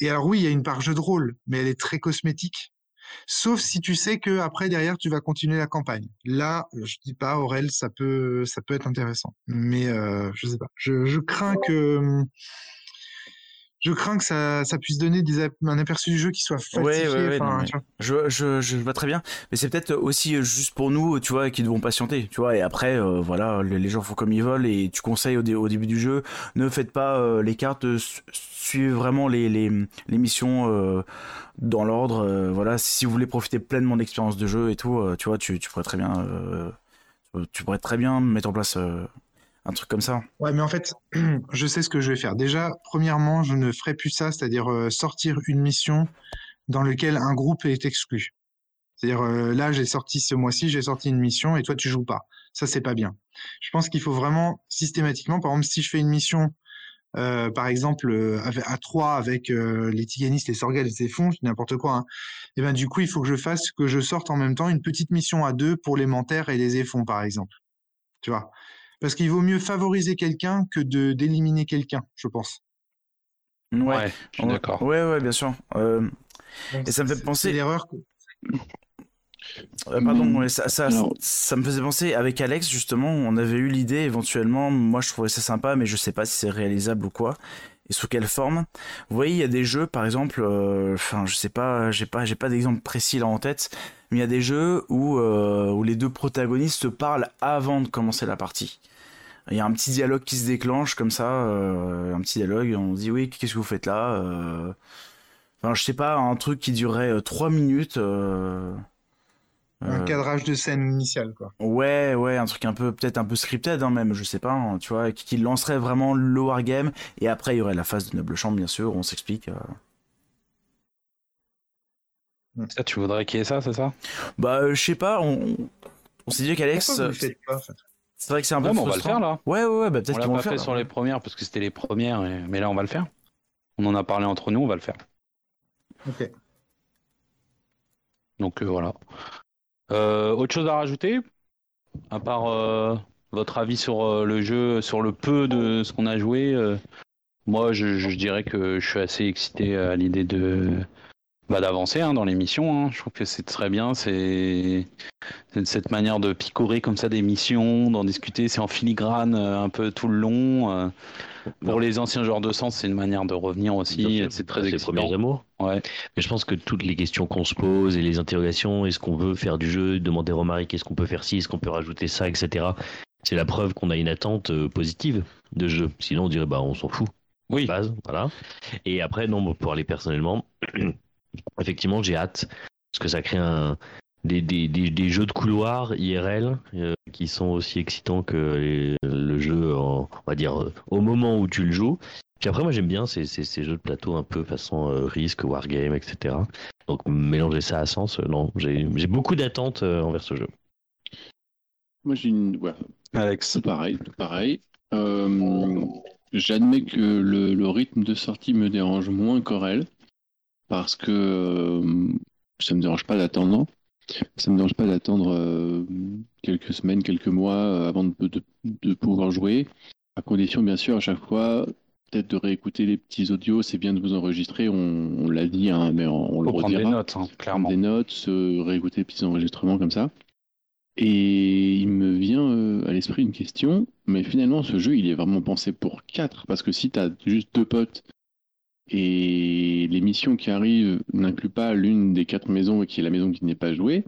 Et alors oui, il y a une part jeu de rôle, mais elle est très cosmétique. Sauf si tu sais que après derrière tu vas continuer la campagne. Là, je dis pas Aurel, ça peut ça peut être intéressant, mais euh, je sais pas. Je, je crains que je crains que ça, ça puisse donner des, un aperçu du jeu qui soit falsifié. Ouais, ouais, ouais, je, je, je, vois très bien, mais c'est peut-être aussi juste pour nous, tu vois, qui devons patienter, tu vois. Et après, euh, voilà, les, gens font comme ils veulent et tu conseilles au, au début du jeu, ne faites pas euh, les cartes, suivez vraiment les, les, les missions euh, dans l'ordre. voilà, si vous voulez profiter pleinement d'expérience de jeu et tout, tu vois, tu, tu pourrais très bien, tu pourrais très bien mettre en place un truc comme ça. Ouais, mais en fait, je sais ce que je vais faire. Déjà, premièrement, je ne ferai plus ça, c'est-à-dire euh, sortir une mission dans laquelle un groupe est exclu. C'est-à-dire euh, là, j'ai sorti ce mois-ci, j'ai sorti une mission et toi tu joues pas. Ça c'est pas bien. Je pense qu'il faut vraiment systématiquement, par exemple, si je fais une mission, euh, par exemple à trois avec les tiganistes, les sorgales, les fonds, n'importe quoi, hein, et ben du coup il faut que je fasse que je sorte en même temps une petite mission à deux pour les mentères et les effons, par exemple. Tu vois? Parce qu'il vaut mieux favoriser quelqu'un que de d'éliminer quelqu'un, je pense. Ouais, je suis d'accord. Ouais, ouais, bien sûr. Euh, et ça me fait penser. l'erreur. Euh, pardon, ça, ça, ça, me faisait penser avec Alex justement, on avait eu l'idée éventuellement, moi je trouvais ça sympa, mais je sais pas si c'est réalisable ou quoi, et sous quelle forme. Vous voyez, il y a des jeux, par exemple, euh, enfin je sais pas, j'ai pas, j'ai pas d'exemple précis là en tête, mais il y a des jeux où, où les deux protagonistes se parlent avant de commencer la partie. Il y a un petit dialogue qui se déclenche comme ça, euh, un petit dialogue, on dit oui, qu'est-ce que vous faites là euh... Enfin, je sais pas, un truc qui durait 3 euh, minutes. Euh, un cadrage de scène initiale, quoi. Ouais, ouais, un truc un peu, peut-être un peu scripted, hein, même, je sais pas, hein, tu vois, qui, lancerait vraiment le wargame, et après, il y aurait la phase de Noble Chambre, bien sûr, où on s'explique. Ça, tu voudrais qu'il y ait ça, c'est ça? Bah, je sais pas, on, on s'est dit qu'Alex. C'est vrai que c'est un peu on va le faire là. Ouais, ouais, ouais bah, peut-être qu'on va le faire. fait sur les premières parce que c'était les premières, mais là on va le faire. On en a parlé entre nous, on va le faire. Ok. Donc euh, voilà. Euh, autre chose à rajouter? À part euh, votre avis sur le jeu, sur le peu de ce qu'on a joué Moi, je, dirais que je suis assez excité à l'idée de, bah, d'avancer hein, dans l'émission. Hein. Je trouve que c'est très bien. C'est cette manière de picorer comme ça des missions, d'en discuter. C'est en filigrane euh, un peu tout le long. Euh. Pour les anciens joueurs de sens, c'est une manière de revenir aussi. C'est très les premiers amours. Ouais. Mais je pense que toutes les questions qu'on se pose et les interrogations, est-ce qu'on veut faire du jeu, demander à Romaric, est-ce qu'on peut faire ci, est-ce qu'on peut rajouter ça, etc. C'est la preuve qu'on a une attente euh, positive de jeu. Sinon, on dirait bah on s'en fout. Oui. Base, voilà. Et après, non, pour aller personnellement, effectivement, j'ai hâte parce que ça crée un, des, des, des, jeux de couloir IRL euh, qui sont aussi excitants que le jeu, on va dire, au moment où tu le joues. Puis après, moi j'aime bien ces, ces, ces, jeux de plateau un peu façon euh, risque, wargame, etc. Donc mélanger ça à sens, euh, non, j'ai beaucoup d'attentes envers ce jeu. Moi j'ai une. Ouais. Alex. Pareil, pareil. J'admets que le, le, rythme de sortie me dérange moins qu'Aurel parce que euh, ça me dérange pas d'attendre. Ça me dérange pas d'attendre euh, quelques semaines, quelques mois euh, avant de, pouvoir jouer. À condition, bien sûr, à chaque fois, peut-être de réécouter les petits audios. C'est bien de vous enregistrer, on, l'a dit, hein, mais on, le redira. des notes, hein, clairement. Des notes, réécouter les petits enregistrements comme ça. Et il me vient à l'esprit une question, mais finalement ce jeu il est vraiment pensé pour 4, parce que si tu as juste deux potes et les missions qui arrivent n'incluent pas l'une des quatre maisons qui est la maison qui n'est pas jouée,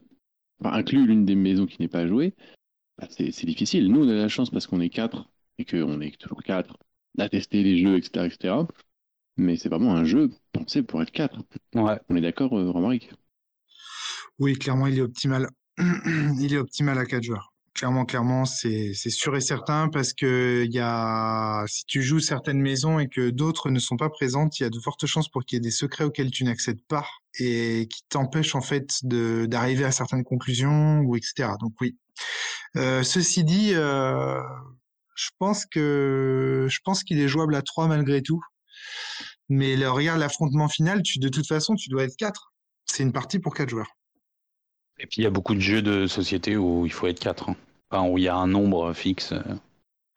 enfin inclut l'une des maisons qui n'est pas jouée. bah, c'est difficile. Nous, on a la chance parce qu'on est quatre et qu'on est toujours quatre à tester les jeux, etc. etc. Mais c'est vraiment un jeu pensé pour être quatre. Ouais. On est d'accord, euh, Romaric? Oui, clairement, il est optimal. il est optimal à quatre joueurs. Clairement, clairement, c'est sûr et certain parce que y a, si tu joues certaines maisons et que d'autres ne sont pas présentes, il y a de fortes chances pour qu'il y ait des secrets auxquels tu n'accèdes pas et qui t'empêchent en fait d'arriver à certaines conclusions ou etc. Donc oui. Euh, ceci dit, euh, je pense que je pense qu'il est jouable à 3 malgré tout. Mais le, regarde l'affrontement final, tu, de toute façon, tu dois être 4. C'est une partie pour 4 joueurs. Et puis il y a beaucoup de jeux de société où il faut être 4. Hein. Enfin, où il y a un nombre fixe. Euh.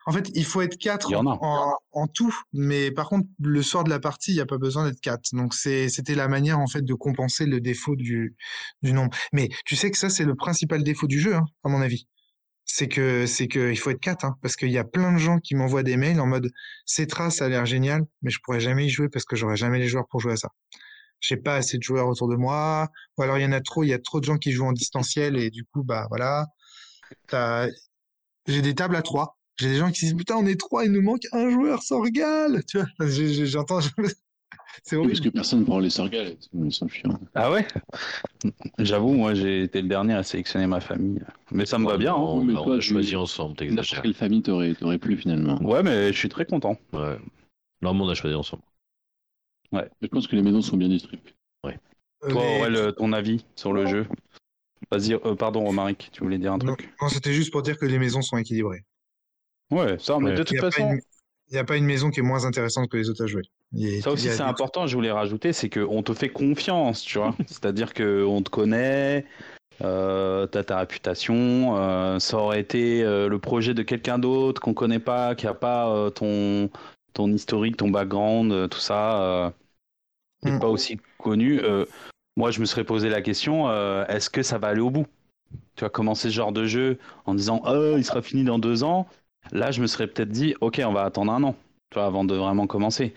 En fait, il faut être 4 en, en, tout, mais par contre, le soir de la partie, il n'y a pas besoin d'être 4. Donc c'était la manière en fait de compenser le défaut du, du nombre. Mais tu sais que ça, c'est le principal défaut du jeu, hein, à mon avis c'est que c'est que il faut être 4 hein, parce qu'il y a plein de gens qui m'envoient des mails en mode Cetra ça a l'air génial mais je pourrais jamais y jouer parce que j'aurais jamais les joueurs pour jouer à ça. J'ai pas assez de joueurs autour de moi ou alors il y en a trop, il y a trop de gens qui jouent en distanciel et du coup bah voilà. J'ai des tables à 3. J'ai des gens qui disent putain on est 3, il nous manque un joueur, Sorgal, tu vois. J'entends c'est horrible. Parce que personne ne prend les sorgales, ils sont chiants. Ah ouais? J'avoue, moi j'ai été le dernier à sélectionner ma famille. Mais ça me va bien. Hein. On, mais toi, choisis ensemble, t'exagères. Quelle famille t'aurait plu finalement Ouais, mais je suis très content. Ouais. Non, on a choisi ensemble. Ouais. Je pense que les maisons sont bien distribuées. Ouais. Toi, Aurel, ton avis sur le jeu? Vas-y, euh, pardon, Romaric, tu voulais dire un truc? Non, c'était juste pour dire que les maisons sont équilibrées. Ouais, ça, mais de toute façon. Il n'y a pas une maison qui est moins intéressante que les autres à jouer. Ça aussi, c'est important, je voulais rajouter, c'est qu'on te fait confiance, tu vois. C'est-à-dire qu'on te connaît, euh, tu as ta réputation, euh, ça aurait été euh, le projet de quelqu'un d'autre qu'on connaît pas, qui a pas euh, ton, ton historique, ton background, tout ça, n'est mm. pas aussi connu. moi, je me serais posé la question, est-ce que ça va aller au bout? Tu vas commencer ce genre de jeu en disant, oh, il sera fini dans deux ans. Là, je me serais peut-être dit, ok, on va attendre un an, tu vois, avant de vraiment commencer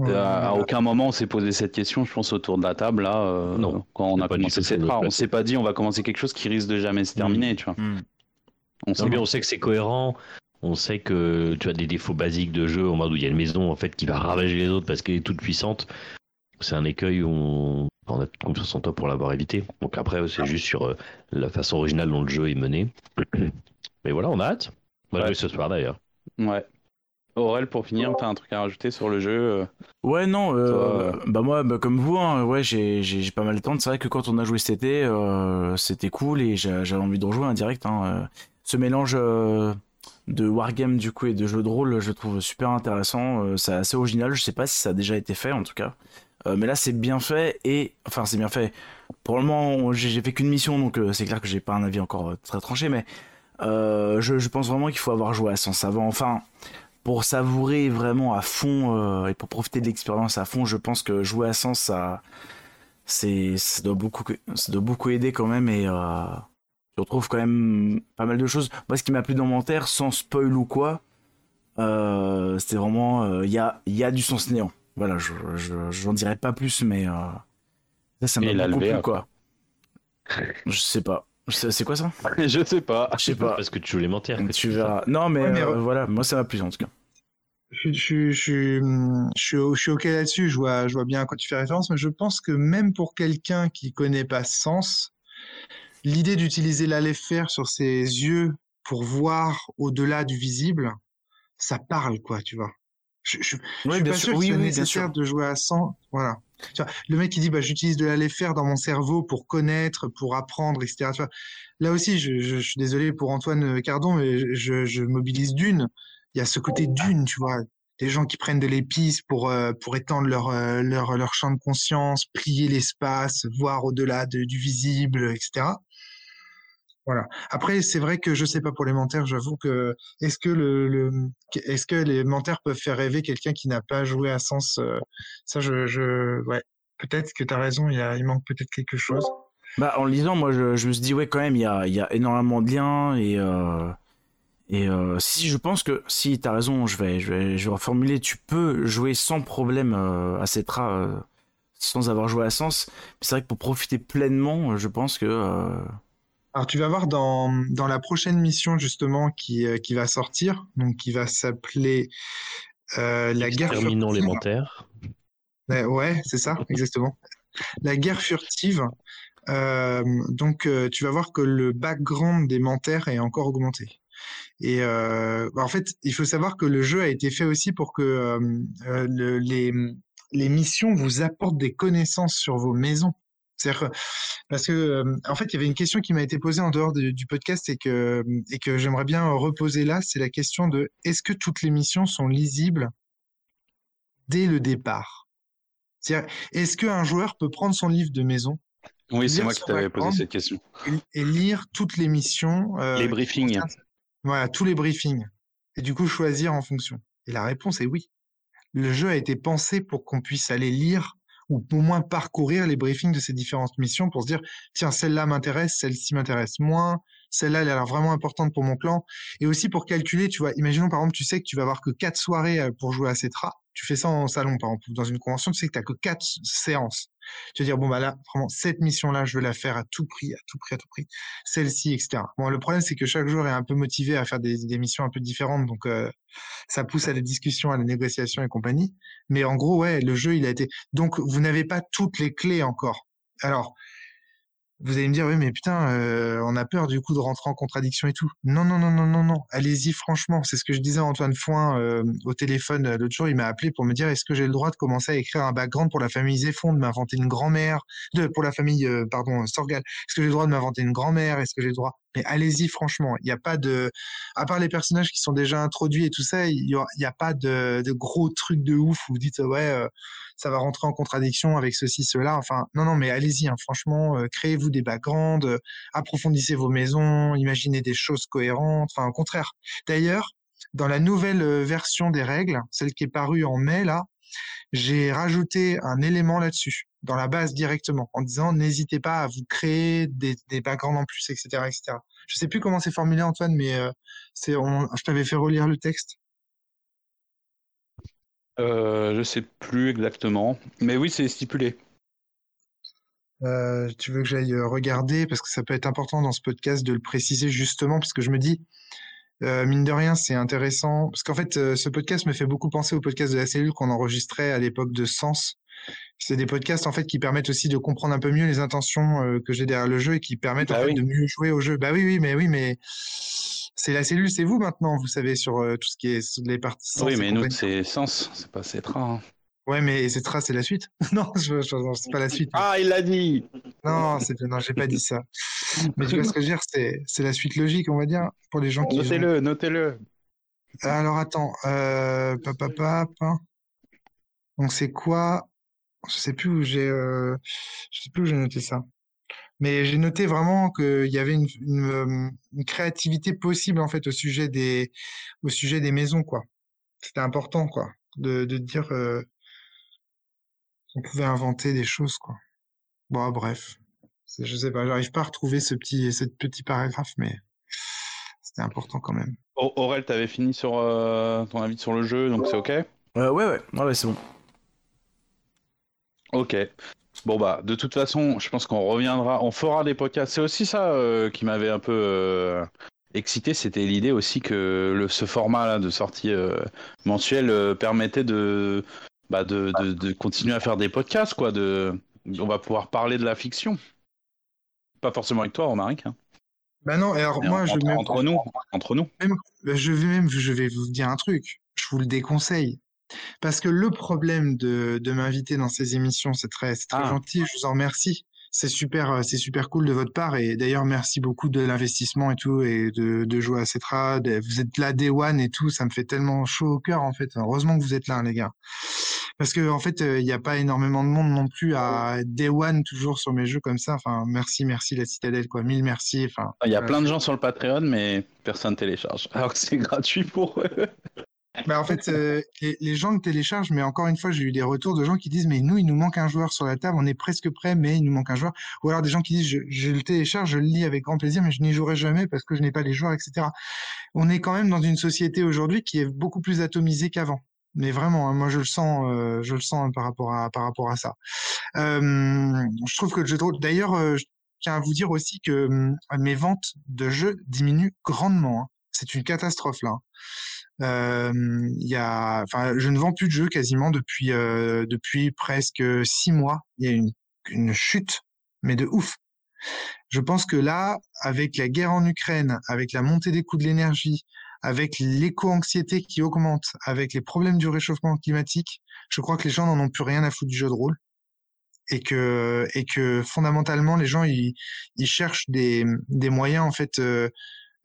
à, aucun moment on s'est posé cette question, je pense, autour de la table, là, euh, non, quand on a commencé cette On s'est pas dit on va commencer quelque chose qui risque de jamais se terminer, mm. tu vois. Mm. On, sait, on sait que c'est cohérent, on sait que tu as des défauts basiques de jeu, en mode où il y a une maison en fait qui va ravager les autres parce qu'elle est toute puissante. C'est un écueil où on, a toute confiance en toi pour l'avoir évité. Donc après, c'est juste sur euh, la façon originale dont le jeu est mené. Mais voilà, on a hâte. On va jouer ce soir d'ailleurs. Ouais. Aurel, pour finir, t'as un truc à rajouter sur le jeu euh? Ouais, non, euh, bah moi, bah, comme vous, hein, ouais, j'ai, pas mal de temps. C'est vrai que quand on a joué cet été, c'était cool et j'avais envie de rejouer en direct. Hein, Ce mélange de wargame du coup et de jeu de rôle, je trouve super intéressant. c'est assez original. Je sais pas si ça a déjà été fait en tout cas, mais là c'est bien fait et enfin c'est bien fait. Pour le moment, j'ai fait qu'une mission, donc c'est clair que j'ai pas un avis encore très tranché, mais je, pense vraiment qu'il faut avoir joué à Sens avant. Enfin, pour savourer vraiment à fond euh, et pour profiter de l'expérience à fond, je pense que jouer à Sens, ça, ça doit beaucoup, ça doit beaucoup aider quand même et euh, je retrouve quand même pas mal de choses. Moi, ce qui m'a plu dans mon terre, sans spoil ou quoi, euh, c'était vraiment, il y a, y a du sens néant. Voilà, je, j'en dirais pas plus, mais ça, ça m'a beaucoup plu, quoi. Je sais pas. C'est quoi ça? Je sais pas. Je sais pas. Parce que tu joues les menteurs. Tu verras. Non, mais, euh, voilà, moi ça m'a plu en tout cas. Je, je, je, je, suis ok là-dessus, je vois, je vois bien à quoi tu fais référence, mais je pense que même pour quelqu'un qui connaît pas Sens, l'idée d'utiliser l'allée faire sur ses yeux pour voir au-delà du visible, ça parle, quoi, tu vois. Je, je, oui, suis pas sûr, oui, nécessaire de jouer à 100. Voilà. Le mec qui dit bah, j'utilise de la faire dans mon cerveau pour connaître, pour apprendre, etc. Là aussi, je, suis désolé pour Antoine Cardon, mais je, mobilise d'une. Il y a ce côté d'une, tu vois. Des gens qui prennent de l'épice pour, euh, pour étendre leur, euh, leur, leur champ de conscience, plier l'espace, voir au-delà du visible, etc. Voilà. Après, c'est vrai que je sais pas pour les menteurs, j'avoue que est-ce que les menteurs peuvent faire rêver quelqu'un qui n'a pas joué à Sens euh, Ça, je, ouais, peut-être que tu as raison, il, manque peut-être quelque chose. Bah, en lisant, moi, je, me suis dit, ouais, quand même, il y a, énormément de liens et. Euh, euh, si je pense que si tu as raison, je vais, je vais, reformuler. Tu peux jouer sans problème à Cetra sans avoir joué à Sens. C'est vrai que pour profiter pleinement, je pense que Alors tu vas voir dans, dans la prochaine mission justement qui, euh, qui va sortir, donc qui va s'appeler euh, la guerre Terminons furtive. l'élémentaire. Ouais, ouais, c'est ça, exactement. La guerre furtive. euh, donc tu vas voir que le background des mentaires est encore augmenté. Et en fait, il faut savoir que le jeu a été fait aussi pour que le- les, les missions vous apportent des connaissances sur vos maisons. C'est-à-dire que- parce que en fait, il y avait une question qui m'a été posée en dehors de- du podcast et que et que j'aimerais bien reposer là, c'est la question de est-ce que toutes les missions sont lisibles dès le départ? C'est-à-dire, est-ce qu'un joueur peut prendre son livre de maison? Oui, c'est moi qui t'avais posé cette question. et, et lire toutes les missions euh, Les briefings. Voilà, tous les briefings. Et du coup, choisir en fonction. Et la réponse est oui. Le jeu a été pensé pour qu'on puisse aller lire ou au moins parcourir les briefings de ces différentes missions pour se dire, tiens, celle-là m'intéresse, celle-ci m'intéresse moins, celle-là, elle a l'air vraiment importante pour mon clan. Et aussi pour calculer, tu vois, imaginons par exemple, tu sais que tu vas avoir que quatre soirées euh, pour jouer à Cetra. Tu fais ça en salon, par exemple, dans une convention, tu sais que tu que quatre séances. Tu vas dire, bon, bah là, vraiment, cette mission-là, je veux la faire à tout prix, à tout prix, à tout prix. Celle-ci, etc. Bon, le problème, c'est que chaque joueur est un peu motivé à faire des, des missions un peu différentes, donc euh, ça pousse à la discussion, à la négociation et compagnie. Mais en gros, ouais, le jeu, il a été. Donc, vous n'avez pas toutes les clés encore. Alors, vous allez me dire, oui, mais putain, euh, on a peur du coup de rentrer en contradiction et tout. Non, non, non, non, non, non. Allez-y, franchement. C'est ce que je disais à Antoine Foin euh, au téléphone euh, l'autre jour. Il m'a appelé pour me dire, est-ce que j'ai le droit de commencer à écrire un background pour la famille Zéphon, de m'inventer une grand-mère, de pour la famille, pardon, Sorgal. Est-ce que j'ai le droit de m'inventer une grand-mère? Est-ce que j'ai le droit Mais allez-y, franchement. Il n'y a pas de, à part les personnages qui sont déjà introduits et tout ça, il n'y a, pas de, gros trucs de ouf où vous dites, ouais. euh, ça va rentrer en contradiction avec ceci, cela. Enfin, non, non, mais allez-y, hein, franchement, euh, créez-vous des backgrounds, euh, approfondissez vos maisons, imaginez des choses cohérentes. Enfin, au contraire. D'ailleurs, dans la nouvelle version des règles, celle qui est parue en mai, là, j'ai rajouté un élément là-dessus, dans la base directement, en disant n'hésitez pas à vous créer des, des backgrounds en plus, etc., etc. Je sais plus comment c'est formulé, Antoine, mais euh, c'est, on- je t'avais fait relire le texte. Euh, je sais plus exactement. Mais oui, c'est stipulé. Euh, tu veux que j'aille euh, regarder parce que ça peut être important dans ce podcast de le préciser justement parce que je me dis euh, mine de rien c'est intéressant parce qu'en fait ce podcast me fait beaucoup penser au podcast de la cellule qu'on enregistrait à l'époque de Sens. C'est des podcasts en fait qui permettent aussi de comprendre un peu mieux les intentions euh, que j'ai derrière le jeu et qui permettent en Bah fait de mieux jouer au jeu. Bah oui oui mais oui mais c'est la cellule c'est vous maintenant vous savez sur euh, tout ce qui est les parties. Sens Oui, mais nous, c'est Sens, c'est pas Cetra. hein. Ouais mais Cetra c'est la suite. non je, je, c'est pas la suite. Ah, il l'a dit Non, c'est non, j'ai pas dit ça. Mais tu vois ce que je veux dire, c'est c'est la suite logique, on va dire, pour les gens qui. ont- Notez-le, notez-le. Alors attends, euh, pap, pap, pap. Donc c'est quoi? Je sais plus où j'ai, euh, je sais plus où j'ai noté ça. Mais j'ai noté vraiment qu'il y avait une, une, une créativité possible en fait au sujet des, au sujet des maisons quoi. C'était important quoi, de, de dire euh, qu'on pouvait inventer des choses quoi. Bon bref, je sais pas, j'arrive pas à retrouver ce petit, ce petit paragraphe, mais c'était important quand même. Au- Aurel, t'avais fini sur euh, ton avis sur le jeu, donc c'est ok? Euh, ouais, ouais, ouais, ouais, c'est bon. Ok. Bon bah, de toute façon, je pense qu'on reviendra, on fera des podcasts. C'est aussi ça euh, qui m'avait un peu euh, excité, c'était l'idée aussi que le, ce format-là de sortie euh, mensuelle permettait de, bah, de, de, de continuer à faire des podcasts, quoi. De, on va pouvoir parler de la fiction. Pas forcément avec toi, Romaric. Hein. Bah non, alors Mais moi en- je entre, même- entre nous, entre nous. même- je vais même, je vais vous dire un truc. Je vous le déconseille. Parce que le problème de, de m'inviter dans ces émissions, c'est très, c'est très Ah. gentil, je vous en remercie. C'est super, euh, c'est super cool de votre part. Et d'ailleurs, merci beaucoup de l'investissement et tout, et de, de jouer à Cetra. Vous êtes là, Day One et tout. Ça me fait tellement chaud au cœur, en fait. Heureusement que vous êtes là, hein, les gars. Parce que, en fait, euh, il n'y a pas énormément de monde non plus à Day One toujours sur mes jeux comme ça. Enfin, merci, merci la citadelle, quoi. Mille merci. Enfin, Il y a plein de gens sur le Patreon, mais personne télécharge. Alors que c'est gratuit pour eux. Bah en fait, euh, les, gens le téléchargent, mais encore une fois, j'ai eu des retours de gens qui disent, mais nous, il nous manque un joueur sur la table, on est presque prêt, mais il nous manque un joueur. Ou alors des gens qui disent, je, je le télécharge, je le lis avec grand plaisir, mais je n'y jouerai jamais parce que je n'ai pas les joueurs, etc. On est quand même dans une société aujourd'hui qui est beaucoup plus atomisée qu'avant. Mais vraiment, hein, moi je le sens, euh, je le sens par rapport à par rapport à ça. Euh, je trouve que le jeu. D'ailleurs, euh, je- tiens à vous dire aussi que hum, mes ventes de jeux diminuent grandement. Hein. C'est une catastrophe là. Euh, y a, enfin, je ne vends plus de jeux quasiment depuis depuis presque six mois. Il y a une, chute, mais de ouf. Je pense que là, avec la guerre en Ukraine, avec la montée des coûts de l'énergie, avec l'éco-anxiété qui augmente, avec les problèmes du réchauffement climatique, je crois que les gens n'en ont plus rien à foutre du jeu de rôle. Et que, et que fondamentalement, les gens, ils, ils cherchent des, des moyens, en fait,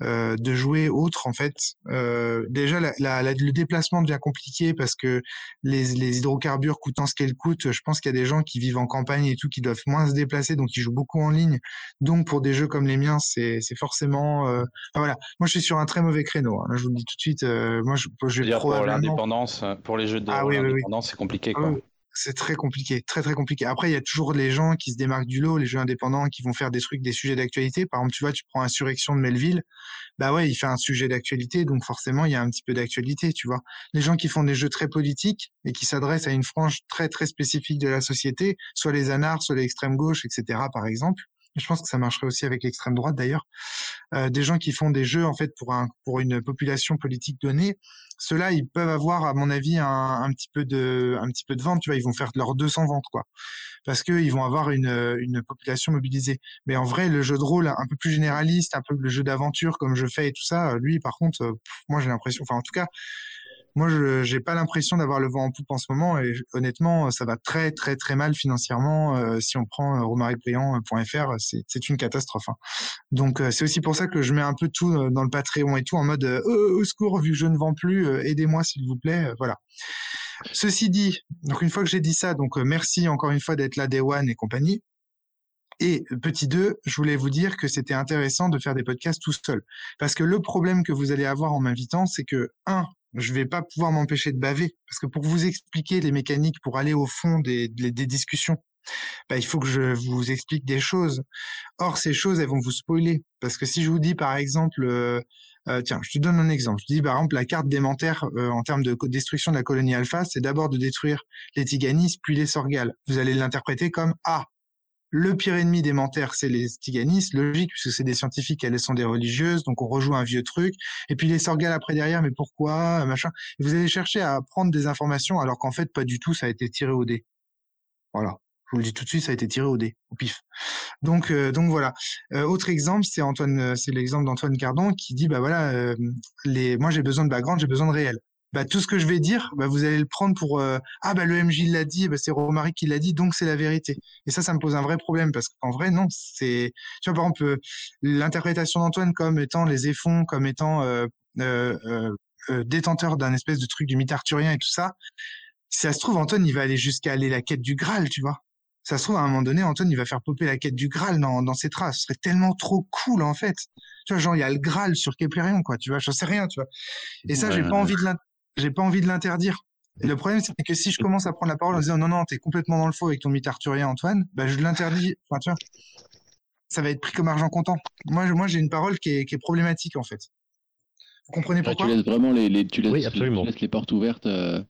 euh, de jouer autre en fait. Euh, déjà, la, la, le déplacement devient compliqué parce que les, les hydrocarbures coûtant ce qu'elles coûtent, je pense qu'il y a des gens qui vivent en campagne et tout qui doivent moins se déplacer, donc ils jouent beaucoup en ligne. Donc pour des jeux comme les miens, c'est forcément. Euh... Enfin, voilà, moi je suis sur un très mauvais créneau. Hein. Je vous le dis tout de suite. Euh, moi, je, je vais probablement... pour l'indépendance, pour les jeux de ah, oui, oui, c'est compliqué. Quoi. Ah c'est très compliqué, très très compliqué. Après, il y a toujours les gens qui se démarquent du lot, les jeux indépendants qui vont faire des trucs, des sujets d'actualité. Par exemple, tu vois, tu prends Insurrection de Melville, bah ouais, il fait un sujet d'actualité, donc forcément, il y a un petit peu d'actualité, tu vois. Les gens qui font des jeux très politiques et qui s'adressent à une frange très très spécifique de la société, soit les anards, soit l'extrême gauche, etc., par exemple. Je pense que ça marcherait aussi avec l'extrême droite d'ailleurs. Euh, des gens qui font des jeux en fait pour un pour une population politique donnée, ceux-là ils peuvent avoir à mon avis un, un, petit peu de un petit peu de vente. Tu vois, ils vont faire leurs 200 ventes quoi, parce que ils vont avoir une une population mobilisée. Mais en vrai, le jeu de rôle un peu plus généraliste, un peu le jeu d'aventure comme je fais et tout ça, lui par contre, euh, moi j'ai l'impression, enfin en tout cas moi, je n'ai pas l'impression d'avoir le vent en poupe en ce moment et honnêtement, ça va très très très mal financièrement. Euh, si on prend euh, romaribriand.fr, c'est une catastrophe. Hein. Donc euh, c'est aussi pour ça que je mets un peu tout euh, dans le Patreon et tout en mode au secours, vu que je ne vends plus, aidez-moi s'il vous plaît. voilà. Ceci dit, donc une fois que j'ai dit ça, donc merci encore une fois d'être là, Day One et compagnie. Et petit 2, je voulais vous dire que c'était intéressant de faire des podcasts tout seul. Parce que le problème que vous allez avoir en m'invitant, c'est que, un, je vais pas pouvoir m'empêcher de baver parce que pour vous expliquer les mécaniques, pour aller au fond des, des, discussions, bah, il faut que je vous explique des choses. Or, ces choses, elles vont vous spoiler parce que si je vous dis par exemple, euh, euh, tiens, je te donne un exemple. Je dis par exemple la carte démentaire euh, en termes de destruction de la colonie alpha, c'est d'abord de détruire les Tiganis puis les Sorgales. Vous allez l'interpréter comme ah le pire ennemi des mentaires, c'est les tiganistes, logique, puisque c'est des scientifiques, elles sont des religieuses, donc on rejoue un vieux truc. Et puis les sorgales après derrière, mais pourquoi, machin. vous allez chercher à prendre des informations, alors qu'en fait, pas du tout, ça a été tiré au dé. Voilà. Je vous le dis tout de suite, ça a été tiré au dé, au pif. Donc, euh, donc voilà. Euh, autre exemple, c'est Antoine, euh, c'est l'exemple d'Antoine Cardon qui dit, bah voilà, les, moi j'ai besoin de background, j'ai besoin de réel bah, tout ce que je vais dire, bah, vous allez le prendre pour euh, ah bah le MJ l'a dit, bah, c'est Romaric qui l'a dit, donc c'est la vérité. Et ça, ça me pose un vrai problème parce qu'en vrai, non, c'est tu vois par exemple euh, l'interprétation d'Antoine comme étant les effons, comme étant euh, euh, euh détenteur d'un espèce de truc du mythe arthurien et tout ça. Si ça se trouve, Antoine, il va aller jusqu'à aller la quête du Graal, tu vois. Ça se trouve, à un moment donné, Antoine, il va faire popper la quête du Graal dans, dans ses traces. Ce serait tellement trop cool, en fait. Tu vois, genre, il y a le Graal sur Keplerian, quoi, tu vois, j'en sais rien, tu vois. Et ça, j'ai pas envie de j'ai pas envie de l'interdire. Et le problème, c'est que si je commence à prendre la parole en disant non, non, t'es complètement dans le faux avec ton mythe arthurien, Antoine, bah, je l'interdis. Enfin, tu vois, ça va être pris comme argent comptant. Moi, moi j'ai une parole qui est, qui est, problématique, en fait. Vous comprenez pourquoi Tu laisses vraiment les, les tu laisses, oui, absolument. Tu laisses les portes ouvertes. Euh...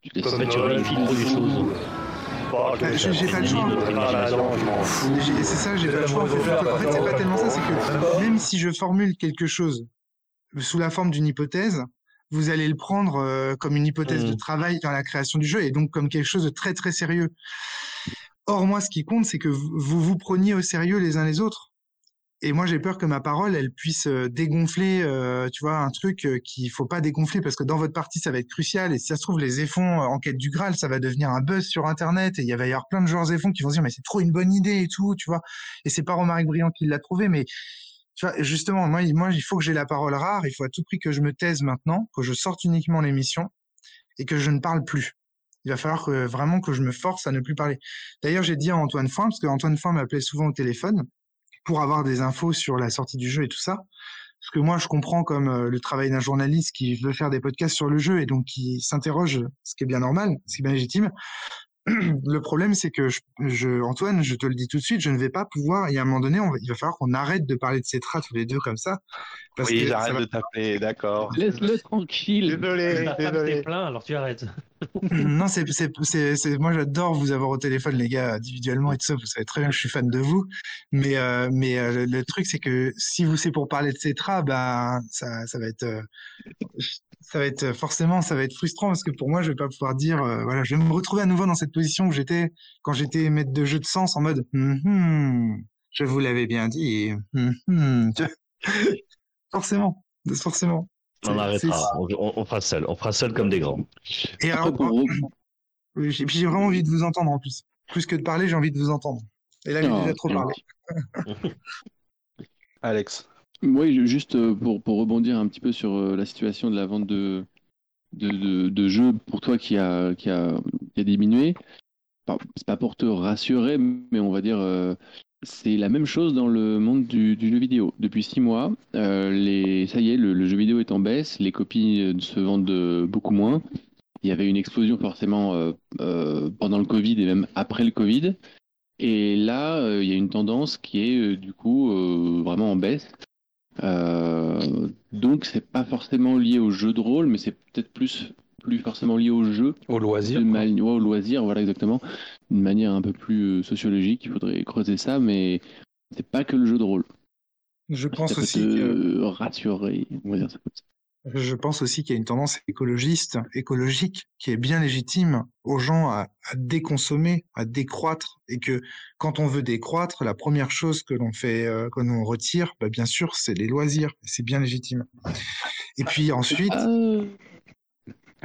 Tu laisses en fait, tu filtres les choses. Bah, j'ai pas le choix. C'est ça, j'ai pas le choix. En fait, c'est pas tellement ça, c'est que même si je formule quelque chose sous la forme d'une hypothèse, vous allez le prendre euh, comme une hypothèse de mmh. travail dans la création du jeu et donc comme quelque chose de très très sérieux. Or moi, ce qui compte, c'est que vous vous preniez au sérieux les uns les autres. Et moi, j'ai peur que ma parole, elle puisse euh, dégonfler, euh, tu vois, un truc qu'il faut pas dégonfler parce que dans votre partie, ça va être crucial. Et si ça se trouve, les effons en quête du Graal, ça va devenir un buzz sur Internet. Et il va y avoir plein de joueurs effons qui vont se dire, mais c'est trop une bonne idée et tout, tu vois. Et c'est pas Romaric Briand qui l'a trouvé, mais tu vois, justement, moi, moi, il faut que j'ai la parole rare. Il faut à tout prix que je me taise maintenant, que je sorte uniquement l'émission et que je ne parle plus. Il va falloir vraiment que je me force à ne plus parler. D'ailleurs, j'ai dit à Antoine Foin, parce qu'Antoine Foin m'appelait souvent au téléphone pour avoir des infos sur la sortie du jeu et tout ça. Parce que moi, je comprends comme euh, le travail d'un journaliste qui veut faire des podcasts sur le jeu et donc qui s'interroge, ce qui est bien normal, ce qui est bien légitime. le problème, c'est que je, Antoine, je te le dis tout de suite, je ne vais pas pouvoir. Il y a un moment donné, il va falloir qu'on arrête de parler de Cetra tous les deux comme ça. oui, j'arrête de taper, d'accord. Laisse-le tranquille. Désolé, désolé. plein, alors tu arrêtes. non, c'est, c'est, moi j'adore vous avoir au téléphone, les gars, individuellement et tout ça. Vous savez très bien que je suis fan de vous. Mais, euh, mais euh, le, truc, c'est que si vous c'est pour parler de Cetra, ben ça, ça va être. Euh, ça va être forcément, ça va être frustrant parce que pour moi, je vais pas pouvoir dire, voilà, je vais me retrouver à nouveau dans cette position que j'étais quand j'étais maître de jeu de sens en mode, je vous l'avais bien dit. Mm-hmm. forcément, forcément. On arrêtera, on, fera seul, on fera seul comme des grands. Et alors, j'ai vraiment envie de vous entendre en plus. Plus que de parler, j'ai envie de vous entendre. Et là, j'ai déjà trop parlé. Alex. Oui, juste euh, pour, pour, rebondir un petit peu sur euh, la situation de la vente de, de, de, jeux pour toi qui a, qui a, qui a diminué. C'est pas pour te rassurer, mais on va dire euh, c'est la même chose dans le monde du, jeu vidéo. Depuis six mois, euh, les, ça y est, le, jeu vidéo est en baisse, les copies euh, se vendent beaucoup moins. Il y avait une explosion forcément pendant le Covid et même après le Covid. Et là, il y a une tendance qui est du coup vraiment en baisse. Donc c'est pas forcément lié au jeu de rôle, mais c'est peut-être plus plus forcément lié au jeu. Au loisir. au loisir, voilà exactement. D'une manière un peu plus euh, sociologique, il faudrait creuser ça, mais c'est pas que le jeu de rôle. Je pense aussi que... rassurer, on va dire ça Je pense aussi qu'il y a une tendance écologiste, écologique, qui est bien légitime aux gens à, déconsommer, à décroître, et que quand on veut décroître, la première chose que l'on fait, euh, que l'on retire, bah, bien sûr, c'est les loisirs. C'est bien légitime. Et puis ensuite, euh,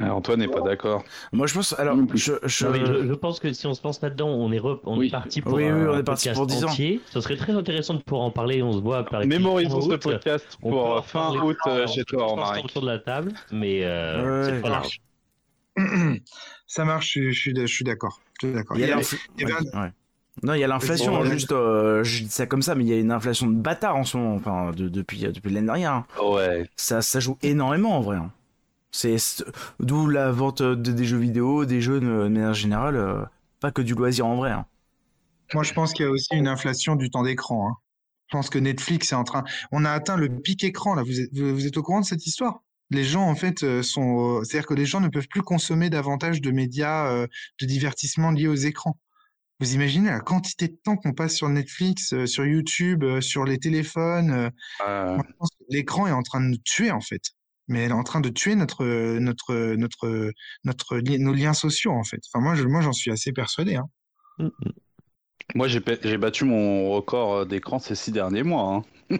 Antoine n'est pas d'accord. Moi, je pense. Alors, je, je... pense que si on se pense là-dedans, on est, on est parti pour. Oui, oui, on est parti pour 10 ans. Ce serait très intéressant de pouvoir en parler. On se voit par Mémorisons ce podcast pour fin août euh, chez toi, Marie. autour de la table, mais euh, c'est pas large. Ça marche, je, je suis d'accord. Il y a Non, il y a l'inflation, juste, euh, je dis ça comme ça, mais il y a une inflation de bâtard en ce moment, enfin, depuis, depuis l'année dernière. Hein. Ouais. Ça, ça joue énormément en vrai. C'est d'où la vente de, des jeux vidéo, des jeux de manière générale, euh, pas que du loisir en vrai. Hein. Moi, je pense qu'il y a aussi une inflation du temps d'écran. Hein. Je pense que Netflix est en train. On a atteint le pic écran là. Vous êtes, vous êtes au courant de cette histoire? Les gens en fait euh, sont. Euh, c'est-à-dire que les gens ne peuvent plus consommer davantage de médias de divertissement liés aux écrans. Vous imaginez la quantité de temps qu'on passe sur Netflix, sur YouTube, sur les téléphones. L'écran est en train de nous tuer en fait mais elle est en train de tuer notre, notre, notre, notre, nos liens sociaux, en fait. Enfin, moi, je, moi, j'en suis assez persuadé. Hein. Mmh, mmh. Moi, j'ai, j'ai battu mon record euh, d'écran ces six derniers mois. Hein.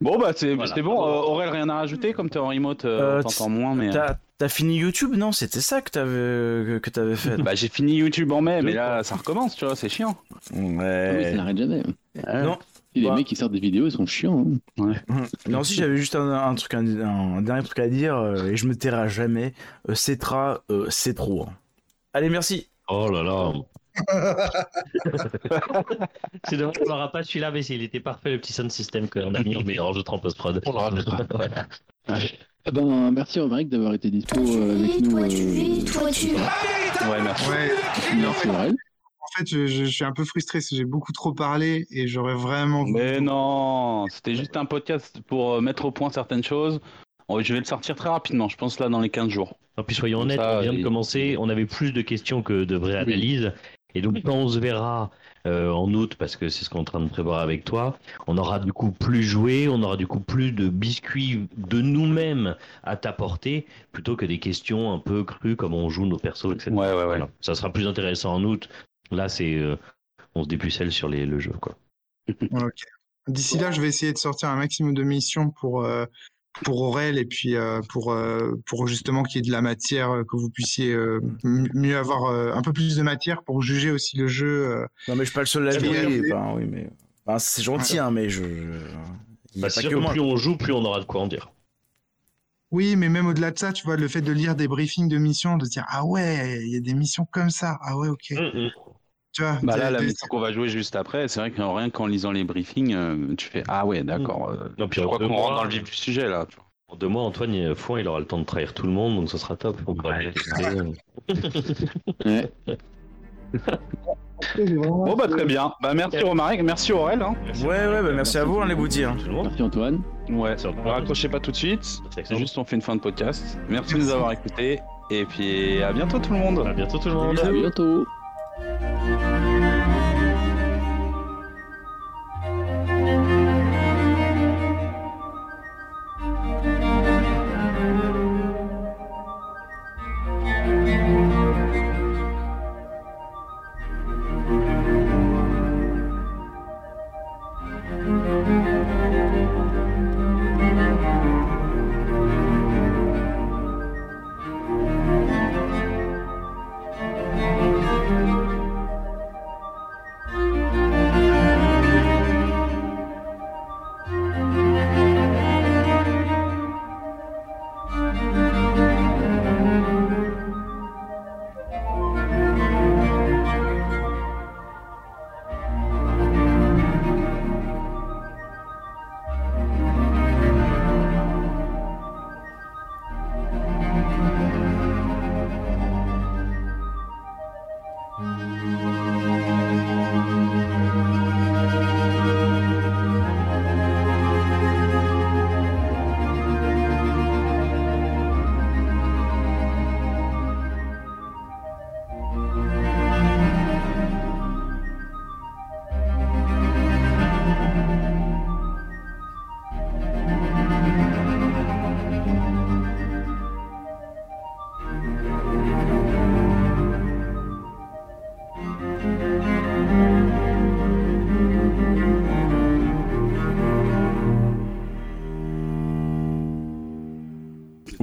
bon, bah, c'est, bon. Euh, Aurel, rien à rajouter Comme tu es en remote, euh, t'entends moins. Mais... T'as, t'as fini YouTube? Non, c'était ça que t'avais, que, t'avais fait. bah, j'ai fini YouTube en mai, mais là, ça recommence, tu vois, c'est chiant. Ouais. Ah oui, ça n'arrête jamais. Non, les bah. mecs qui sortent des vidéos, ils sont chiants. Hein. Non, si j'avais juste un, truc, un, dernier truc à dire, euh, et je me tairai jamais. Euh, Cetra, euh, c'est trop. Hein. Allez, merci. Oh là là. c'est dommage qu'on n'aura pas celui-là, mais il était parfait le petit sound system qu'on a mis en meilleur jeu en post-prod. voilà. Eh ben, merci Romaric d'avoir été dispo avec nous. Ouais, merci. Ouais, merci en fait, je, suis un peu frustré parce que j'ai beaucoup trop parlé et j'aurais vraiment. Mais non, c'était juste un podcast pour euh, mettre au point certaines choses. Je vais le sortir très rapidement, je pense là dans les 15 jours. Et puis soyons honnêtes, on vient de commencer, on avait plus de questions que de vraies analyses. Et donc quand on se verra euh, en août, parce que c'est ce qu'on est en train de prévoir avec toi, on aura du coup plus joué, on aura du coup plus de biscuits de nous-mêmes à t'apporter, plutôt que des questions un peu crues comme on joue nos persos, etc. Ouais, ouais, ouais. Ça sera plus intéressant en août Là, c'est euh, on se dépucelle sur les, le jeu. Quoi. D'ici là, je vais essayer de sortir un maximum de missions pour, euh, pour Aurel et puis euh, pour, pour justement qu'il y ait de la matière, que vous puissiez mieux avoir un peu plus de matière pour juger aussi le jeu. Non, mais je suis pas le seul à le oui, mais... c'est gentil, hein, mais je. Bah, sûr que, plus on joue, plus on aura de quoi en dire. Oui, mais même au-delà de ça, tu vois, le fait de lire des briefings de missions, de dire ah ouais, il y a des missions comme ça, ah ouais, ok. Mm, mm. Tu vois, bah là, la mission qu'on va jouer juste après, c'est vrai que rien qu'en lisant les briefings, euh, tu fais ah ouais, d'accord. Mm. Euh, je crois qu'on rentre dans le vif du sujet là. En deux mois, Antoine, il, Fouin, il aura le temps de trahir tout le monde, donc ce sera top. On pourra Ouais. Bon bah très bien. Bah merci Romaric, merci Aurel. Hein. Ouais, ouais, bah merci à vous, hein, les boutiques. hein. Merci Antoine. Ouais, ne raccrochez pas tout de suite. C'est juste on fait une fin de podcast. Merci de nous avoir écoutés. Et puis à bientôt tout le monde. À bientôt tout le monde. À bientôt. Ou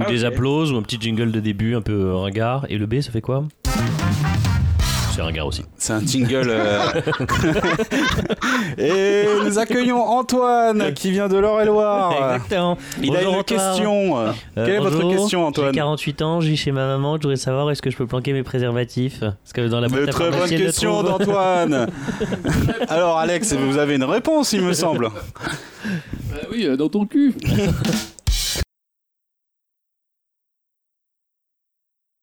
Des applauses, ou un petit jingle de début un peu euh, ringard. Et le B, ça fait quoi? C'est ringard aussi. C'est un jingle. euh. Et nous accueillons Antoine qui vient de l'Eure-et-Loire. Exactement. Il a une Antoine. question. Euh, Quelle est votre question, Antoine? J'ai 48 ans, je vis chez ma maman, je voudrais savoir est-ce que je peux planquer mes préservatifs? Parce que dans la boîte très bonne question d'Antoine. Alors Alex, vous avez une réponse, il me semble. Bah oui, dans ton cul.